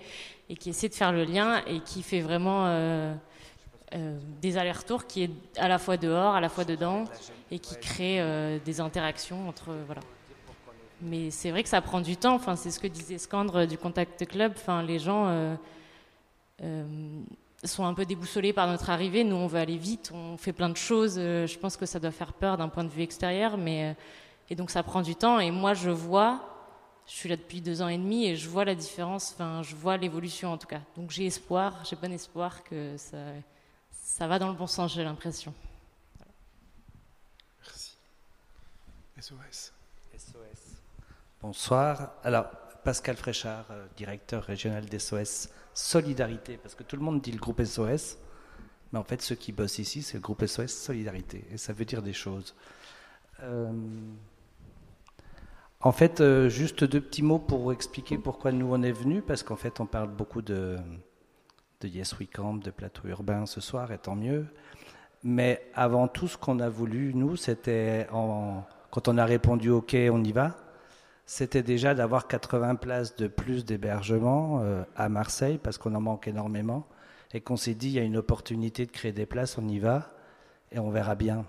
et qui essaie de faire le lien et qui fait vraiment euh, euh, des allers-retours, qui est à la fois dehors, à la fois dedans et qui crée euh, des interactions entre. Voilà. Mais c'est vrai que ça prend du temps. Enfin, c'est ce que disait Scandre du Contact Club. Enfin, les gens sont un peu déboussolés par notre arrivée. Nous, on veut aller vite, on fait plein de choses. Je pense que ça doit faire peur d'un point de vue extérieur, mais et donc ça prend du temps. Et moi, je vois, je suis là depuis deux ans et demi et je vois la différence, enfin, je vois l'évolution en tout cas. Donc j'ai espoir, j'ai bon espoir que ça, ça va dans le bon sens, j'ai l'impression. Merci. SOS. Bonsoir. Alors, Pascal Fréchard, euh, directeur régional d'SOS Solidarité, parce que tout le monde dit le groupe SOS, mais en fait, ceux qui bossent ici, c'est le groupe SOS Solidarité, et ça veut dire des choses. Euh, en fait, euh, juste deux petits mots pour expliquer pourquoi nous on est venus, parce qu'en fait on parle beaucoup de, de Yes We Camp, de plateau urbain ce soir, et tant mieux. Mais avant tout, ce qu'on a voulu, nous, c'était, quand on a répondu OK, on y va, c'était déjà d'avoir 80 places de plus d'hébergement euh, à Marseille, parce qu'on en manque énormément, et qu'on s'est dit, il y a une opportunité de créer des places, on y va, et on verra bien.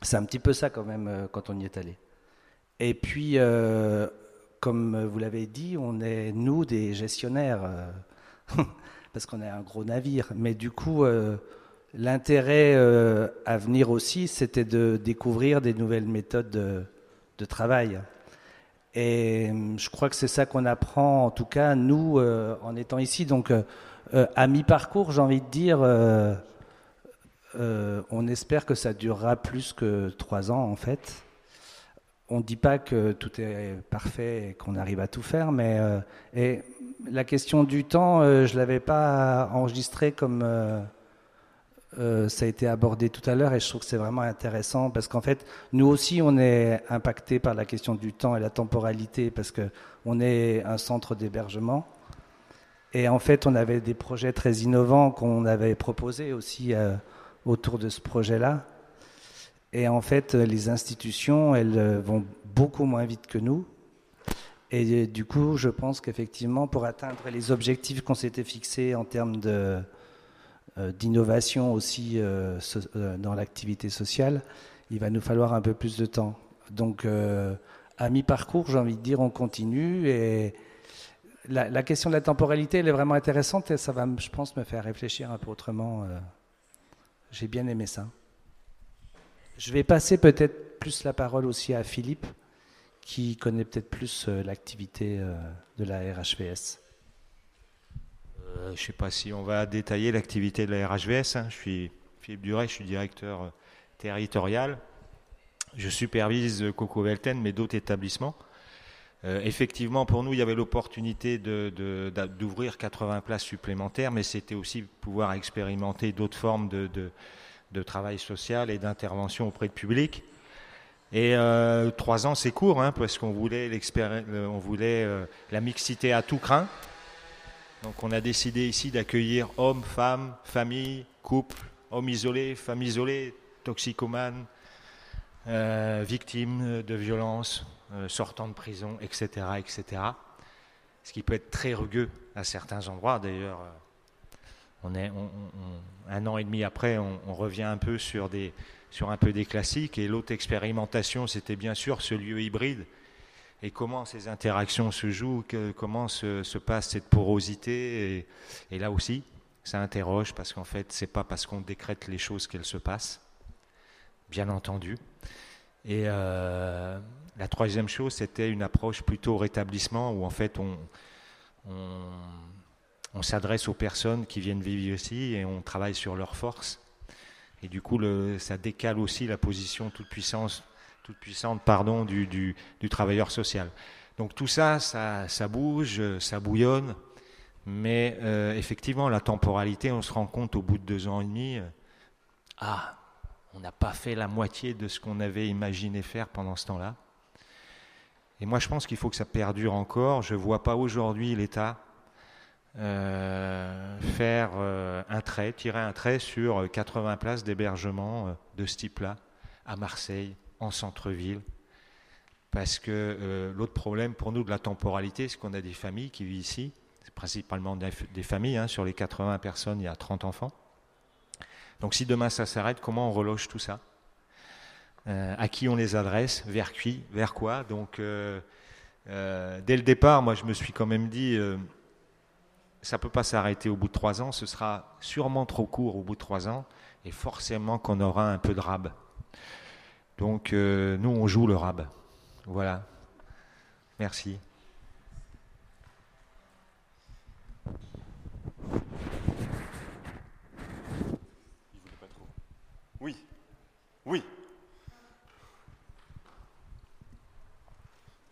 C'est un petit peu ça quand même euh, quand on y est allé. Et puis, euh, comme vous l'avez dit, on est, nous, des gestionnaires, parce qu'on est un gros navire. Mais du coup, l'intérêt à venir aussi, c'était de découvrir des nouvelles méthodes de, travail. Et je crois que c'est ça qu'on apprend, en tout cas, nous, en étant ici. Donc, à mi-parcours, j'ai envie de dire, on espère que ça durera plus que trois ans, en fait on ne dit pas que tout est parfait et qu'on arrive à tout faire, mais euh, et la question du temps, euh, je ne l'avais pas enregistré comme euh, ça a été abordé tout à l'heure, et je trouve que c'est vraiment intéressant parce qu'en fait, nous aussi, on est impacté par la question du temps et la temporalité parce que on est un centre d'hébergement. Et en fait, on avait des projets très innovants qu'on avait proposés aussi autour de ce projet-là. Et en fait, les institutions, elles euh, vont beaucoup moins vite que nous. Et euh, du coup, je pense qu'effectivement, pour atteindre les objectifs qu'on s'était fixés en termes de, euh, d'innovation aussi dans l'activité sociale, il va nous falloir un peu plus de temps. Donc, à mi-parcours, j'ai envie de dire, on continue. Et la, la, question de la temporalité, elle est vraiment intéressante et ça va, je pense, me faire réfléchir un peu autrement. J'ai bien aimé ça. Je vais passer peut-être plus la parole aussi à Philippe, qui connaît peut-être plus euh, l'activité euh, de la RHVS. Euh, je ne sais pas si on va détailler l'activité de la RHVS. Hein. Je suis Philippe Duret, je suis directeur territorial. Je supervise Coco Velten, mais d'autres établissements. effectivement, pour nous, il y avait l'opportunité d'ouvrir 80 places supplémentaires, mais c'était aussi pouvoir expérimenter d'autres formes de, travail social et d'intervention auprès de public. Et euh, trois ans, c'est court, hein, parce qu'on voulait, euh, la mixité à tout craint. Donc on a décidé ici d'accueillir hommes, femmes, familles, couples, hommes isolés, femmes isolées, toxicomanes, euh, victimes de violences, sortant de prison, etc., etc. Ce qui peut être très rugueux à certains endroits, d'ailleurs on est un an et demi après, on, revient un peu sur, des, sur un peu des classiques. Et l'autre expérimentation, c'était bien sûr ce lieu hybride. Et comment ces interactions se jouent, comment se, passe cette porosité. Et, là aussi, ça interroge parce qu'en fait, c'est pas parce qu'on décrète les choses qu'elles se passent, bien entendu. Et euh, la troisième chose, c'était une approche plutôt rétablissement où en fait on s'adresse aux personnes qui viennent vivre ici et on travaille sur leurs forces. Et du coup, ça décale aussi la position toute, puissance, toute puissante pardon, du, du, travailleur social. Donc tout ça, ça, ça bouge, ça bouillonne, mais euh, effectivement, la temporalité, on se rend compte au bout de deux ans et demi, euh, ah, on n'a pas fait la moitié de ce qu'on avait imaginé faire pendant ce temps-là. Et moi, je pense qu'il faut que ça perdure encore. Je ne vois pas aujourd'hui l'État euh, faire un trait, tirer un trait sur 80 places d'hébergement de ce type-là à Marseille, en centre-ville. Parce que l'autre problème pour nous de la temporalité, c'est qu'on a des familles qui vivent ici. C'est principalement des familles. Hein. sur les 80 personnes, il y a 30 enfants. Donc si demain ça s'arrête, comment on reloge tout ça? À qui on les adresse? Vers qui? Vers quoi? Donc dès le départ, moi je me suis quand même dit ça ne peut pas s'arrêter au bout de trois ans, ce sera sûrement trop court au bout de trois ans, et forcément qu'on aura un peu de rab. Donc euh, nous, on joue le rab. Voilà. Merci. Oui. Oui.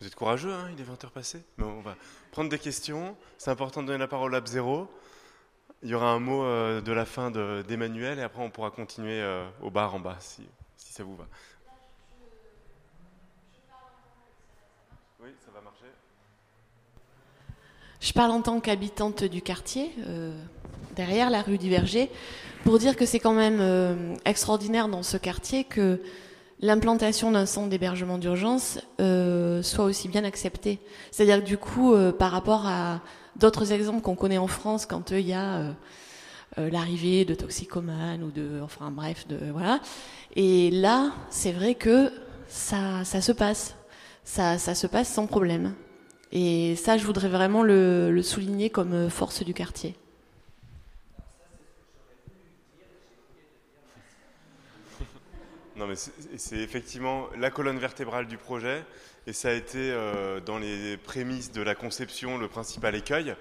Vous êtes courageux, hein il est 20h passé. Mais on va prendre des questions. C'est important de donner la parole à 0. Il y aura un mot euh, de la fin d'Emmanuel et après on pourra continuer euh, au bar en bas si ça vous va. Oui, ça va marcher. Je parle en tant qu'habitante du quartier, euh, derrière la rue Diverger, pour dire que c'est quand même extraordinaire dans ce quartier que l'implantation d'un centre d'hébergement d'urgence euh, soit aussi bien acceptée. C'est-à-dire que du coup, euh, par rapport à d'autres exemples qu'on connaît en France, quand il y a euh, l'arrivée de toxicomanes ou de, enfin bref, de voilà. Et là, c'est vrai que ça, ça se passe, ça, ça se passe sans problème. Et ça, je voudrais vraiment le souligner comme force du quartier. Non, mais c'est effectivement la colonne vertébrale du projet, et ça a été euh, dans les prémices de la conception le principal écueil.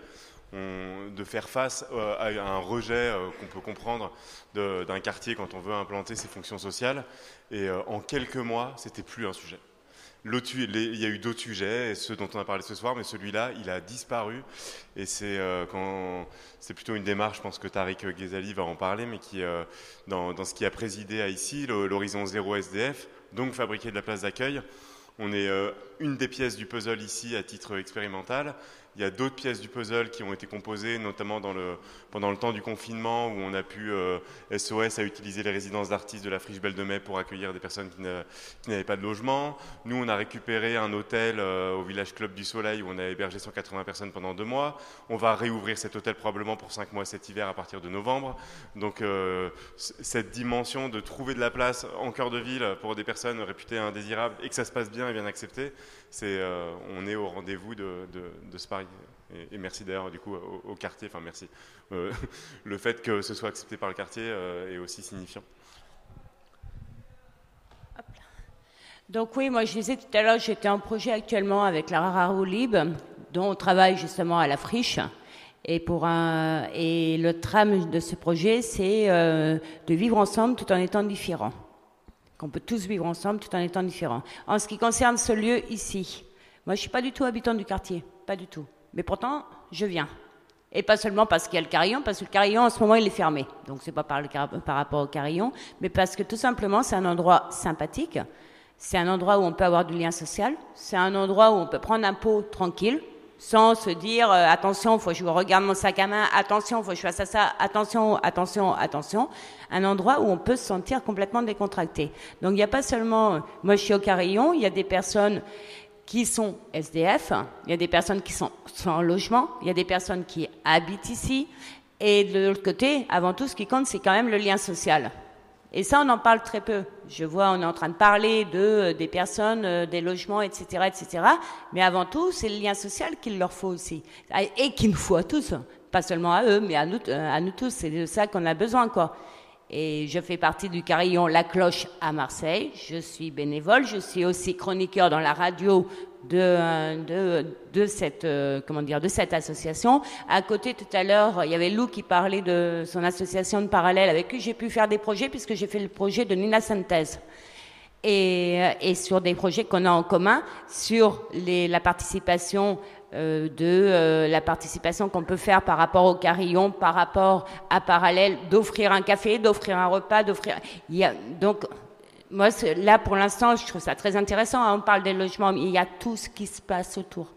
de faire face euh, à un rejet euh, qu'on peut comprendre d'un quartier quand on veut implanter ses fonctions sociales. Et en quelques mois, c'était plus un sujet il y a eu d'autres sujets, ceux dont on a parlé ce soir, mais celui-là, il a disparu. Et c'est euh, plutôt une démarche, je pense que Tariq Ghezali va en parler, mais qui, euh, dans, dans, ce qui a présidé à ici, l'horizon zéro SDF, donc fabriquer de la place d'accueil. On est euh, une des pièces du puzzle ici à titre expérimental. Il y a d'autres pièces du puzzle qui ont été composées, notamment pendant le temps du confinement, où on a pu, SOS, euh, à utiliser les résidences d'artistes de la Friche Belle de Mai pour accueillir des personnes qui n'avaient pas de logement. Nous, on a récupéré un hôtel euh, au village Club du Soleil, où on a hébergé 180 personnes pendant deux mois. On va réouvrir cet hôtel probablement pour cinq mois cet hiver à partir de novembre. Donc, euh, cette dimension de trouver de la place en cœur de ville pour des personnes réputées indésirables et que ça se passe bien et bien accepté, c'est, on est au rendez-vous de, ce pari. Et, merci d'ailleurs du coup au, quartier, enfin merci. Euh, le fait que ce soit accepté par le quartier euh, est aussi signifiant. Donc oui, moi je disais tout à l'heure, j'étais en projet actuellement avec la Rara Lib, dont on travaille justement à la friche. Et, pour un, et le trame de ce projet, c'est euh, de vivre ensemble tout en étant différents. Qu'on peut tous vivre ensemble tout en étant différents. En ce qui concerne ce lieu ici, moi je ne suis pas du tout habitant du quartier, pas du tout. Mais pourtant, je viens. Et pas seulement parce qu'il y a le carillon, parce que le carillon en ce moment il est fermé. Donc c'est pas par, par rapport au carillon, mais parce que tout simplement c'est un endroit sympathique. C'est un endroit où on peut avoir du lien social. C'est un endroit où on peut prendre un pot tranquille, sans se dire euh, attention, faut que je regarde mon sac à main, attention, faut que je fasse ça, attention, attention, attention. Un endroit où on peut se sentir complètement décontracté. Donc il n'y a pas seulement, moi je suis au carillon, il y a des personnes qui sont SDF, il y a des personnes qui sont sans logement, il y a des personnes qui habitent ici, et de l'autre côté, avant tout, ce qui compte, c'est quand même le lien social. Et ça, on en parle très peu. Je vois, on est en train de parler de euh, des personnes, euh, des logements, etc., etc. Mais avant tout, c'est le lien social qu'il leur faut aussi, et qu'il nous faut à tous, pas seulement à eux, mais à nous, euh, à nous tous. C'est de ça qu'on a besoin, quoi. Et je fais partie du carillon La Cloche à Marseille. Je suis bénévole. Je suis aussi chroniqueur dans la radio de, de, cette, euh, comment dire, de cette association. À côté, tout à l'heure, il y avait Lou qui parlait de son association de parallèle avec qui j'ai pu faire des projets puisque j'ai fait le projet de Nina Santés. Et, euh, et sur des projets qu'on a en commun, sur la participation euh, de euh, la participation qu'on peut faire par rapport au carillon, par rapport à parallèle, d'offrir un café, d'offrir un repas, d'offrir. Donc, moi, là, pour l'instant, je trouve ça très intéressant. Hein, on parle des logements, mais il y a tout ce qui se passe autour.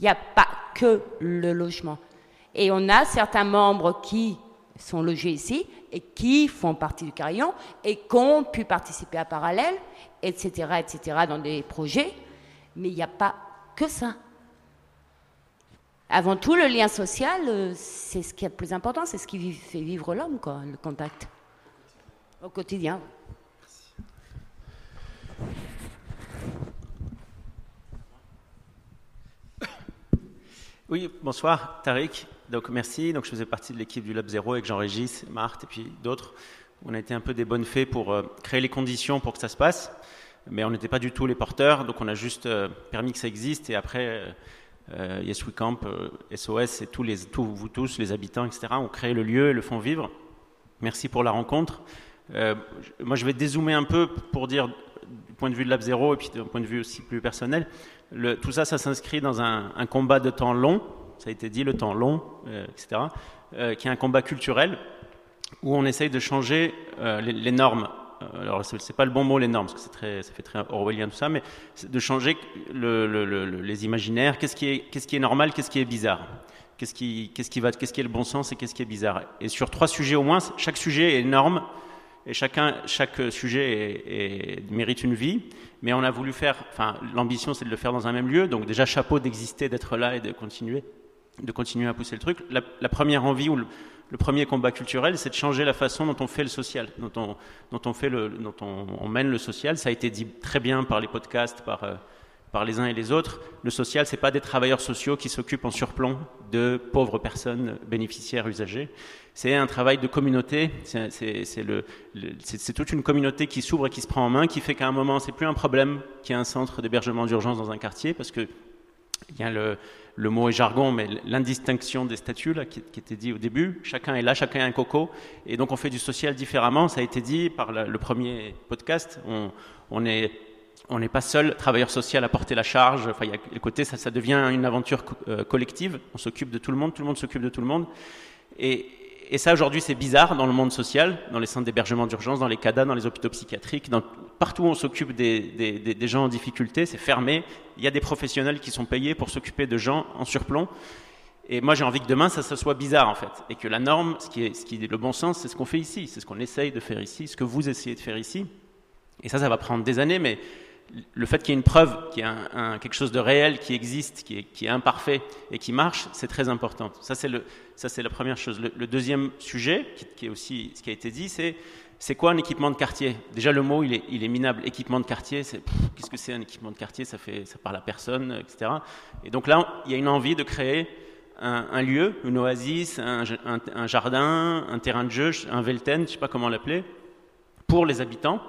Il n'y a pas que le logement. Et on a certains membres qui sont logés ici et qui font partie du carillon et qui ont pu participer à parallèle, etc., etc., dans des projets. Mais il n'y a pas que ça. Avant tout, le lien social, euh, c'est ce qui est le plus important, c'est ce qui fait vivre l'homme, le contact au quotidien. Oui, bonsoir, Tariq. Donc merci. Donc je faisais partie de l'équipe du Lab Zero avec Jean-Régis, Marthe et puis d'autres. On a été un peu des bonnes fées pour euh, créer les conditions pour que ça se passe, mais on n'était pas du tout les porteurs. Donc on a juste euh, permis que ça existe et après Yes We Camp, SOS et tous vous tous, les habitants, etc. ont créé le lieu et le font vivre. Merci pour la rencontre. moi je vais dézoomer un peu pour dire du point de vue de Lab Zero et puis d'un point de vue aussi plus personnel tout ça, ça s'inscrit dans un, combat de temps long, ça a été dit, le temps long, euh, etc., euh, qui est un combat culturel où on essaye de changer euh, les, normes. Alors, c'est pas le bon mot, les normes, parce que très, ça fait très orwellien tout ça, mais de changer les imaginaires. Qu'est-ce qui, qui, est normal, qu'est-ce qui est bizarre? Qu'est-ce qui, qui, va, qu'est-ce qui est le bon sens et qu'est-ce qui est bizarre? Et sur trois sujets au moins, chaque sujet est énorme et chacun, chaque sujet mérite une vie. Mais on a voulu faire, enfin, l'ambition c'est de le faire dans un même lieu, donc déjà chapeau d'exister, d'être là et de continuer, de continuer à pousser le truc. La, première envie ou le, premier combat culturel, c'est de changer la façon dont on fait le social, dont on, mène le social. Ça a été dit très bien par les podcasts, par euh, par les uns et les autres. Le social, c'est pas des travailleurs sociaux qui s'occupent en surplomb de pauvres personnes bénéficiaires usagers. C'est un travail de communauté. C'est toute une communauté qui s'ouvre et qui se prend en main, qui fait qu'à un moment, c'est plus un problème qu'il y ait un centre d'hébergement d'urgence dans un quartier, parce que il y a le, le mot est jargon, mais l'indistinction des statuts là, qui, était dit au début. Chacun est là, chacun a un coco, et donc on fait du social différemment. Ça a été dit par le premier podcast. On, est n'est pas seul, travailleur social à porter la charge. Enfin, il y a le côté, ça, devient une aventure euh, collective. On s'occupe de tout le monde, tout le monde s'occupe de tout le monde. Et, ça, aujourd'hui, c'est bizarre dans le monde social, dans les centres d'hébergement d'urgence, dans les CADA, dans les hôpitaux psychiatriques, partout où on s'occupe des, des, gens en difficulté, c'est fermé. Il y a des professionnels qui sont payés pour s'occuper de gens en surplomb. Et moi, j'ai envie que demain, ça, ça soit bizarre, en fait. Et que la norme, ce qui est, ce qui est le bon sens, c'est ce qu'on fait ici. C'est ce qu'on essaye de faire ici, ce que vous essayez de faire ici. Et ça, ça va prendre des années, mais le fait qu'il y ait une preuve, qu'il y ait un, quelque chose de réel qui existe, qui est, qui est imparfait et qui marche, c'est très important. Ça, c'est la première chose. Le, deuxième sujet, qui, est aussi ce qui a été dit, c'est c'est quoi un équipement de quartier? Déjà, le mot, il est, minable. Équipement de quartier, c'est, qu'est-ce que c'est un équipement de quartier? Ça, fait, ça parle à personne, etc. Et donc là, il y a une envie de créer un, lieu, une oasis, un, jardin, un terrain de jeu, un velten, je ne sais pas comment l'appeler, pour les habitants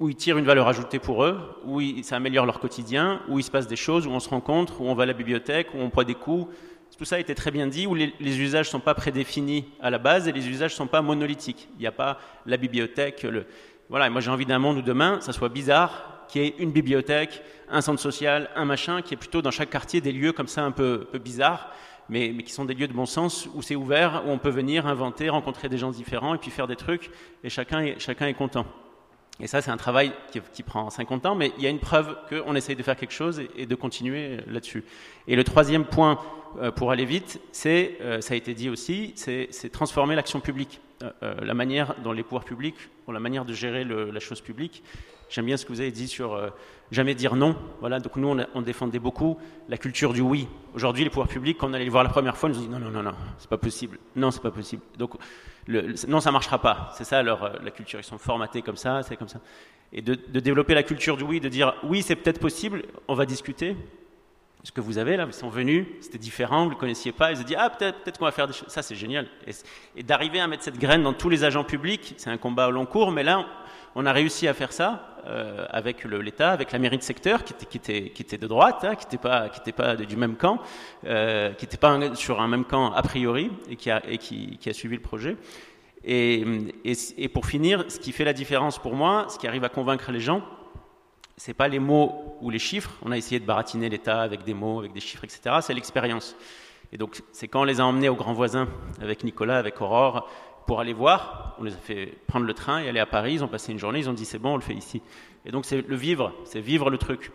où ils tirent une valeur ajoutée pour eux, où ça améliore leur quotidien, où il se passe des choses, où on se rencontre, où on va à la bibliothèque, où on prend des coups. Tout ça a été très bien dit, où les, usages ne sont pas prédéfinis à la base et les usages ne sont pas monolithiques. Il n'y a pas la bibliothèque. Voilà, moi j'ai envie d'un monde où demain, ça soit bizarre, qu'il y ait une bibliothèque, un centre social, un machin, qui est plutôt dans chaque quartier des lieux comme ça un peu, bizarres, mais, qui sont des lieux de bon sens, où c'est ouvert, où on peut venir inventer, rencontrer des gens différents et puis faire des trucs, et chacun est content. Et ça, c'est un travail qui, prend 50 ans, mais il y a une preuve qu'on essaye de faire quelque chose et, de continuer là-dessus. Et le troisième point, euh, pour aller vite, c'est, euh, ça a été dit aussi, c'est transformer l'action publique, euh, la manière dont les pouvoirs publics ont la manière de gérer la chose publique. J'aime bien ce que vous avez dit sur jamais dire non. Voilà, donc nous, on, défendait beaucoup la culture du oui. Aujourd'hui, les pouvoirs publics, quand on allait les voir la première fois, ils nous ont dit non, non, non, non, c'est pas possible. Non, c'est pas possible. Donc non, ça marchera pas. C'est ça leur, la culture. Ils sont formatés comme ça, c'est comme ça. Et de, développer la culture du oui, de dire oui, c'est peut-être possible, on va discuter. ce que vous avez là, ils sont venus, c'était différent, vous ne le connaissiez pas, ils se dit ah peut-être peut-être qu'on va faire des choses, ça c'est génial. Et, et d'arriver à mettre cette graine dans tous les agents publics, c'est un combat au long cours, mais là on a réussi à faire ça euh, avec l'État, avec la mairie de secteur qui était, de droite, hein, qui n'était pas, était pas du même camp, euh, qui n'était pas sur un même camp a priori et qui a, suivi le projet. Et, et, et, pour finir, ce qui fait la différence pour moi, ce qui arrive à convaincre les gens, c'est pas les mots ou les chiffres. On a essayé de baratiner l'État avec des mots, avec des chiffres, etc. C'est l'expérience. Et donc, c'est quand on les a emmenés au grand voisin avec Nicolas, avec Aurore, pour aller voir. On les a fait prendre le train et aller à Paris. Ils ont passé une journée. Ils ont dit c'est bon, on le fait ici. Et donc, c'est le vivre, c'est vivre le truc.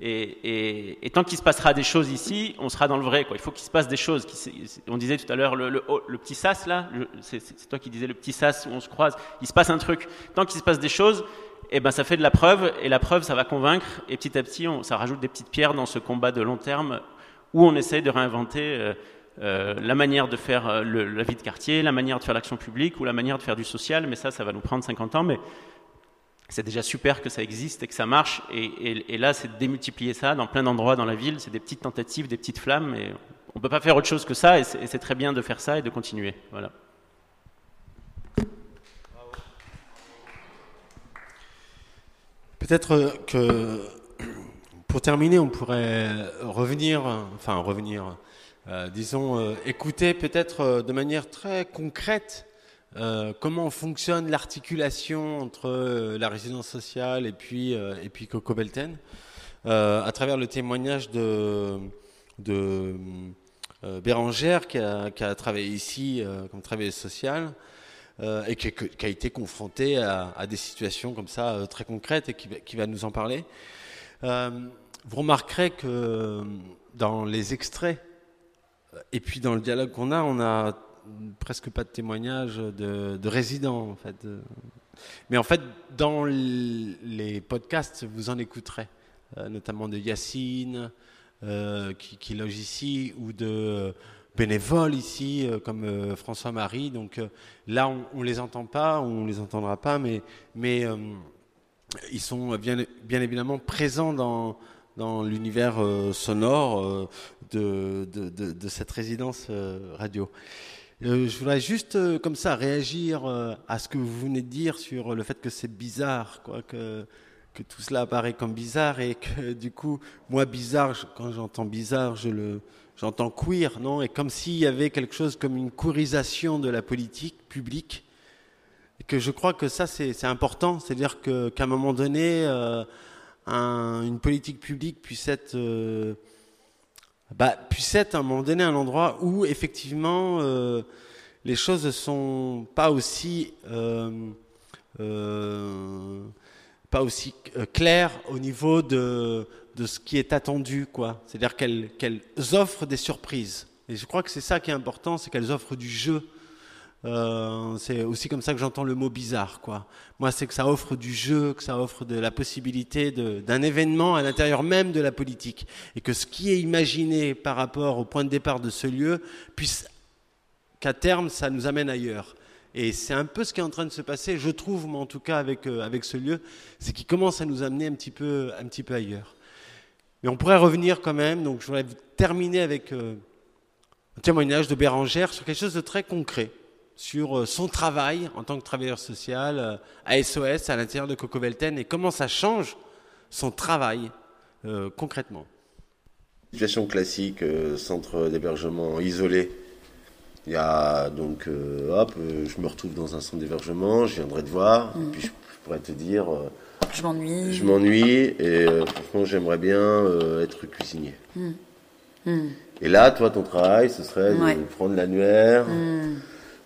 Et, tant qu'il se passera des choses ici, on sera dans le vrai. Il faut qu'il se passe des choses. On disait tout à l'heure le, le, petit sas là, c'est toi qui disais le petit sas où on se croise. Il se passe un truc. Tant qu'il se passe des choses, eh ben, ça fait de la preuve, et la preuve, ça va convaincre, et petit à petit, on, ça rajoute des petites pierres dans ce combat de long terme où on essaye de réinventer euh, euh, la manière de faire euh, la vie de quartier, la manière de faire l'action publique ou la manière de faire du social, mais ça, ça va nous prendre 50 ans, mais c'est déjà super que ça existe et que ça marche, et, et, là, c'est de démultiplier ça dans plein d'endroits dans la ville, c'est des petites tentatives, des petites flammes, et on ne peut pas faire autre chose que ça, et c'est très bien de faire ça et de continuer. Voilà. Peut-être que pour terminer, on pourrait revenir, enfin revenir, euh, disons, euh, écouter peut-être euh, de manière très concrète euh, comment fonctionne l'articulation entre la résidence sociale et puis, et puis Coco Belten, à travers le témoignage de, de Bérangère qui a, travaillé ici comme travailleuse sociale. Et qui, a été confronté à, des situations comme ça très concrètes et qui, va nous en parler. Vous remarquerez que dans les extraits et puis dans le dialogue qu'on a, on a presque pas de témoignages de, de, résidents en fait. Mais en fait, dans les podcasts, vous en écouterez, notamment de Yacine qui, loge ici ou de bénévoles ici, euh, comme euh, François-Marie. Donc euh, là, on ne les entend pas, on les entendra pas, mais, ils sont bien évidemment présents dans, dans l'univers sonore de, de, de, de, cette résidence radio. je voudrais juste comme ça réagir à ce que vous venez de dire sur le fait que c'est bizarre, quoi, que, que tout cela apparaît comme bizarre et que du coup, moi, bizarre, quand j'entends bizarre, je le, j'entends queer, non Et comme s'il y avait quelque chose comme une queerisation de la politique publique. Et que je crois que ça, c'est important. C'est-à-dire qu'à un moment donné, euh, un, une politique publique puisse être, euh, bah, puisse être à un moment donné un endroit où effectivement euh, les choses ne sont pas aussi euh, pas aussi claires au niveau de, de ce qui est attendu. C'est-à-dire qu'elles qu'elles offrent des surprises. Et je crois que c'est ça qui est important, c'est qu'elles offrent du jeu. Euh, c'est aussi comme ça que j'entends le mot bizarre, quoi. Moi, c'est que ça offre du jeu, que ça offre de la possibilité d'un événement à l'intérieur même de la politique, et que ce qui est imaginé par rapport au point de départ de ce lieu puisse, qu'à terme, ça nous amène ailleurs. Et c'est un peu ce qui est en train de se passer, je trouve, moi en tout cas avec euh, avec ce lieu, c'est qu'il commence à nous amener un petit peu un petit peu ailleurs. Mais on pourrait revenir quand même, donc je voudrais terminer avec euh, un témoignage de Bérangère sur quelque chose de très concret, sur euh, son travail en tant que travailleur social euh, à SOS à l'intérieur de Coco Belten et comment ça change son travail euh, concrètement. Situation classique, euh, centre d'hébergement isolé. Il y a donc, euh, hop, je me retrouve dans un centre d'hébergement, je viendrai te voir, mmh. puis je, je, pourrais te dire je m'ennuie. Je m'ennuie et euh, franchement, j'aimerais bien euh, être cuisinier. Mm. Mm. Et là, toi, ton travail, ce serait ouais. de prendre l'annuaire, mm.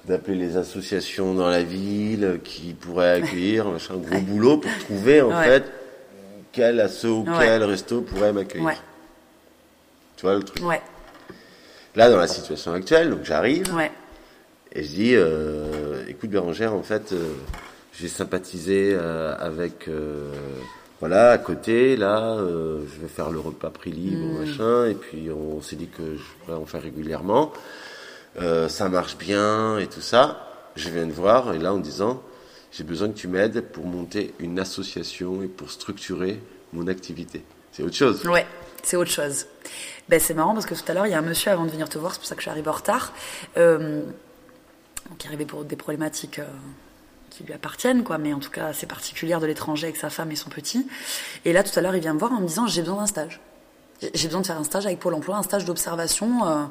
D'appeler les associations dans la ville qui pourraient accueillir, machin, un gros ouais. boulot pour trouver en ouais. fait quel asso ou quel resto pourrait m'accueillir. Tu vois le truc Là, dans la situation actuelle, donc j'arrive et je dis, euh, écoute Bérangère, en fait j'ai sympathisé euh, avec euh, voilà à côté là euh, je vais faire le repas prix libre mmh. machin et puis on s'est dit que je pourrais en faire régulièrement euh, ça marche bien et tout ça je viens de voir et là en disant j'ai besoin que tu m'aides pour monter une association et pour structurer mon activité c'est autre chose ouais c'est autre chose. Ben, c'est marrant parce que tout à l'heure, il y a un monsieur avant de venir te voir, c'est pour ça que je suis en retard, euh, qui arrivé pour des problématiques euh, qui lui appartiennent, quoi, mais en tout cas assez particulières de l'étranger avec sa femme et son petit. Et là, tout à l'heure, il vient me voir en me disant J'ai besoin d'un stage. J'ai besoin de faire un stage avec Pôle emploi, un stage d'observation. euh,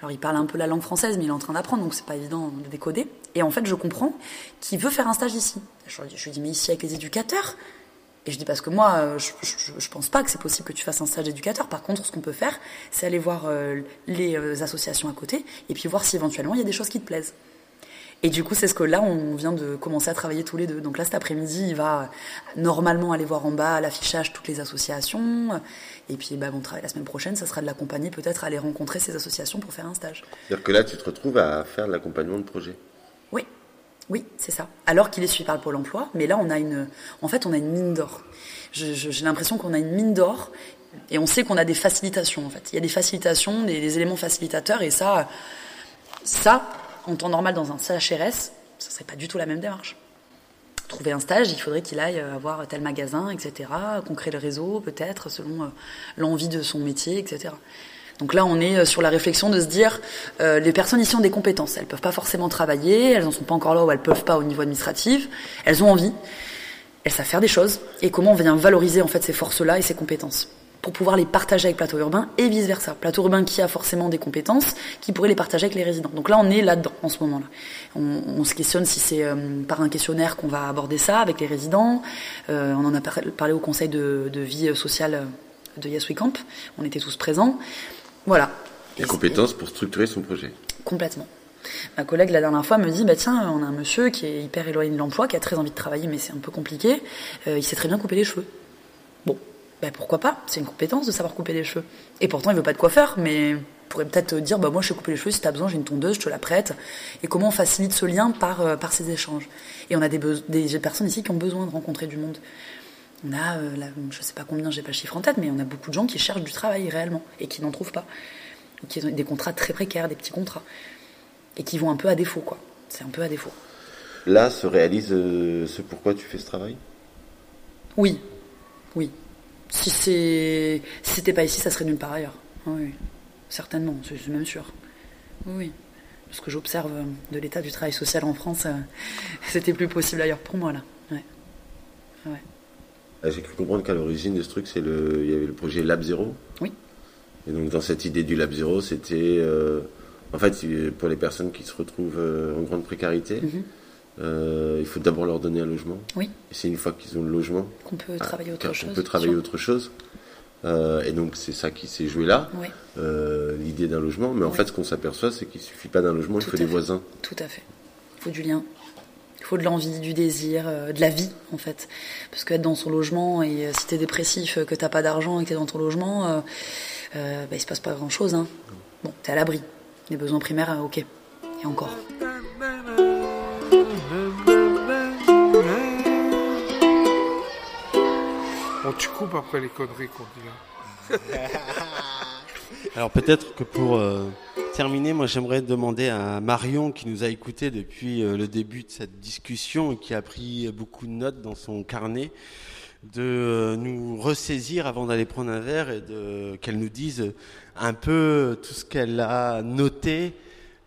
alors, il parle un peu la langue française, mais il est en train d'apprendre, donc c'est pas évident de décoder. Et en fait, je comprends qu'il veut faire un stage ici. Je lui dis, mais ici avec les éducateurs? Et je dis, parce que moi, euh, je, pense pas que c'est possible que tu fasses un stage d'éducateur. Par contre, ce qu'on peut faire, c'est aller voir euh, les euh, associations à côté, et puis voir si éventuellement il y a des choses qui te plaisent. Et du coup, c'est ce que là, on vient de commencer à travailler tous les deux. Donc là, cet après-midi, il va normalement aller voir en bas à l'affichage toutes les associations. Et puis, bah, mon travail la semaine prochaine, ça sera de l'accompagner peut-être à aller rencontrer ces associations pour faire un stage. C'est-à-dire que là, tu te retrouves à faire de l'accompagnement de projet. Oui, oui, c'est ça. Alors qu'il est suivi par le Pôle emploi, mais là, on a une, en fait, on a une mine d'or. J'ai l'impression qu'on a une mine d'or et on sait qu'on a des facilitations, en fait. Il y a des facilitations, des, des éléments facilitateurs et ça, ça, en temps normal, dans un CHRS, ça serait pas du tout la même démarche. Trouver un stage, il faudrait qu'il aille euh, avoir tel magasin, etc., qu'on crée le réseau, peut-être, selon euh, l'envie de son métier, etc. Donc là, on est euh, sur la réflexion de se dire, euh, les personnes ici ont des compétences. Elles peuvent pas forcément travailler, elles n'en sont pas encore là où elles peuvent pas au niveau administratif. Elles ont envie, elles savent faire des choses. Et comment on vient valoriser en fait ces forces-là et ces compétences pour pouvoir les partager avec Plateau Urbain et vice versa. Plateau Urbain qui a forcément des compétences, qui pourrait les partager avec les résidents. Donc là, on est là-dedans en ce moment-là. On, on se questionne si c'est euh, par un questionnaire qu'on va aborder ça avec les résidents. Euh, on en a par- parlé au conseil de, de vie sociale de Yes We Camp. On était tous présents. Voilà. Les compétences pour structurer son projet. Complètement. Ma collègue la dernière fois me dit bah tiens on a un monsieur qui est hyper éloigné de l'emploi qui a très envie de travailler mais c'est un peu compliqué Euh, il sait très bien couper les cheveux bah pourquoi pas? C'est une compétence de savoir couper les cheveux. Et pourtant il veut pas de coiffeur mais il pourrait peut-être dire bah moi je sais couper les cheveux si t'as besoin j'ai une tondeuse je te la prête. Et comment on facilite ce lien par euh, par ces échanges? Et on a des, des personnes ici qui ont besoin de rencontrer du monde. On a euh, là, je sais pas combien j'ai pas le chiffre en tête mais on a beaucoup de gens qui cherchent du travail réellement et qui n'en trouvent pas. Ou qui ont des contrats très précaires des petits contrats. Et qui vont un peu à défaut, quoi. C'est un peu à défaut. Là se réalise euh, ce pourquoi tu fais ce travail? Oui, oui. Si c'est, si c'était pas ici, ça serait nulle part ailleurs. Ah Oui, certainement, je suis même sûr. Oui. Ce que j'observe euh, de l'état du travail social en France, euh, c'était plus possible ailleurs pour moi là. Ouais. Ouais. Ah, J'ai cru comprendre qu'à l'origine de ce truc, c'est le, il y avait le projet Lab Zero. Oui. Et donc dans cette idée du Lab Zero, c'était, euh, en fait, c'est pour les personnes qui se retrouvent en grande précarité, Mhm. Euh, il faut d'abord leur donner un logement. Oui. Et c'est une fois qu'ils ont le logement Qu'on peut ah, travailler autre qu'on chose, peut travailler autre chose. Euh, et donc c'est ça qui s'est joué là, Oui. euh, l'idée d'un logement. Mais en Oui. fait, ce qu'on s'aperçoit, c'est qu'il suffit pas d'un logement, il Tout faut à des fait. voisins. Tout à fait. Il faut du lien. Il faut de l'envie, du désir, euh, de la vie, en fait. Parce qu'être dans son logement, et euh, si t'es dépressif, que t'as pas d'argent et que t'es dans ton logement, bah, il se passe pas grand chose. Hein. Bon, t'es à l'abri. Les besoins primaires, ok. Et encore. Bon, tu coupes après les conneries qu'on dit là. Alors peut-être que pour euh, terminer, moi j'aimerais demander à Marion qui nous a écoutés depuis euh, le début de cette discussion et qui a pris beaucoup de notes dans son carnet, de euh, nous ressaisir avant d'aller prendre un verre et de qu'elle nous dise un peu tout ce qu'elle a noté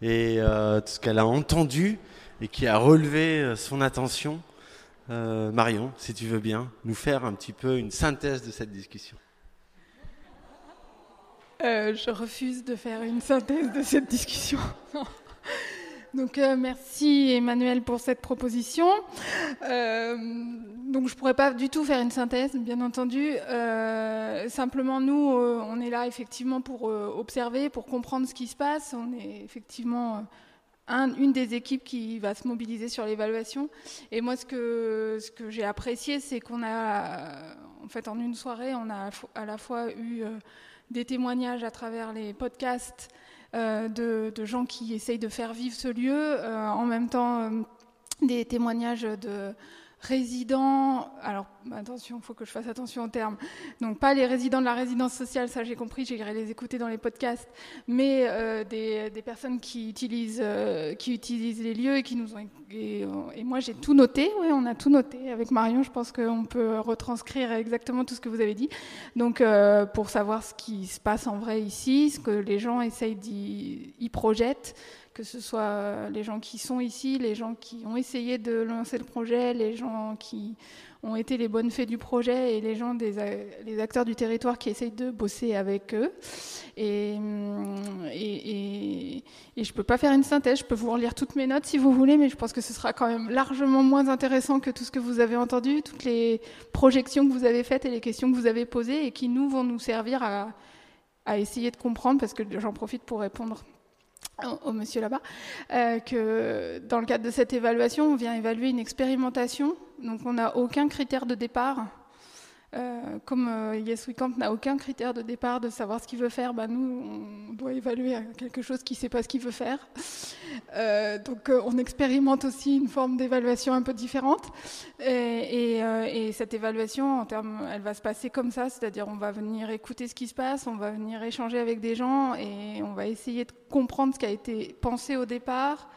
et euh, tout ce qu'elle a entendu et qui a relevé euh, son attention. Euh, Marion, si tu veux bien, nous faire un petit peu une synthèse de cette discussion. Euh, je refuse de faire une synthèse de cette discussion. donc euh, merci Emmanuel pour cette proposition. Donc je pourrais pas du tout faire une synthèse, bien entendu. Simplement nous, on est là effectivement pour observer, pour comprendre ce qui se passe. On est effectivement un- une des équipes qui va se mobiliser sur l'évaluation. Et moi, ce que, j'ai apprécié, c'est qu'on a, en fait, en une soirée, on a à la fois eu euh, des témoignages à travers les podcasts euh, de, gens qui essayent de faire vivre ce lieu, euh, en même temps des témoignages de résidents, alors attention, il faut que je fasse attention aux termes. Donc pas les résidents de la résidence sociale, ça j'ai compris, j'irai les écouter dans les podcasts, mais euh, des, personnes qui utilisent, euh, qui utilisent les lieux et qui nous ont... Et, et moi j'ai tout noté, oui on a tout noté. Avec Marion, je pense qu'on peut retranscrire exactement tout ce que vous avez dit. Donc euh, pour savoir ce qui se passe en vrai ici, ce que les gens essayent d'y projettent, que ce soit les gens qui sont ici, les gens qui ont essayé de lancer le projet, les gens qui ont été les bonnes fées du projet et les gens, des, les acteurs du territoire qui essayent de bosser avec eux. Et, et je ne peux pas faire une synthèse, je peux vous relire toutes mes notes si vous voulez, mais je pense que ce sera quand même largement moins intéressant que tout ce que vous avez entendu, toutes les projections que vous avez faites et les questions que vous avez posées et qui nous vont nous servir à essayer de comprendre, parce que j'en profite pour répondre au, monsieur là-bas, euh, que dans le cadre de cette évaluation, on vient évaluer une expérimentation. Donc on n'a aucun critère de départ. Euh, comme euh, Yes We Camp n'a aucun critère de départ de savoir ce qu'il veut faire, bah, nous, on doit évaluer quelque chose qui ne sait pas ce qu'il veut faire. Euh, donc euh, on expérimente aussi une forme d'évaluation un peu différente. Et, et, et, cette évaluation, en termes, elle va se passer comme ça, c'est-à-dire on va venir écouter ce qui se passe, on va venir échanger avec des gens et on va essayer de comprendre ce qui a été pensé au départ,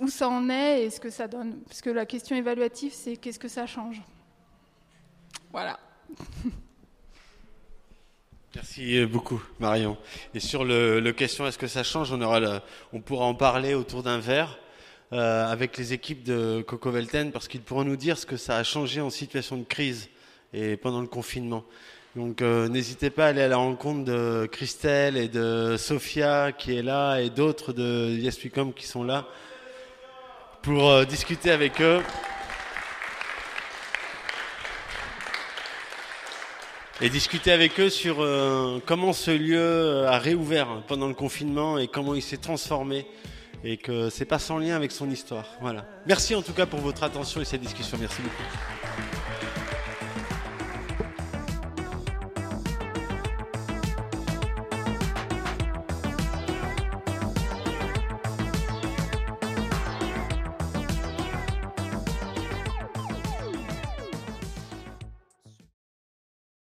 où ça en est et ce que ça donne. Parce que la question évaluative, c'est qu'est-ce que ça change? Voilà. Merci beaucoup, Marion. Et sur le, question est-ce que ça change, on, aura on pourra en parler autour d'un verre euh, avec les équipes de Coco Velten parce qu'ils pourront nous dire ce que ça a changé en situation de crise et pendant le confinement. Donc euh, n'hésitez pas à aller à la rencontre de Christelle et de Sophia qui est là et d'autres de Yes qui sont là pour euh, discuter avec eux. Et discuter avec eux sur euh, comment ce lieu euh, a réouvert pendant le confinement et comment il s'est transformé et que c'est pas sans lien avec son histoire. Voilà. Merci en tout cas pour votre attention et cette discussion. Merci beaucoup.